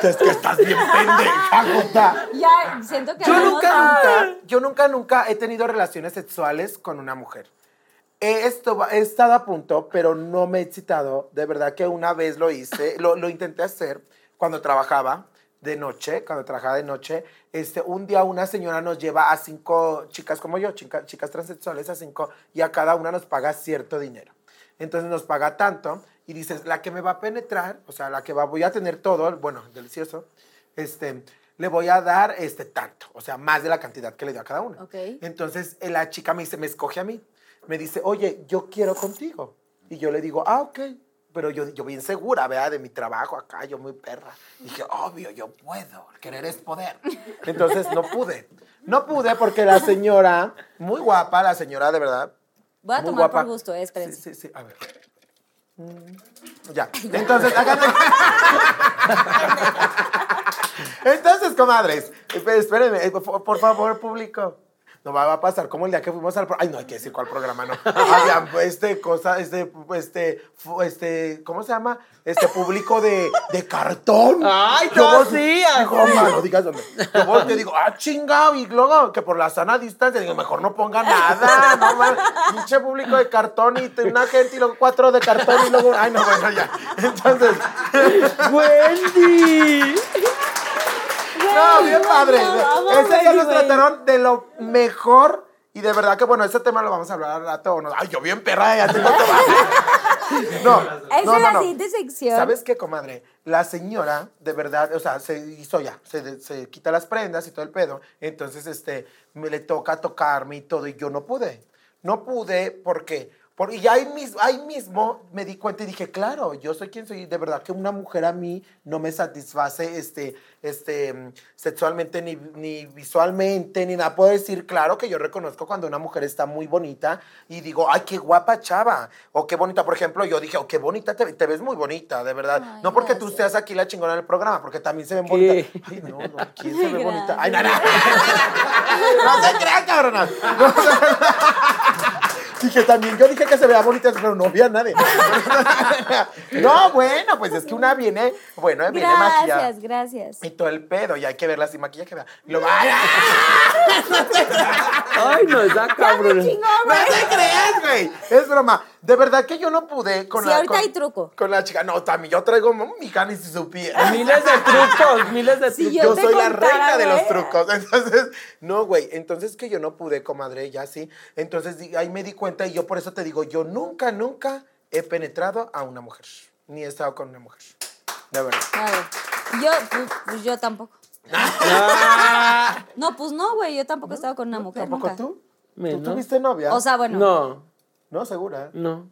Es que estás bien pendeja, Jota. Ya, siento que Yo nunca, nunca, yo nunca, nunca he tenido relaciones sexuales con una mujer. He, esto- he estado a punto, pero no me he excitado. De verdad que una vez lo hice, lo, lo intenté hacer cuando trabajaba de noche, cuando trabajaba de noche. Este, un día una señora nos lleva a cinco chicas como yo, chica- chicas transexuales a cinco, y a cada una nos paga cierto dinero. Entonces nos paga tanto y dices, la que me va a penetrar, o sea, la que va, voy a tener todo, bueno, delicioso, este, le voy a dar este tanto, o sea, más de la cantidad que le dio a cada una. Ok. Entonces eh, la chica me dice, me escoge a mí, me dice, oye, yo quiero contigo. Y yo le digo, ah, ok. Pero yo, yo bien segura, vea, de mi trabajo acá, yo muy perra. Dije, obvio, yo puedo, querer es poder. Entonces no pude. No pude porque la señora, muy guapa, la señora de verdad, Voy a muy tomar guapa. por gusto, eh, Sí, espérense. sí, sí, a ver. Mm, Ya. Entonces, háganme. <laughs> Entonces, comadres, esp- espérenme, eh, por favor, público. No va a pasar como el día que fuimos al pro- Ay, no hay que decir cuál programa, no. Había <laughs> este cosa, este, este, este, ¿cómo se llama? Este público de, de cartón. Ay, Yo no, vol- sí, Digo, así. "Ma, no digas dónde. Yo y digo, ah, chingado, y luego que por la sana distancia, digo, mejor no ponga nada, no. Pinche público de cartón y una gente y luego cuatro de cartón y luego, ay, no, bueno, ya. Entonces, <laughs> Wendy. No, bien padre. Ese día nos trataron de lo mejor y de verdad que, bueno, ese tema lo vamos a hablar al rato. no. Ay, yo bien perra, ya tengo No, Esa <laughs> no, es la no. siguiente sección. ¿Sabes qué, comadre? La señora, de verdad, o sea, se hizo ya, se, se quita las prendas y todo el pedo. Entonces, este, me le toca tocarme y todo, y yo no pude. No pude porque, por, y ahí, mis- ahí mismo me di cuenta y dije, claro, yo soy quien soy. De verdad que una mujer a mí no me satisface este, este, mm, sexualmente, ni, ni visualmente, ni nada. Puedo decir, claro que yo reconozco cuando una mujer está muy bonita y digo, ay, qué guapa chava. O qué bonita, por ejemplo, yo dije, oh, qué bonita, te, te ves muy bonita, de verdad. Ay, no porque tú seas aquí la chingona del programa, porque también se ven ¿Qué? bonitas. Ay, no, no, ¿quién se ve bonita? Ay, no, no. <laughs> No se crean, cabrona. No, <laughs> Dije también, yo dije que se vea bonita, pero no vi a nadie. <laughs> No, bueno, pues es que una viene, bueno, viene maquillada. Gracias, gracias. Y todo el pedo, y hay que verla sin maquillaje. Y luego, <laughs> ¡ay! No, cabrona. chingó, No te creas, güey. Es broma. De verdad que yo no pude con Sí, la. ahorita con- hay truco. Con la chica. No, también yo traigo mi ni si supiera. Miles de trucos, miles de trucos. yo soy la reina de los güey. trucos. <laughs> Entonces, no, güey. Entonces que yo no pude, comadre, ya sí. Entonces ahí me di cuenta y yo por eso te digo, yo nunca, nunca he penetrado a una mujer. Ni he estado con una mujer. De verdad. Ver, yo, pues, pues yo tampoco. Ah, No, pues no, güey, yo tampoco he estado con una mujer ¿Tampoco nunca. tú? ¿Tú tuviste novia? O sea, bueno. No, no, segura. no.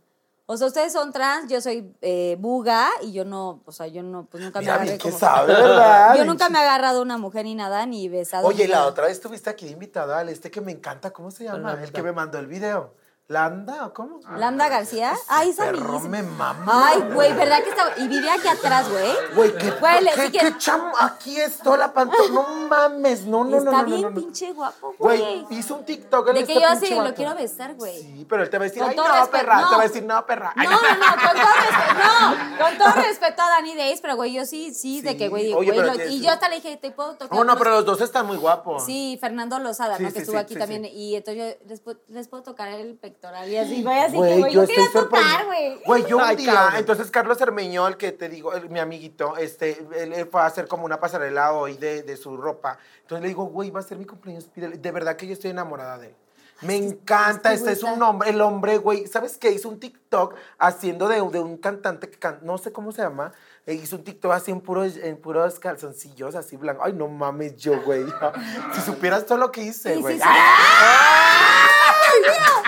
O sea, ustedes son trans, yo soy eh, buga y yo no, o sea, yo no, pues nunca me agarré que como- sabe, ¿verdad? Yo nunca me he agarrado a una mujer ni nada, ni besado. Oye, ni la nada. otra vez estuviste aquí de invitada al este que me encanta, ¿cómo se llama? El que me mandó el video. ¿Landa o cómo? ¿Landa García? Ay, esa perro me mama. Ay, güey, ¿verdad que estaba? Y vivía aquí atrás, güey. Güey, ¿qué, Güey, qué, chamo? Aquí está la pantalla. No mames, no, no, no, Está no, no, bien no, no. pinche guapo, güey. Güey, hizo un TikTok. él De este que yo así lo quiero besar, güey. Sí, pero él te va a decir, Con ay, todo no, respeto, perra. no. Te va a decir, no, perra. No, Ay, no, no, con todo respeto, no, con todo respeto a Dani Days, pero güey, yo sí, sí, de que, güey, oye, güey, lo- y yo hasta le dije, ¿te puedo tocar? No, no, pero los dos están muy guapos. Sí, Fernando Lozada, ¿no? Que estuvo aquí también. Y entonces yo les, pu- les puedo tocar el pe- electoral y así, güey, así que, Güey, yo yo estoy votar, güey. Güey, yo un día, entonces Carlos Hermeño, el que te digo, el- mi amiguito, este, él, él fue a hacer como una pasarela hoy de, de su ropa. Entonces le digo, güey, va a ser mi cumpleaños, pídele. De verdad que yo estoy enamorada de él. Me encanta, este es un hombre, el hombre, güey, ¿sabes qué? Hizo un TikTok haciendo de, de un cantante que can- no sé cómo se llama, eh, hizo un TikTok así en puros, en puros calzoncillos, así blancos. Ay, no mames, yo, güey. <laughs> si supieras todo lo que hice, Sí, güey. sí, sí.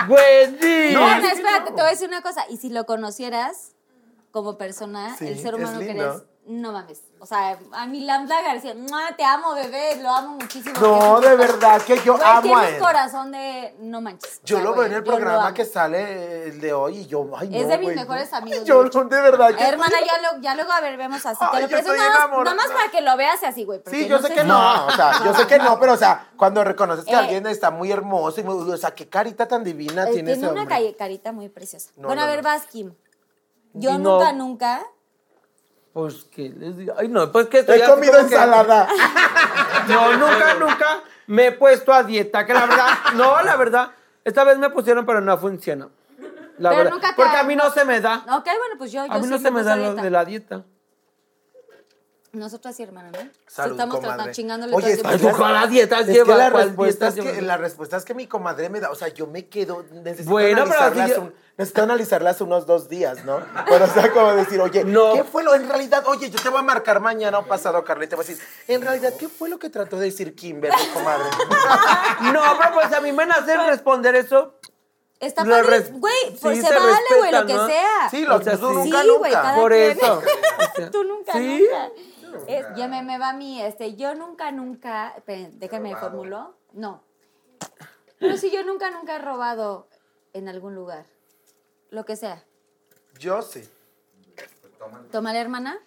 Güey, No, no, espérate, te voy a decir una cosa. Y si lo conocieras como persona, Sí, el ser es humano que lindo. eres, no mames. O sea, a mi Lambda García, te amo, bebé, lo amo muchísimo. No, de verdad que yo Güey, amo a él. corazón de no manches. Yo O sea, lo veo güey, en el yo lo programa amo. que sale el de hoy y yo, ay, Es no, de mis güey, mejores no. amigos, Yo, de hecho. de verdad. que- Hermana, ya, lo, ya luego a ver, vemos así. Ay, te lo yo presento estoy nada más, enamorada. nada más para que lo veas así, güey. porque Sí, yo sé que no, o sea, yo sé que no, pero o sea, cuando reconoces que Eh, alguien está muy hermoso y muy, o sea, qué carita tan divina Eh, tiene ese tiene una hombre. calle- carita muy preciosa. No, bueno, no, a ver, no. vas, Kim. Yo Y no- nunca, nunca. Pues que les digo. Ay, no, pues que esto He comido que- ensalada. <laughs> No, nunca, nunca me he puesto a dieta, que la verdad, no, la verdad, esta vez me pusieron, pero no funciona. La Pero verdad, nunca te porque a mí no se me da. Ok, bueno, pues yo. yo A mí sí no se me da lo de la dieta. Nosotras sí, hermana, ¿no? Salud, Estamos comadre. tratando, chingándole Oye, todo el es tiempo. Ay, tú cuál dieta Es que lleva, la cuál respuesta es que, lleva? la respuesta es que mi comadre me da, o sea, yo me quedo, necesito Bueno, pero analizarlas, yo- un- necesito analizarlas unos dos días, ¿no? Pero o sea, como decir, oye, No. ¿qué fue lo, en realidad, oye, yo te voy a marcar mañana o pasado, te voy a decir, en realidad, ¿qué fue lo que trató de decir Kimber, mi comadre? <laughs> No, pero pues a mí me nace responder eso. Está güey, sí, pues se, se vale, güey, lo que ¿no? sea. Sí, lo, O sea, tú sí. nunca, Sí, güey, nunca. cada Por quien. eso. <laughs> Tú nunca, sí. nunca. Es- ya me, me va a mí, este, yo nunca, nunca, déjame formulo. No. Pero si yo nunca, nunca he robado en algún lugar. Lo que sea. Yo sí. ¿Tómale, hermana?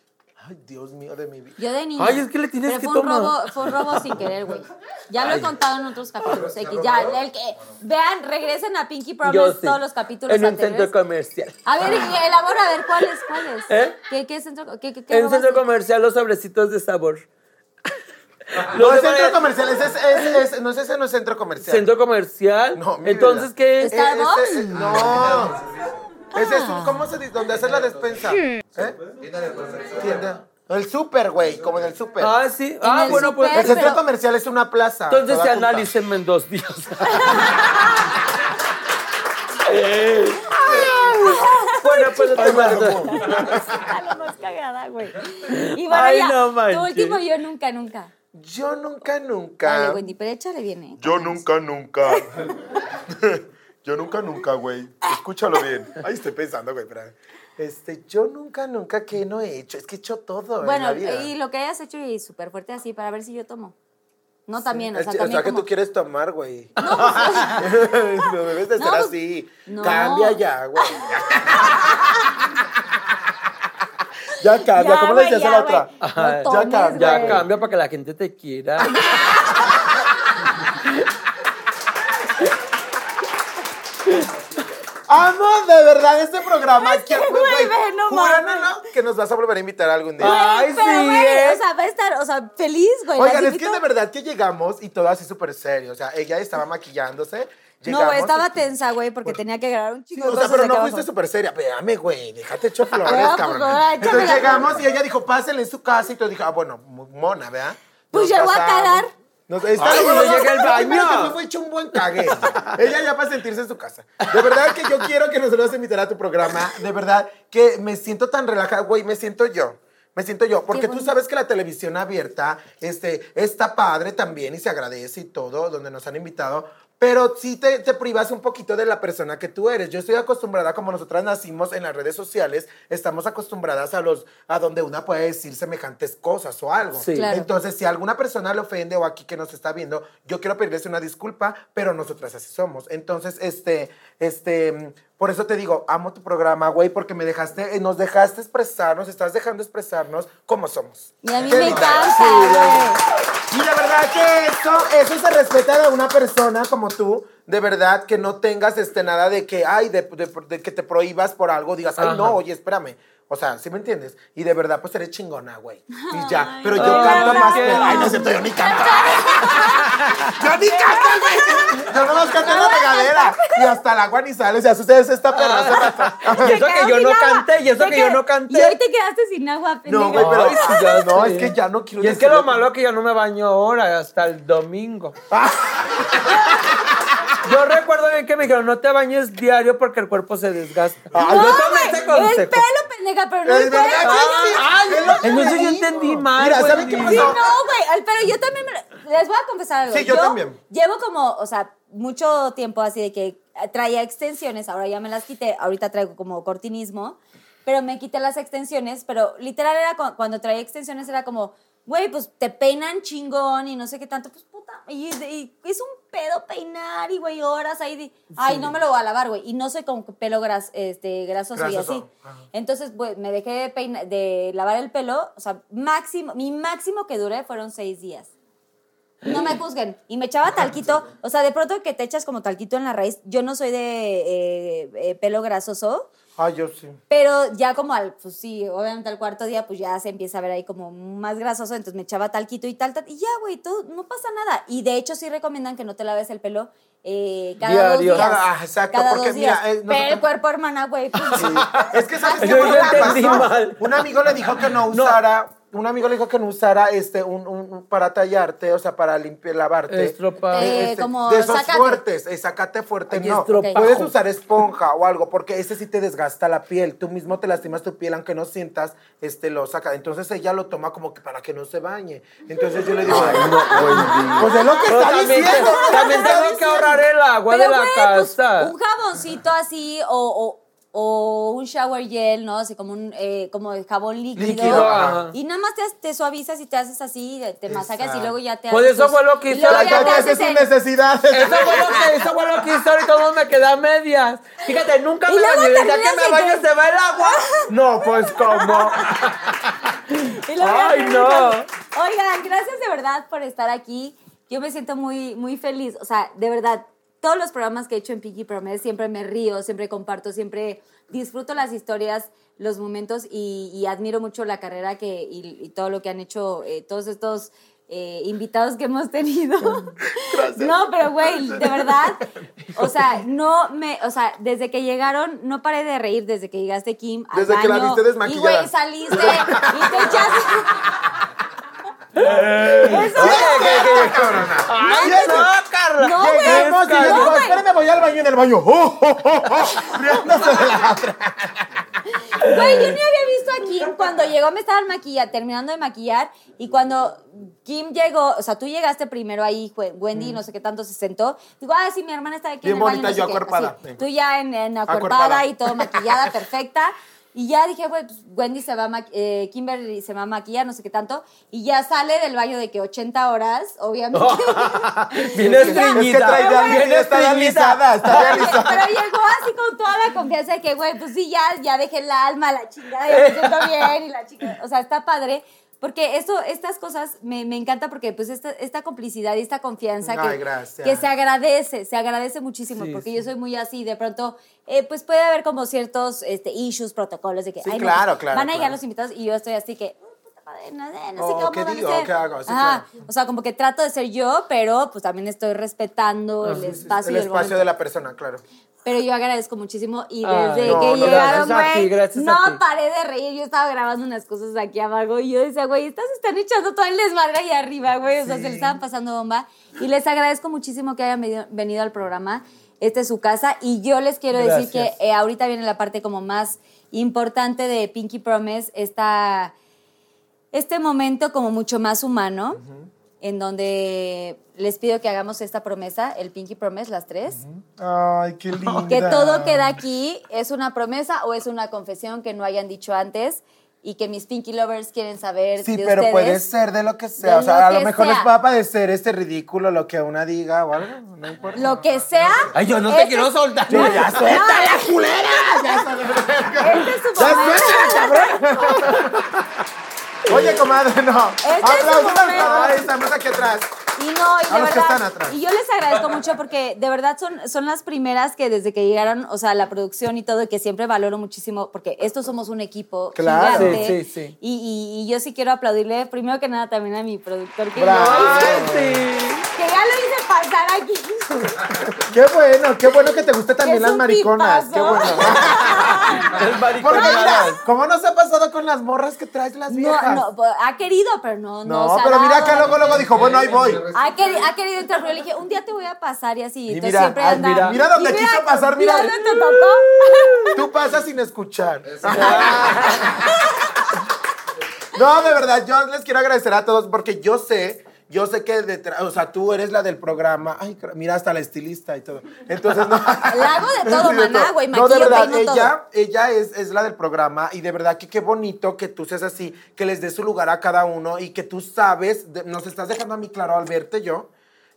Ay, Dios mío de mi vida. Yo de niña. Ay, es que le tienes Pero que fue un tomar. robo, fue un robo sin querer, güey. Ya lo he contado en otros capítulos X. Ya, el que, vean, regresen a Pinky Promise Yo sí. todos los capítulos En un anteriores. centro comercial. A ver, y elabora, a ver, ¿cuáles, cuáles? ¿Eh? ¿Qué, qué centro, qué, qué, qué En un centro comercial los sobrecitos de sabor. <laughs> No, Los es centro comercial, ese es, es- es- no es ese, no es centro comercial. Centro comercial. No, mi Entonces. ¿qué? Eh, ¿Starbucks? ese- eh, no. Ese es un, ¿cómo se dice? Donde haces la despensa. ¿Eh? Tienda. El súper, güey, como en el súper. Ah, sí. Ah, el bueno, pues. súper, el centro pero- comercial es una plaza. Entonces toda se junta. analícenme en dos días. <laughs> <laughs> bueno, pues el tema de- Dale más cagada, güey. Y bueno, Ay, ya, no tu manches. último yo nunca, nunca. Yo nunca, nunca. Dale, Wendy, pero échale bien, ¿eh? Yo nunca, nunca. <laughs> Yo nunca, nunca, güey. Escúchalo bien. Ay, estoy pensando, güey, pero. Este, yo nunca, nunca, ¿qué no he hecho? Es que he hecho todo en Bueno, la vida. y lo que hayas hecho y súper fuerte así para ver si yo tomo. No, también, o Es sea, que- también que como- tú quieres tomar, güey. <laughs> No, pues, <laughs> No debes de No, ser pues, así. no. Cambia ya, güey. <laughs> ya cambia, Ya, ¿cómo le decías a la otra? No ya tomes, cambia. Ya cambia para que la gente te quiera. Amo de verdad este programa. Es que, güey, no júramelo que nos vas a volver a invitar algún día. Ay, pero, sí, güey, ¿eh? o sea, va a estar, o sea, feliz, güey. Oigan, es que de verdad que llegamos y todo así súper serio. O sea, ella estaba maquillándose. No, güey, estaba tensa, güey, porque tenía que grabar un Sí, chico de o sea, pero no abajo. fuiste súper seria. Espérame, güey, déjate echar flores, Ya, pues, cabrón. ahora, Entonces échamela. llegamos y ella dijo, pásenle en su casa. Y tú dije, ah, bueno, mona, ¿verdad? Pues llegó a cagar. Nos, está Ay, no llega al baño. primero que fue, fue hecho un buen cague. Ella ya para sentirse en su casa. De verdad que yo quiero que nos vuelvas a invitar a tu programa. De verdad que me siento tan relajada, güey, me siento yo. Me siento yo, porque tú sabes que la televisión abierta este, está padre también y se agradece y todo, donde nos han invitado, pero sí te, te privas un poquito de la persona que tú eres. Yo estoy acostumbrada, como nosotras nacimos en las redes sociales, estamos acostumbradas a los a donde una puede decir semejantes cosas o algo. Sí. Claro. Entonces, si alguna persona le ofende o aquí que nos está viendo, yo quiero pedirles una disculpa, pero nosotras así somos. Entonces, este, este, por eso te digo, amo tu programa, güey, porque me dejaste, eh, nos dejaste expresar, nos estás dejando expresarnos como somos. Y a mí me encanta. Y la verdad que eso, eso se respeta de una persona como tú, de verdad, que no tengas este, nada de que, ay, de, de- de que te prohíbas por algo, digas, ay, no, oye, espérame. O sea, ¿sí me entiendes? Y de verdad, pues eres chingona, güey. Y ya. Ay, Pero yo Ay, canto más. tierno. Ay, no es cierto, yo ni canto. <laughs> yo ni canto, güey. Yo nomás canto en la regadera. Y hasta el agua ni sale. O sea, ustedes esta perra rato. <laughs> Y eso que yo no canté, y eso que yo no Y hoy canté. te quedaste sin agua, pendejo. No, güey, pero. Ay, ya no, es que ya no quiero Y es que lo malo es que yo no me baño ahora, hasta el domingo. <laughs> Yo recuerdo bien que me dijeron, no te bañes diario porque el cuerpo se desgasta. Ay, No, yo güey, ese el pelo, pendeja, pero no el verdad, cuerpo. sí, sí. Entonces yo entendí mal. Mira, güey. ¿sabe qué Sí, pasó? no, güey, el- pero yo también me- les voy a confesar algo. Sí, yo también. Llevo como, o sea, mucho tiempo así de que traía extensiones, ahora ya me las quité, ahorita traigo como cortinismo, pero me quité las extensiones, pero literal era cu- cuando traía extensiones era como, güey, pues te peinan chingón y no sé qué tanto, pues puta, y, y es un pedo peinar y güey, horas ahí, de, ay, no me lo voy a lavar, güey, y no soy que pelo gras, este, grasoso, y así. ajá. Entonces, pues, me dejé de, peina- de lavar el pelo, o sea, máximo, mi máximo que duré fueron seis días. No me juzguen. Y me echaba <laughs> talquito, o sea, de pronto que te echas como talquito en la raíz, yo no soy de eh, eh, pelo grasoso, Ay, yo sí. pero ya como al, pues sí, obviamente al cuarto día, pues ya se empieza a ver ahí como más grasoso, entonces me echaba talquito y tal, tal, y ya, güey, todo, no pasa nada. Y de hecho sí recomiendan que no te laves el pelo eh, cada Diario. dos días. Ah, exacto, cada porque dos días. mira, eh, Pero el cuerpo, hermana, güey, pues, Es que sabes Yo que entendí pasó? mal. Un amigo le dijo que no usara, un amigo le dijo que no usara este un, un- un- para tallarte, o sea, para limpiar, lavarte. Estropa. Eh, Este, como de esos fuertes, eh, zacate fuerte, Ay, no. estropajo. Puedes usar esponja o algo, porque ese sí te desgasta la piel. Tú mismo te lastimas tu piel, aunque no sientas, este, lo saca. Entonces ella lo toma como que para que no se bañe. Entonces yo le digo, pues es lo que Pero está también, diciendo. también tengo que ahorrar el agua de la pues, casa. un jaboncito así o, o, o un shower gel, ¿no? Así como un eh, como jabón líquido. Líquido. Y nada más te, te suavizas y te haces así, te masacas y luego ya te Pues eso fue lo que hizo la haces sus el- necesidades. Eso fue lo que, eso fue lo que hizo y todo me queda a medias. Fíjate, nunca Y me bañé. Ya que me baño que- se va el agua. No, pues cómo. Ay, no. Oigan, gracias de verdad por estar aquí. Yo me siento muy, muy feliz. O sea, de verdad, todos los programas que he hecho en Pinky Promise siempre me río, siempre comparto, siempre disfruto las historias, los momentos y, y admiro mucho la carrera que, y, y todo lo que han hecho eh, todos estos eh, invitados que hemos tenido. <laughs> No, pero güey, de verdad, o sea, no me, o sea, desde que llegaron, no paré de reír desde que llegaste Kim. al Desde que la viste desmaquillada. Y güey, saliste y te echaste. <laughs> Eso Ay, no, Carla. No, güey. No, espérame, voy al baño en el baño. Oh, oh, oh, oh, riéndose de la otra. Güey, yo ni había visto a Kim cuando llegó, me estaban maquillando, terminando de maquillar, y cuando Kim llegó, o sea, tú llegaste primero ahí, Wendy, no sé qué tanto se sentó. Digo, ah, sí, mi hermana está aquí Bien en el baño. bonita, no sé yo qué. acuerpada. Así, tú ya en, en acuerpada, Acuerpada. y todo maquillada, perfecta. Y ya dije, güey, pues Wendy se va a eh, Kimberly se va a maquillar, no sé qué tanto. Y ya sale del baño de que 80 horas, obviamente. <laughs> Viene estreñida. Viene está estreñida. realizada, <laughs> está Pero, realizada. pero llegó así con toda la confianza de que, güey, pues sí, ya, ya dejé el alma, la chingada, ya me siento bien y la chica, o sea, está padre. Porque eso, estas cosas me, me encanta porque pues esta, esta complicidad y esta confianza Ay, que, se agradece, se agradece muchísimo Sí, porque sí. yo soy muy así, de pronto eh, pues puede haber como ciertos este, issues, protocolos de que, Sí, ay, no, claro, pues, claro, van a llegar claro. los invitados y yo estoy así que, "Uy, puta madre, no, sé, no sé Oh, cómo ¿qué digo? ser". ¿Qué hago? Sí, claro. O sea, como que trato de ser yo, pero pues también estoy respetando el espacio El y el espacio momento. de la persona, claro. Pero yo agradezco muchísimo y desde no, que no, llegaron, güey, no paré de reír. Yo estaba grabando unas cosas aquí abajo y yo decía, güey, estas están echando todo el desmadre ahí arriba, güey. O sea, se le estaban pasando bomba. Y les agradezco muchísimo que hayan venido, al programa. Esta es su casa y yo les quiero decir que eh, ahorita viene la parte como más importante de Pinky Promise, esta, este momento como mucho más humano, en donde les pido que hagamos esta promesa, el Pinky Promise, las tres. Ay, qué <laughs> linda. Que todo queda aquí, es una promesa o es una confesión que no hayan dicho antes y que mis Pinky Lovers quieren saber Sí, de pero ustedes. puede ser de lo que sea. De o sea, lo a lo mejor les sea. va a parecer este ridículo lo que una diga o algo. No importa. Lo que sea. Ay, yo no te este quiero es- soltar. Yo ya suelta la culera. <laughs> Ya Este es su Ya momento. suelta, cabrón. <laughs> Oye, comadre, no. Este es su Aplausos comadre, estamos aquí atrás. Y no, y A de que verdad. están atrás. Y yo les agradezco mucho porque de verdad son, son las primeras que desde que llegaron, o sea, la producción y todo, y que siempre valoro muchísimo, porque estos somos un equipo Claro. gigante. Sí, sí, sí. Y, y- y yo sí quiero aplaudirle, primero que nada, también a mi productor que, Bravo. lo hizo, Ay, sí. que ya lo hice pasar aquí. <laughs> Qué bueno, qué bueno que te gusten también las mariconas. Qué tipazo. bueno. <laughs> Es Porque mira, ¿cómo nos ha pasado con las morras que traes las No, viejas? no, pues, ha querido, pero no, no. No, pero mira que luego, luego dijo, bueno, ahí voy. Ha querido, ha querido entrar, pero le dije, un día te voy a pasar y así. Y Entonces mira, siempre anda. mira. Mira dónde quiso pasar, mira. dónde te tocó. <laughs> Tú pasas sin escuchar. <laughs> No, de verdad, yo les quiero agradecer a todos porque yo sé, yo sé que detrás, o sea, tú eres la del programa. Ay, mira, hasta la estilista y todo. Entonces, no. <laughs> La hago de todo, maná, güey, No, de verdad, ella, ella es, es la del programa y de verdad que qué bonito que tú seas así, que les des su lugar a cada uno y que tú sabes, de- nos estás dejando a mí claro al verte yo,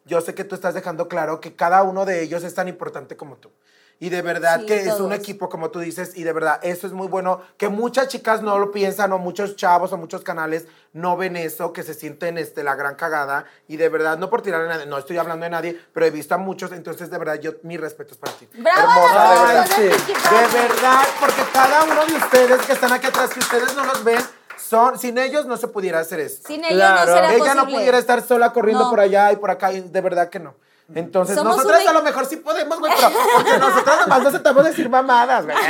yo sé que tú estás dejando claro que cada uno de ellos es tan importante como tú. Y de verdad Sí, que es un todos. equipo, como tú dices, y de verdad eso es muy bueno, que muchas chicas no lo piensan, o muchos chavos o muchos canales no ven eso, que se sienten este, la gran cagada, y de verdad, no por tirar a nadie, no estoy hablando de nadie, pero he visto a muchos, entonces de verdad, yo, mis respetos para ti. Bravo, Hermosa, de verdad. chicas de verdad, porque cada uno de ustedes que están aquí atrás, que ustedes no los ven, son, sin ellos no se pudiera hacer esto. Sin ellos Claro. no será Ella no posible. pudiera estar sola corriendo No. por allá y por acá, y de verdad que no. Entonces, Somos nosotras una- a lo mejor sí podemos, güey, pero porque nosotras nomás nos estamos decir mamadas, güey. <laughs>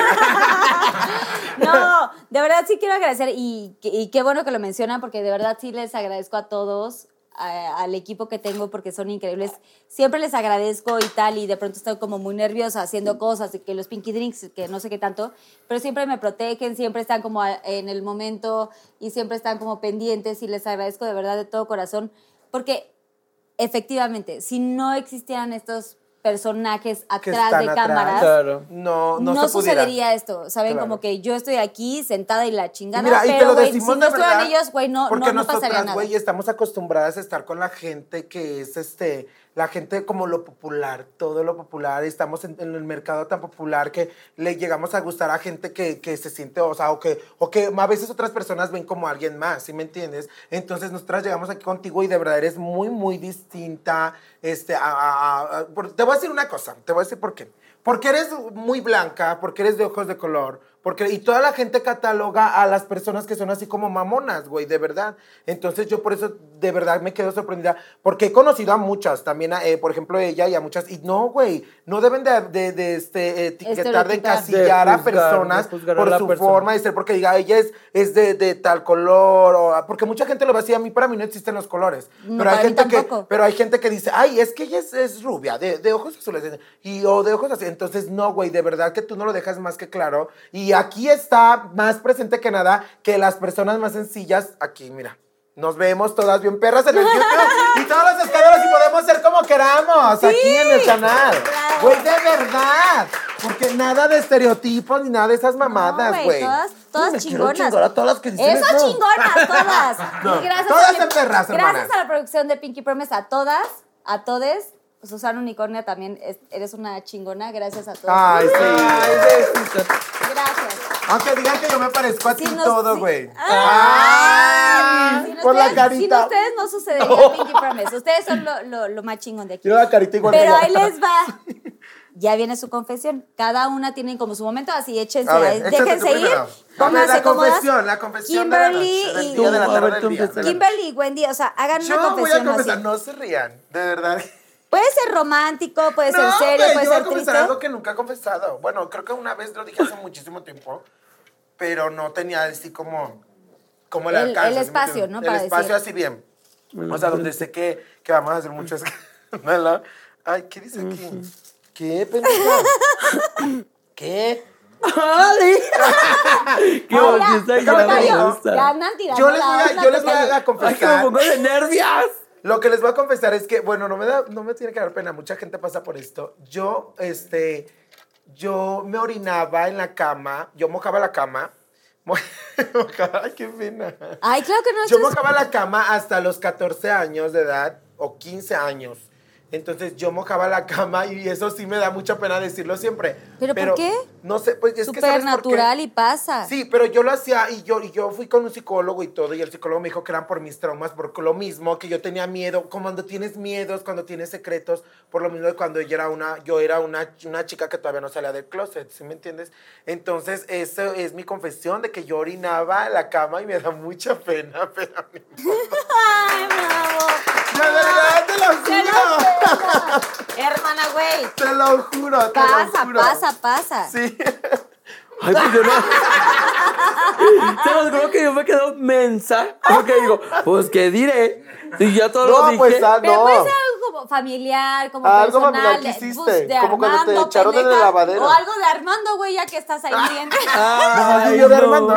No, de verdad sí quiero agradecer y, y qué bueno que lo mencionan porque de verdad sí les agradezco a todos, al equipo que tengo porque son increíbles. Siempre les agradezco y tal y de pronto estoy como muy nerviosa haciendo cosas y que los Pinky Drinks, que no sé qué tanto, pero siempre me protegen, siempre están como en el momento y siempre están como pendientes y les agradezco de verdad de todo corazón porque efectivamente, si no existieran estos personajes atrás de atrás. cámaras, Claro. No, no, no, se pudiera. sucedería esto, ¿saben? Claro. Como que yo estoy aquí sentada y la Y chingada, mira, y te pero lo güey, si no estuvieran ellos, güey, no, porque no, no pasaría nosotras, nada. güey, estamos acostumbradas a estar con la gente que es, este, la gente como lo popular, todo lo popular, estamos en, el mercado tan popular que le llegamos a gustar a gente que, que se siente, o sea, o que, o que a veces otras personas ven como alguien más, ¿sí me entiendes? Entonces nosotras llegamos aquí contigo y de verdad eres muy, muy distinta, este, te voy a decir una cosa, te voy a decir por qué. Porque eres muy blanca, porque eres de ojos de color, porque y toda la gente cataloga a las personas que son así como mamonas, güey, de verdad. Entonces yo por eso de verdad me quedo sorprendida, porque he conocido a muchas, también a, eh, por ejemplo ella y a muchas, y no, güey, no deben de, de, de, este, etiquetar, de encasillar De a personas juzgar a por su persona. forma de ser, porque diga, ella es, es de, de tal color, o, porque mucha gente lo ve así, a mí para mí no existen los colores, No, pero hay gente que, tampoco. pero hay gente que dice, ay, es que ella es, es rubia, de, de ojos azules, y, o de ojos así. Entonces, no, güey, de verdad que tú no lo dejas más que claro. Y aquí está más presente que nada que las personas más sencillas, aquí, mira. Nos vemos todas bien perras en el <laughs> YouTube y todos los escándalos y podemos ser como queramos aquí en el canal. Güey, de verdad. Porque nada de estereotipos ni nada de esas mamadas, No, güey. Todas, todas quiero chingonas. chingar a todas las que dicen Eso, eso. chingonas, todas. <laughs> No, gracias todas a perras. Gracias a la producción de Pinky Promise, a todas, a todes. Susana Unicornia también es- eres una chingona. Gracias a todos. Ay, sí. Ay, besito. Gracias. Aunque digan que yo me parezco a ti Sí, no, todo, güey. Ay, sin Por la ustedes- Sin carita. ustedes no sucedería Pinky Promise. Ustedes son lo, lo, lo más chingón de aquí. Yo la carita igual Pero ahí les va. <laughs> Ya viene su confesión. Cada una tiene como su momento, así échense, A ver, déjense ir. primero. A ver, Pónganse la confesión, la confesión de la Kimberly noche, y de la tarde ver, del tú día. Kimberly y Wendy, o sea, hagan Yo una voy a confesión confesar, así. no se rían, de verdad. Puede ser romántico, puede ser No, serio, güey, puede yo voy a ser confesar triste. algo que nunca he confesado. Bueno, creo que una vez lo dije hace muchísimo tiempo, pero no tenía así como, como el, El- alcance. el ¿sí me espacio? ¿no? El Para espacio decir. así bien. O sea, donde sé que, que vamos a hacer mucho escándalo. Ay, ¿qué dice aquí? ¿Qué, pendeja? <laughs> ¿Qué? ¡Ay! <laughs> ¡Qué Ahora, bonita Yo les voy a, yo les voy a Ay, que me confesar. pongo de nervios. Lo que les voy a confesar es que, bueno, no me da, no me tiene que dar pena, mucha gente pasa por esto. Yo, este, yo me orinaba en la cama, yo mojaba la cama. mojaba- <laughs> Ay, qué pena. Ay, claro que no. Yo mojaba la cama hasta los 14 años de edad o 15 años. Entonces yo mojaba la cama y eso sí me da mucha pena decirlo siempre. ¿Pero por qué? No sé, pues es que Súper ¿sabes por qué? natural y pasa. Sí, pero yo lo hacía y yo, y yo fui con un psicólogo y todo, y el psicólogo me dijo que eran por mis traumas, por lo mismo, que yo tenía miedo, como cuando tienes miedos, cuando tienes secretos, por lo mismo de cuando yo era una, yo era una, una chica que todavía no salía del closet, ¿sí me entiendes? Entonces, eso es mi confesión de que yo orinaba en la cama y me da mucha pena, <laughs> pero. <laughs> Ay, bravo. De verdad, te lo Te juro. lo juro. Hermana, güey. Te lo juro, te Pasa, lo juro. pasa, pasa. Sí. Ay, pues yo no. Se los juro que yo me quedo mensa. Porque digo, pues, ¿qué diré? Si ya todo lo No, dije. pues, ah, Pero no. puede ser algo como familiar, como Algo personal. familiar que de- hiciste, pues, de como cuando te Armando, echaron en el pendeja, lavadero. O algo de Armando, güey, ya que estás ahí viendo. Nomás Ay, yo de no. Armando.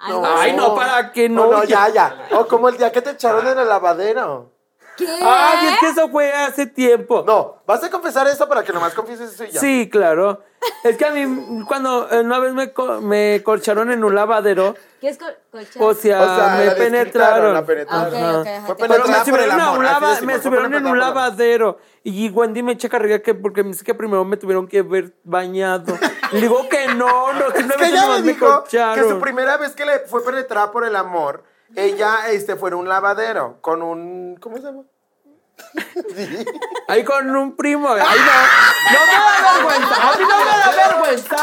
Algo Ay, no, ¿para qué no? No, no, ya, ya. O como el día que te echaron en el lavadero. ¿Qué? Ay, es que eso fue hace tiempo. No, ¿vas a confesar eso para que nomás confieses eso y ya? Sí, claro. Es que a mí, cuando una vez me, co- me colcharon en un lavadero, ¿Qué es col- colchón? o sea, O sea, me la penetraron. la penetraron. ok, Ajá. ok, ajá, Fue te- Pero me subieron, el a un amor, lava- me subieron en un amor. lavadero. Y Wendy me echa carrilla que porque me dice que primero me tuvieron que ver bañado. Le digo que no, no, Es que simplemente ella me me dijo que colcharon. su primera vez que le fue penetrada por el amor, ella este, fue en un lavadero con un... ¿Cómo se llama? Sí. <laughs> Ahí con un primo. Ay, no. No me da vergüenza. A mí no me da vergüenza.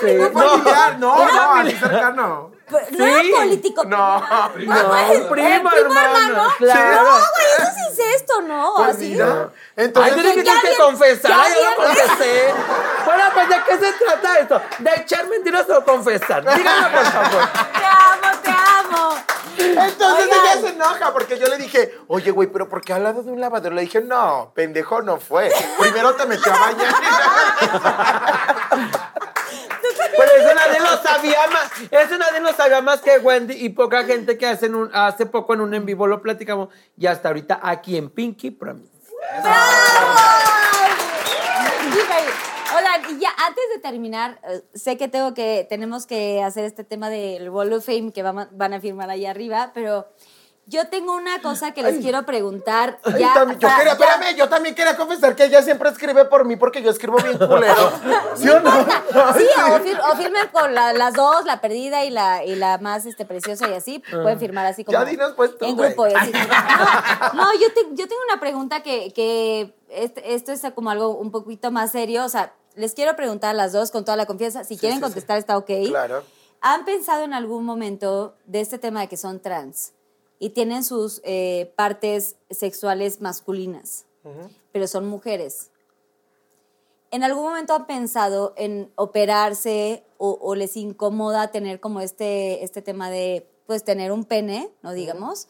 Sí, Fue no. familiar, no, no, así cercano. Pues, No era Sí. político. No. <laughs> No, ¿El primo, primo hermano. hermano? Claro. No, güey, eso sí es esto, ¿no? Pues Así. mira, Ay, entonces... dijiste ya que bien- confesar. ya Yo no confesé. Bueno, pues ¿de qué se trata esto? ¿De echar mentiras o confesar? Dígame, por favor. Te amo, te amo. Entonces Oigan. ella se enoja porque yo le dije, oye, güey, pero ¿por qué al lado de un lavadero? Le dije, no, pendejo no fue. Primero te metió a bañar. <laughs> Pero eso nadie lo sabía más. Eso nadie lo sabía más que Wendy y poca gente que hace, en un- hace poco en un en vivo lo platicamos. Y hasta ahorita aquí en Pinky Promise. Oigan, y ya antes de terminar, eh, sé que tengo que, tenemos que hacer este tema del Wall of Fame que van a firmar ahí arriba, pero yo tengo una cosa que les quiero preguntar. Ay, Ya, también- yo quería, ya- espérame, yo también quería confesar que ella siempre escribe por mí porque yo escribo bien culero. <laughs> ¿Sí o no? Sí, Ay, o, fir- o firmen con la- las dos, la perdida y la, y la más este, preciosa y así. Pueden firmar así como. Ya dinos, pues, tú, En grupo y así. <laughs> No, no, yo, te- yo tengo una pregunta que, que este- esto es como algo un poquito más serio. O sea, les quiero preguntar a las dos con toda la confianza. Si quieren sí, sí. contestar, está ok. Claro. ¿Han pensado en algún momento de este tema de que son trans y tienen sus eh, partes sexuales masculinas, pero son mujeres? ¿En algún momento han pensado en operarse o, o les incomoda tener como este, este tema de, pues, tener un pene, no digamos? Eh,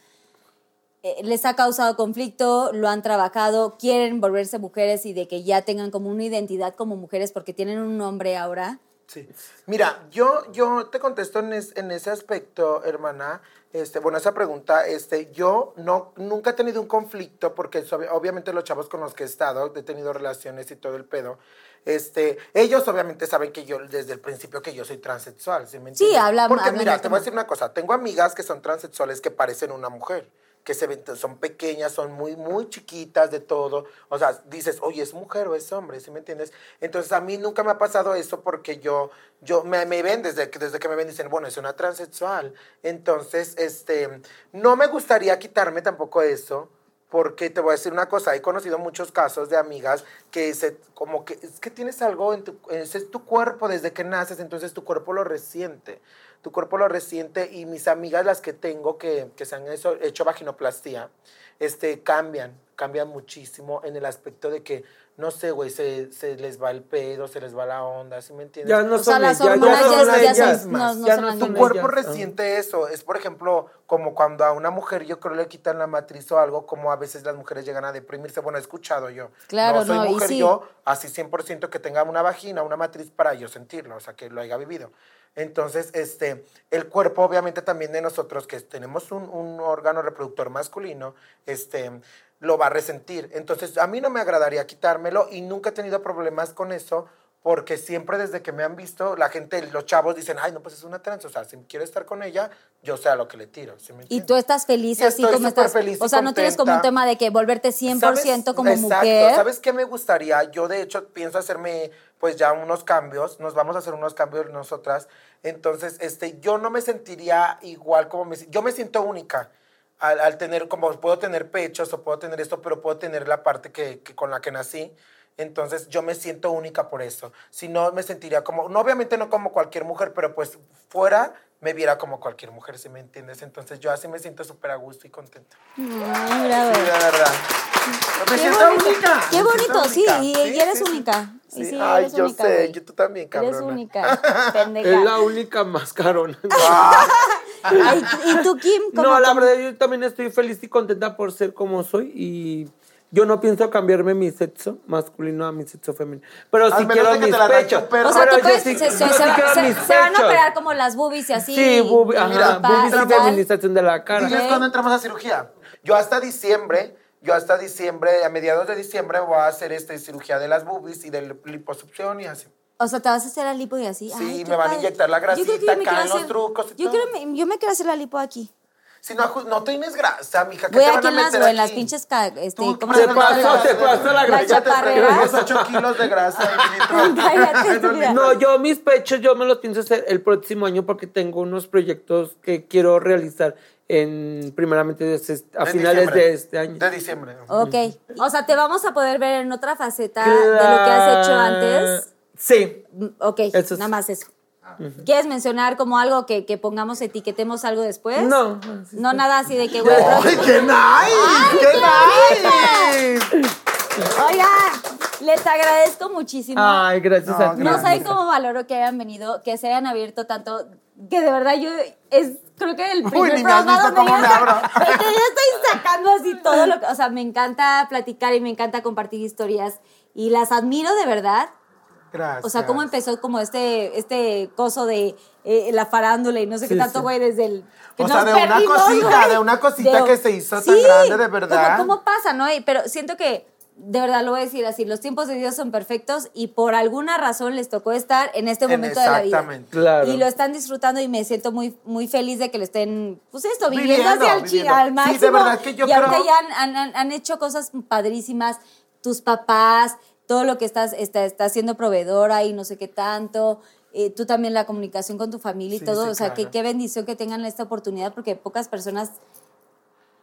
¿Les ha causado conflicto? ¿Lo han trabajado? ¿Quieren volverse mujeres y de que ya tengan como una identidad como mujeres porque tienen un nombre ahora? Sí. Mira, yo, yo te contesto en, es- en ese aspecto, hermana. Este, bueno, esa pregunta, este, yo no, nunca he tenido un conflicto porque obviamente los chavos con los que he estado, he tenido relaciones y todo el pedo, este, ellos obviamente saben que yo, desde el principio, que yo soy transexual, ¿sí me Sí, hablan- Porque mira, te voy a decir una cosa, tengo amigas que son transexuales que parecen una mujer que se ven, son pequeñas, son muy, muy chiquitas de todo. O sea, dices, oye, ¿es mujer o es hombre? ¿Sí me entiendes? Entonces, a mí nunca me ha pasado eso porque yo, yo me, me ven desde que, desde que me ven, dicen, bueno, es una transexual. Entonces, este, no me gustaría quitarme tampoco eso. Porque te voy a decir una cosa, he conocido muchos casos de amigas que se, como que es que tienes algo en tu, ese es tu cuerpo desde que naces, entonces tu cuerpo lo resiente, tu cuerpo lo resiente y mis amigas las que tengo que, que se han hecho, hecho este, cambian, cambian muchísimo en el aspecto de que, no sé, güey, se, se les va el pedo, se les va la onda, ¿sí me entiendes? Ya no O sea, son las hormonas ya no ya- son ya son- ellas. no- no Ya son son tu cuerpo ellas. resiente eso. Es, por ejemplo, como cuando a una mujer yo creo le quitan la matriz o algo, como a veces las mujeres llegan a deprimirse. Bueno, he escuchado yo. Claro, no soy no, y mujer sí. yo, así 100% que tenga una vagina, una matriz para yo sentirlo, o sea, que lo haya vivido. Entonces, este, el cuerpo obviamente también de nosotros, que tenemos un, un órgano reproductor masculino, este, lo va a resentir. Entonces, a mí no me agradaría quitármelo y nunca he tenido problemas con eso porque siempre desde que me han visto, la gente, los chavos dicen, ay, no, pues es una trans, o sea, si quiere estar con ella, yo sé a lo que le tiro. ¿sí me Y tú estás feliz Y así estoy como estás. feliz o sea, no tienes como un tema de que volverte 100% ¿Sabes? como Exacto. mujer. ¿Sabes qué me gustaría? Yo, de hecho, pienso hacerme, pues, ya unos cambios. Nos vamos a hacer unos cambios nosotras. Entonces, este, yo no me sentiría igual como me... Yo me siento única. Al, al tener, como puedo tener pechos o puedo tener esto, pero puedo tener la parte que, que con la que nací. Entonces, yo me siento única por eso. Si no, me sentiría como... No, obviamente no como cualquier mujer, pero pues fuera me viera como cualquier mujer, si me entiendes. Entonces, yo así me siento súper a gusto y contenta. Ay, bravo. Sí, de verdad. Me Qué siento bonito, única. Qué bonito, sí, única. y, y eres única. Y Sí, sí, Ay, eres yo única, sé, güey. yo tú también, cabrón. Eres única, pendeja. <laughs> Es la única mascarona. <laughs> <laughs> Ay, ¿Y tú, Kim? ¿Cómo- No, la cómo- verdad, yo también estoy feliz y contenta por ser como soy y yo no pienso cambiarme mi sexo masculino a mi sexo femenino. Pero Al sí menos quiero de que mis te la pechos. un perro. O sea, Pero tú puedes, sí- se, se- yo se- sí quiero se- mis se van a operar como las boobies y así. Sí, bubi, ajá, mira, boobies y feminización de la cara. Diles Ok. cuándo entramos a cirugía. Yo hasta diciembre, yo hasta diciembre, a mediados de diciembre voy a hacer este, cirugía de las boobies y de la liposucción y así. O sea, te vas a hacer la lipo y así. Sí, Ay, me van a inyectar la grasita acá los hacer- trucos y yo, todo. quiero, yo me quiero hacer la lipo aquí. Si no, no tienes grasa, mija, ¿qué Voy te van aquí a en las, meter güey, en las pinches. Este, Tú, ¿Cómo te se llama? pasó, te pasó la La grasa. chaparrera. Tienes 8 kilos de grasa. <laughs> Cállate. No, yo mis pechos yo me los pienso hacer el próximo año porque tengo unos proyectos que quiero realizar en primeramente a finales diciembre. de este año. De diciembre. Ok. O sea, te vamos a poder ver en otra faceta de lo que has hecho antes. Sí. Mm, Ok, Eso es- nada más eso. ¿Quieres mencionar como algo que, que pongamos, etiquetemos algo después? No. No, nada así de que, güey, ¡Ay, qué nice! ¡Qué nice! Oigan, les agradezco muchísimo. Ay, gracias a ti. No saben cómo valoro que hayan venido, que se hayan abierto tanto, que de verdad yo es creo que el primer ni me has programa visto donde cómo yo, me abro. <laughs> donde yo estoy sacando así todo lo que, o sea, me encanta platicar y me encanta compartir historias y las admiro de verdad. Gracias. O sea, cómo empezó como este, este coso de eh, la farándula y no sé qué Sí, tanto, sí. güey, desde el... que O sea, de una cosita, güey. de una cosita que se hizo tan grande, de verdad. ¿Cómo, cómo pasa, no? Y- Pero siento que, de verdad lo voy a decir así, los tiempos de Dios son perfectos y por alguna razón les tocó estar en este En- momento de la vida. exactamente. Claro. Y lo están disfrutando y me siento muy, muy feliz de que lo estén, pues esto, viviendo, Viviendo, hacia el viviendo. al Sí, máximo. de verdad que yo y ahorita creo- ya han, han- han- han hecho cosas padrísimas, tus papás, todo lo que estás, está, estás siendo proveedora y no sé qué tanto. eh, tú también la comunicación con tu familia y Sí, todo, sí, o sea, qué, claro. qué bendición que tengan esta oportunidad porque pocas personas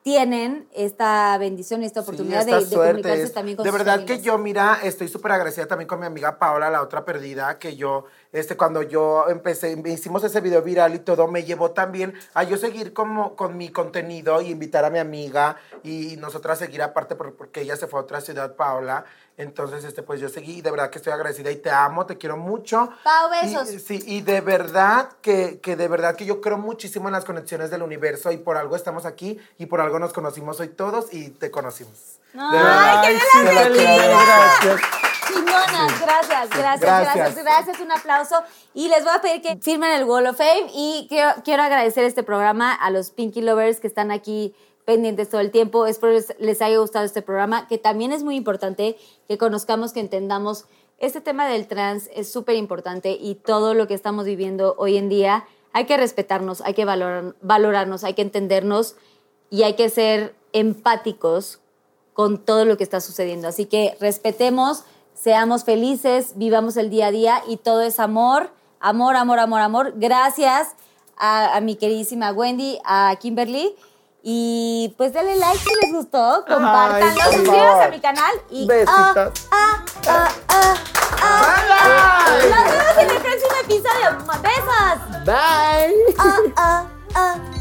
tienen esta bendición, esta oportunidad Sí, esta de, comunicarse es- también con De sus verdad familias. que yo, mira, estoy súper agradecida también con mi amiga Paola, la otra perdida, que yo, este, cuando yo empecé, hicimos ese video viral y todo, me llevó también a yo seguir como con mi contenido y invitar a mi amiga y nosotras seguir aparte por- porque ella se fue a otra ciudad, Paola. Entonces, este, pues yo seguí y de verdad que estoy agradecida y te amo, te quiero mucho. Pau, Y- besos. sí, y de verdad que, que de verdad que yo creo muchísimo en las conexiones del universo y por algo estamos aquí y por algo nos conocimos hoy todos y te conocimos. De Ay, verdad. qué Ay, la qué gracias. Chingonas, gracias, gracias, Gracias. gracias, gracias, un aplauso. Y les voy a pedir que firmen el Wall of Fame y quiero, quiero agradecer este programa a los Pinky Lovers que están aquí pendientes todo el tiempo. Espero les, haya gustado este programa, que también es muy importante que conozcamos, que entendamos. Este tema del trans es súper importante y todo lo que estamos viviendo hoy en día, hay que respetarnos, hay que valorar- valorarnos, hay que entendernos y hay que ser empáticos con todo lo que está sucediendo. Así que respetemos, seamos felices, vivamos el día a día y todo es amor, amor, amor, amor, amor. Gracias a, a mi queridísima Wendy, a Kimberly. Y pues denle like si les gustó, compártanlo, suscríbanse a mi canal y ah, ah, ah, ah, ah. Nos vemos en el próximo episodio. Besos. Bye. Ah, ah, ah.